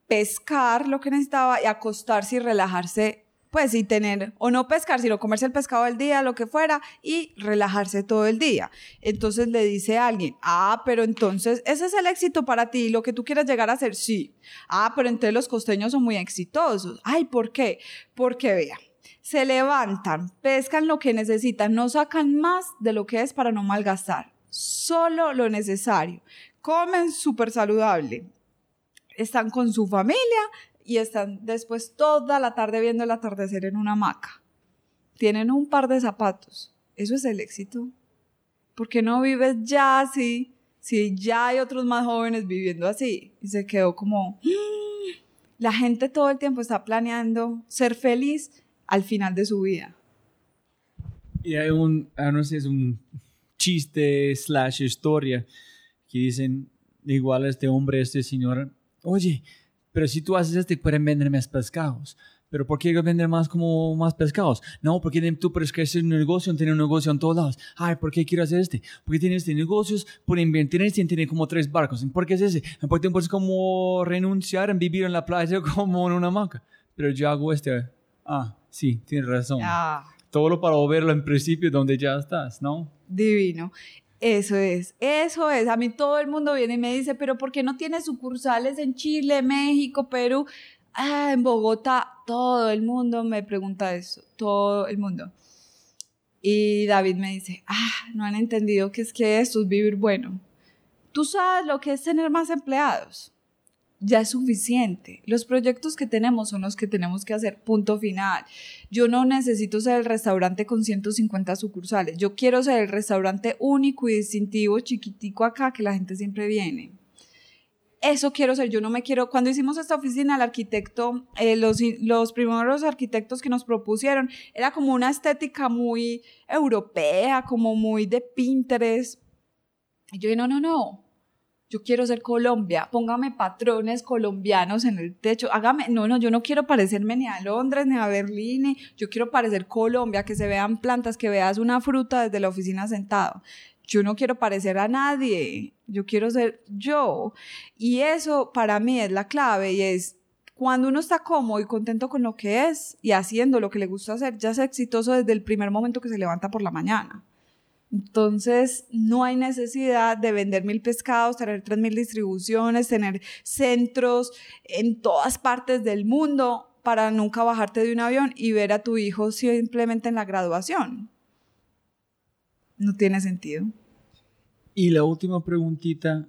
pescar lo que necesitaba y acostarse y relajarse pues y tener, o no pescar, sino comerse el pescado del día, lo que fuera, y relajarse todo el día. Entonces le dice alguien, ah, pero entonces ese es el éxito para ti, lo que tú quieras llegar a hacer, sí. Ah, pero entonces los costeños son muy exitosos. Ay, ¿por qué? Porque vea, se levantan, pescan lo que necesitan, no sacan más de lo que es para no malgastar, solo lo necesario. Comen súper saludable, están con su familia, y están después toda la tarde viendo el atardecer en una hamaca. Tienen un par de zapatos. Eso es el éxito. ¿Por qué no vives ya así? Si ya hay otros más jóvenes viviendo así. Y se quedó como, mm". la gente todo el tiempo está planeando ser feliz al final de su vida. Y hay un, ah, no sé, es un chiste slash historia que dicen, igual este hombre, este señor, oye, pero si tú haces esto, pueden vender más pescados. ¿Pero por qué vender más como más pescados? No, porque tú puedes crecer un negocio, tener un negocio en todos lados. Ay, ¿por qué quiero hacer este? Porque tienes este negocios, por invertir en este, tiene como tres barcos. ¿Por qué es ese? Porque puedes como renunciar en vivir en la playa como en una hamaca. Pero yo hago este. Ah, sí, tienes razón. Ah. Todo lo para verlo en principio donde ya estás, ¿no? Divino. Eso es, eso es. A mí todo el mundo viene y me dice, pero ¿por qué no tiene sucursales en Chile, México, Perú? Ah, en Bogotá, todo el mundo me pregunta eso, todo el mundo. Y David me dice, ah, no han entendido que es que esto es vivir bueno. Tú sabes lo que es tener más empleados ya es suficiente. Los proyectos que tenemos son los que tenemos que hacer, punto final. Yo no necesito ser el restaurante con 150 sucursales. Yo quiero ser el restaurante único y distintivo, chiquitico acá, que la gente siempre viene. Eso quiero ser, yo no me quiero, cuando hicimos esta oficina, el arquitecto, eh, los, primeros arquitectos que nos propusieron, era como una estética muy europea, como muy de Pinterest. Y yo no, no, no, yo quiero ser Colombia, póngame patrones colombianos en el techo, hágame, no, no, yo no quiero parecerme ni a Londres ni a Berlín, yo quiero parecer Colombia, que se vean plantas, que veas una fruta desde la oficina sentado. Yo no quiero parecer a nadie, yo quiero ser yo. Y eso para mí es la clave y es cuando uno está cómodo y contento con lo que es y haciendo lo que le gusta hacer, ya es exitoso desde el primer momento que se levanta por la mañana. Entonces, no hay necesidad de vender mil pescados, tener tres mil distribuciones, tener centros en todas partes del mundo para nunca bajarte de un avión y ver a tu hijo simplemente en la graduación. No tiene sentido. Y la última preguntita,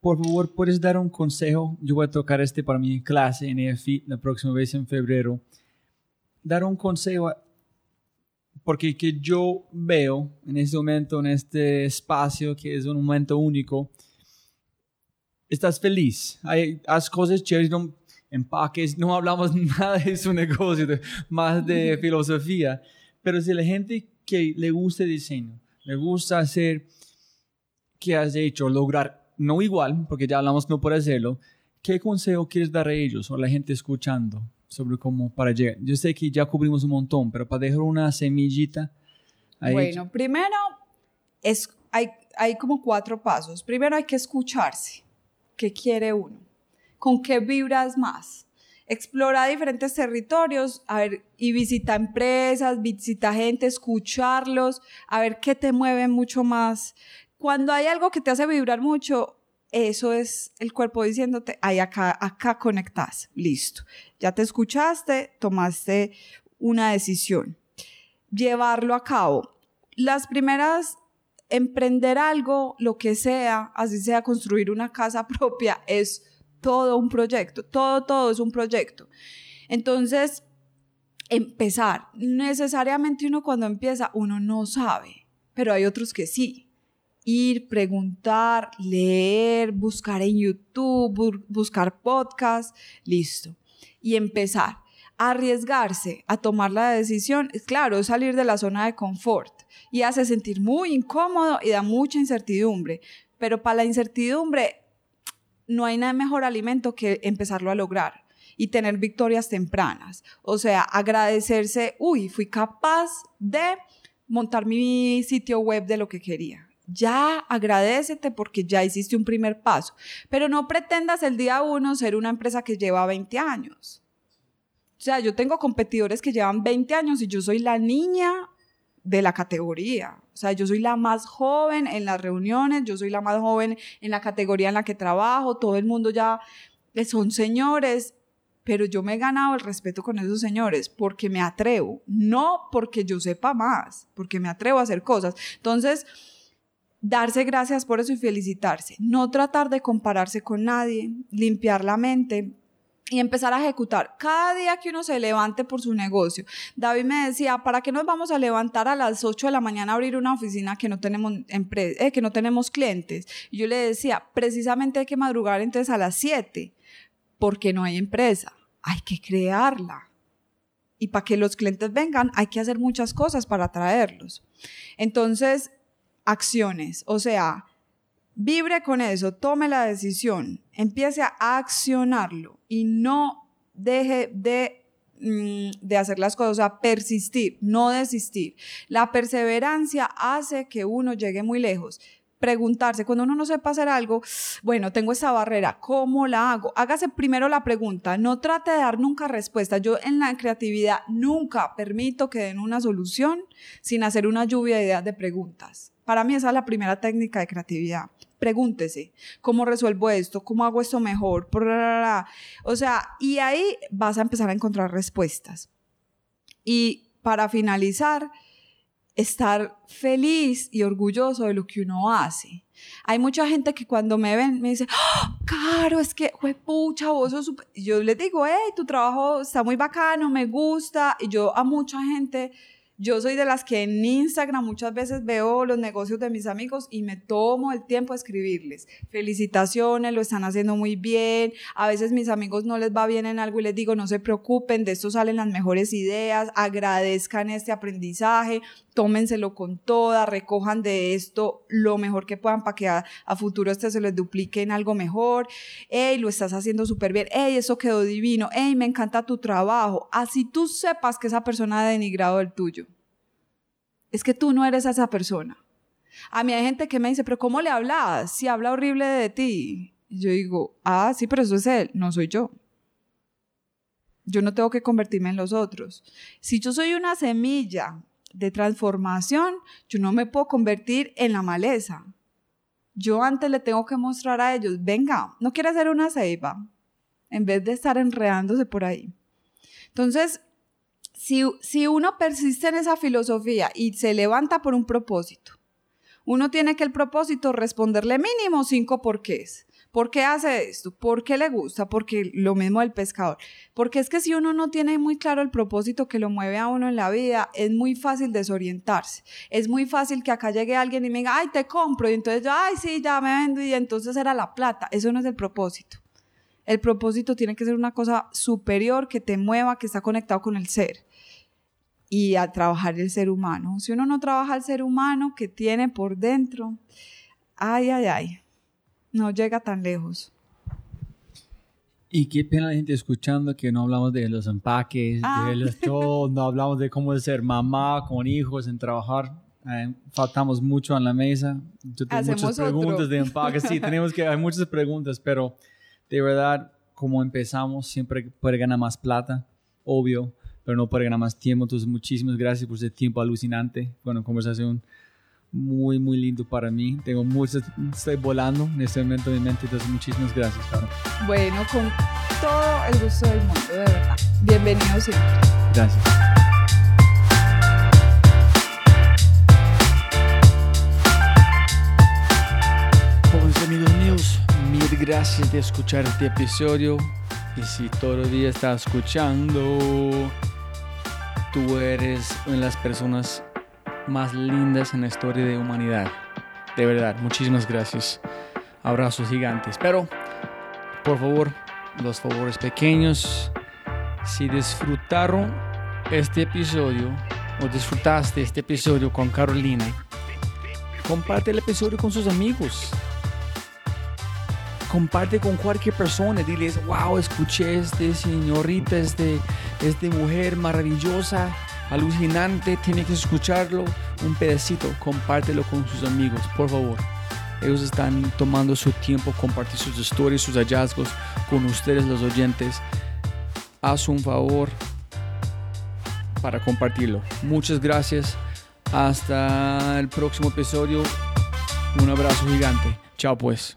por favor, ¿puedes dar un consejo? Yo voy a tocar este para mi clase en EFI la próxima vez en febrero. Dar un consejo porque que yo veo en este momento, en este espacio, que es un momento único, estás feliz, hay, haz cosas chéveres, no empaques, no hablamos nada de su negocio, más de filosofía, pero si la gente que le gusta el diseño, le gusta hacer, ¿qué has hecho? Lograr, no igual, porque ya hablamos no por hacerlo, ¿qué consejo quieres dar a ellos o a la gente escuchando? Sobre cómo para llegar. Yo sé que ya cubrimos un montón, pero para dejar una semillita. bueno, primero es, hay, hay como cuatro pasos. Primero hay que escucharse. ¿Qué quiere uno? ¿Con qué vibras más? Explora diferentes territorios, a ver, y visita empresas, visita gente, escucharlos, a ver qué te mueve mucho más. Cuando hay algo que te hace vibrar mucho, eso es el cuerpo diciéndote, ahí acá, acá conectas, listo. Ya te escuchaste, tomaste una decisión. Llevarlo a cabo. Las primeras, emprender algo, lo que sea, así sea construir una casa propia, es todo un proyecto, todo, todo es un proyecto. Entonces, empezar. Necesariamente uno cuando empieza, uno no sabe, pero hay otros que sí ir, preguntar, leer, buscar en YouTube, buscar podcast, listo. Y empezar. Arriesgarse a tomar la decisión, claro, salir de la zona de confort y hace sentir muy incómodo y da mucha incertidumbre, pero para la incertidumbre no hay nada mejor alimento que empezarlo a lograr y tener victorias tempranas. O sea, agradecerse, uy, fui capaz de montar mi sitio web de lo que quería. Ya agradecete porque ya hiciste un primer paso, pero no pretendas el día uno ser una empresa que lleva 20 años. O sea, yo tengo competidores que llevan 20 años y yo soy la niña de la categoría. O sea, yo soy la más joven en las reuniones, yo soy la más joven en la categoría en la que trabajo, todo el mundo ya son señores, pero yo me he ganado el respeto con esos señores porque me atrevo, no porque yo sepa más, porque me atrevo a hacer cosas. Entonces, darse gracias por eso y felicitarse, no tratar de compararse con nadie, limpiar la mente, y empezar a ejecutar cada día que uno se levante por su negocio. David me decía, ¿para qué nos vamos a levantar a las 8 de la mañana a abrir una oficina que no tenemos, eh, clientes? Yo le decía, precisamente hay que madrugar entonces a las 7, porque no hay empresa hay que crearla. Y para que los clientes vengan, hay que hacer muchas cosas para atraerlos. Entonces, acciones, o sea, vibre con eso, tome la decisión, empiece a accionarlo y no deje de, mm, de hacer las cosas, o sea, persistir, no desistir. La perseverancia hace que uno llegue muy lejos preguntarse, cuando uno no sepa hacer algo, bueno, tengo esa barrera, ¿cómo la hago? Hágase primero la pregunta, no trate de dar nunca respuesta. Yo en la creatividad nunca permito que den una solución sin hacer una lluvia de ideas de preguntas. Para mí esa es la primera técnica de creatividad. Pregúntese, ¿cómo resuelvo esto? ¿Cómo hago esto mejor? O sea, y ahí vas a empezar a encontrar respuestas. Y para finalizar, estar feliz y orgulloso de lo que uno hace. Hay mucha gente que cuando me ven me dice, ¡Oh, Caro, es que, pucha, vos sos super... Yo les digo, hey, tu trabajo está muy bacano, me gusta. Y yo a mucha gente yo soy de las que en Instagram muchas veces veo los negocios de mis amigos y me tomo el tiempo a escribirles. Felicitaciones, lo están haciendo muy bien. A veces mis amigos no les va bien en algo y les digo, no se preocupen, de esto salen las mejores ideas, agradezcan este aprendizaje, tómenselo con toda, recojan de esto lo mejor que puedan para que a, futuro este se les duplique en algo mejor. Ey, lo estás haciendo súper bien. Ey, eso quedó divino. Ey, me encanta tu trabajo. Así tú sepas que esa persona ha denigrado el tuyo. Es que tú no eres esa persona. A mí hay gente que me dice, pero ¿cómo le hablas? Si habla horrible de ti. Yo digo, ah, sí, pero eso es él, no soy yo. Yo no tengo que convertirme en los otros. Si yo soy una semilla de transformación, yo no me puedo convertir en la maleza. Yo antes le tengo que mostrar a ellos, venga, no quiere hacer una ceiba, en vez de estar enredándose por ahí. Entonces, si, si uno persiste en esa filosofía y se levanta por un propósito, uno tiene que el propósito responderle mínimo cinco porqués. ¿Por qué hace esto? ¿Por qué le gusta? Porque lo mismo del pescador. Porque es que si uno no tiene muy claro el propósito que lo mueve a uno en la vida, es muy fácil desorientarse. Es muy fácil que acá llegue alguien y me diga, ay, te compro. Y entonces yo, ay, sí, ya me vendo. Y entonces era la plata. Eso no es el propósito. El propósito tiene que ser una cosa superior que te mueva, que está conectado con el ser y a trabajar el ser humano. Si uno no trabaja el ser humano que tiene por dentro, ay, ay, ay, no llega tan lejos. Y qué pena la gente escuchando que no hablamos de los empaques, de ah. los todo, no hablamos de cómo es ser mamá con hijos, en trabajar. Eh, faltamos mucho en la mesa. Yo tengo muchas preguntas de empaques. Sí, tenemos que, hay muchas preguntas, pero de verdad, como empezamos, siempre puede ganar más plata, obvio, pero no puede ganar más tiempo. Entonces, muchísimas gracias por ese tiempo alucinante. Bueno, conversación muy, muy lindo para mí. Tengo mucho, estoy volando en este momento de mi mente, entonces muchísimas gracias, Caro. Bueno, con todo el gusto del mundo, de verdad. Bienvenido siempre. Gracias. Jóvenes amigos míos, mil gracias de escuchar este episodio. Y si todavía estás escuchando, tú eres una de las personas más lindas en la historia de humanidad. De verdad, muchísimas gracias. Abrazos gigantes. Pero, por favor, los favores pequeños. Si disfrutaron este episodio o disfrutaste este episodio con Carolina, comparte el episodio con sus amigos. Comparte con cualquier persona. Diles, wow, escuché este señorita, este, este mujer maravillosa, alucinante. Tiene que escucharlo. Un pedacito. Compártelo con sus amigos, por favor. Ellos están tomando su tiempo compartir sus historias, sus hallazgos con ustedes los oyentes. Haz un favor para compartirlo. Muchas gracias. Hasta el próximo episodio. Un abrazo gigante. Chao pues.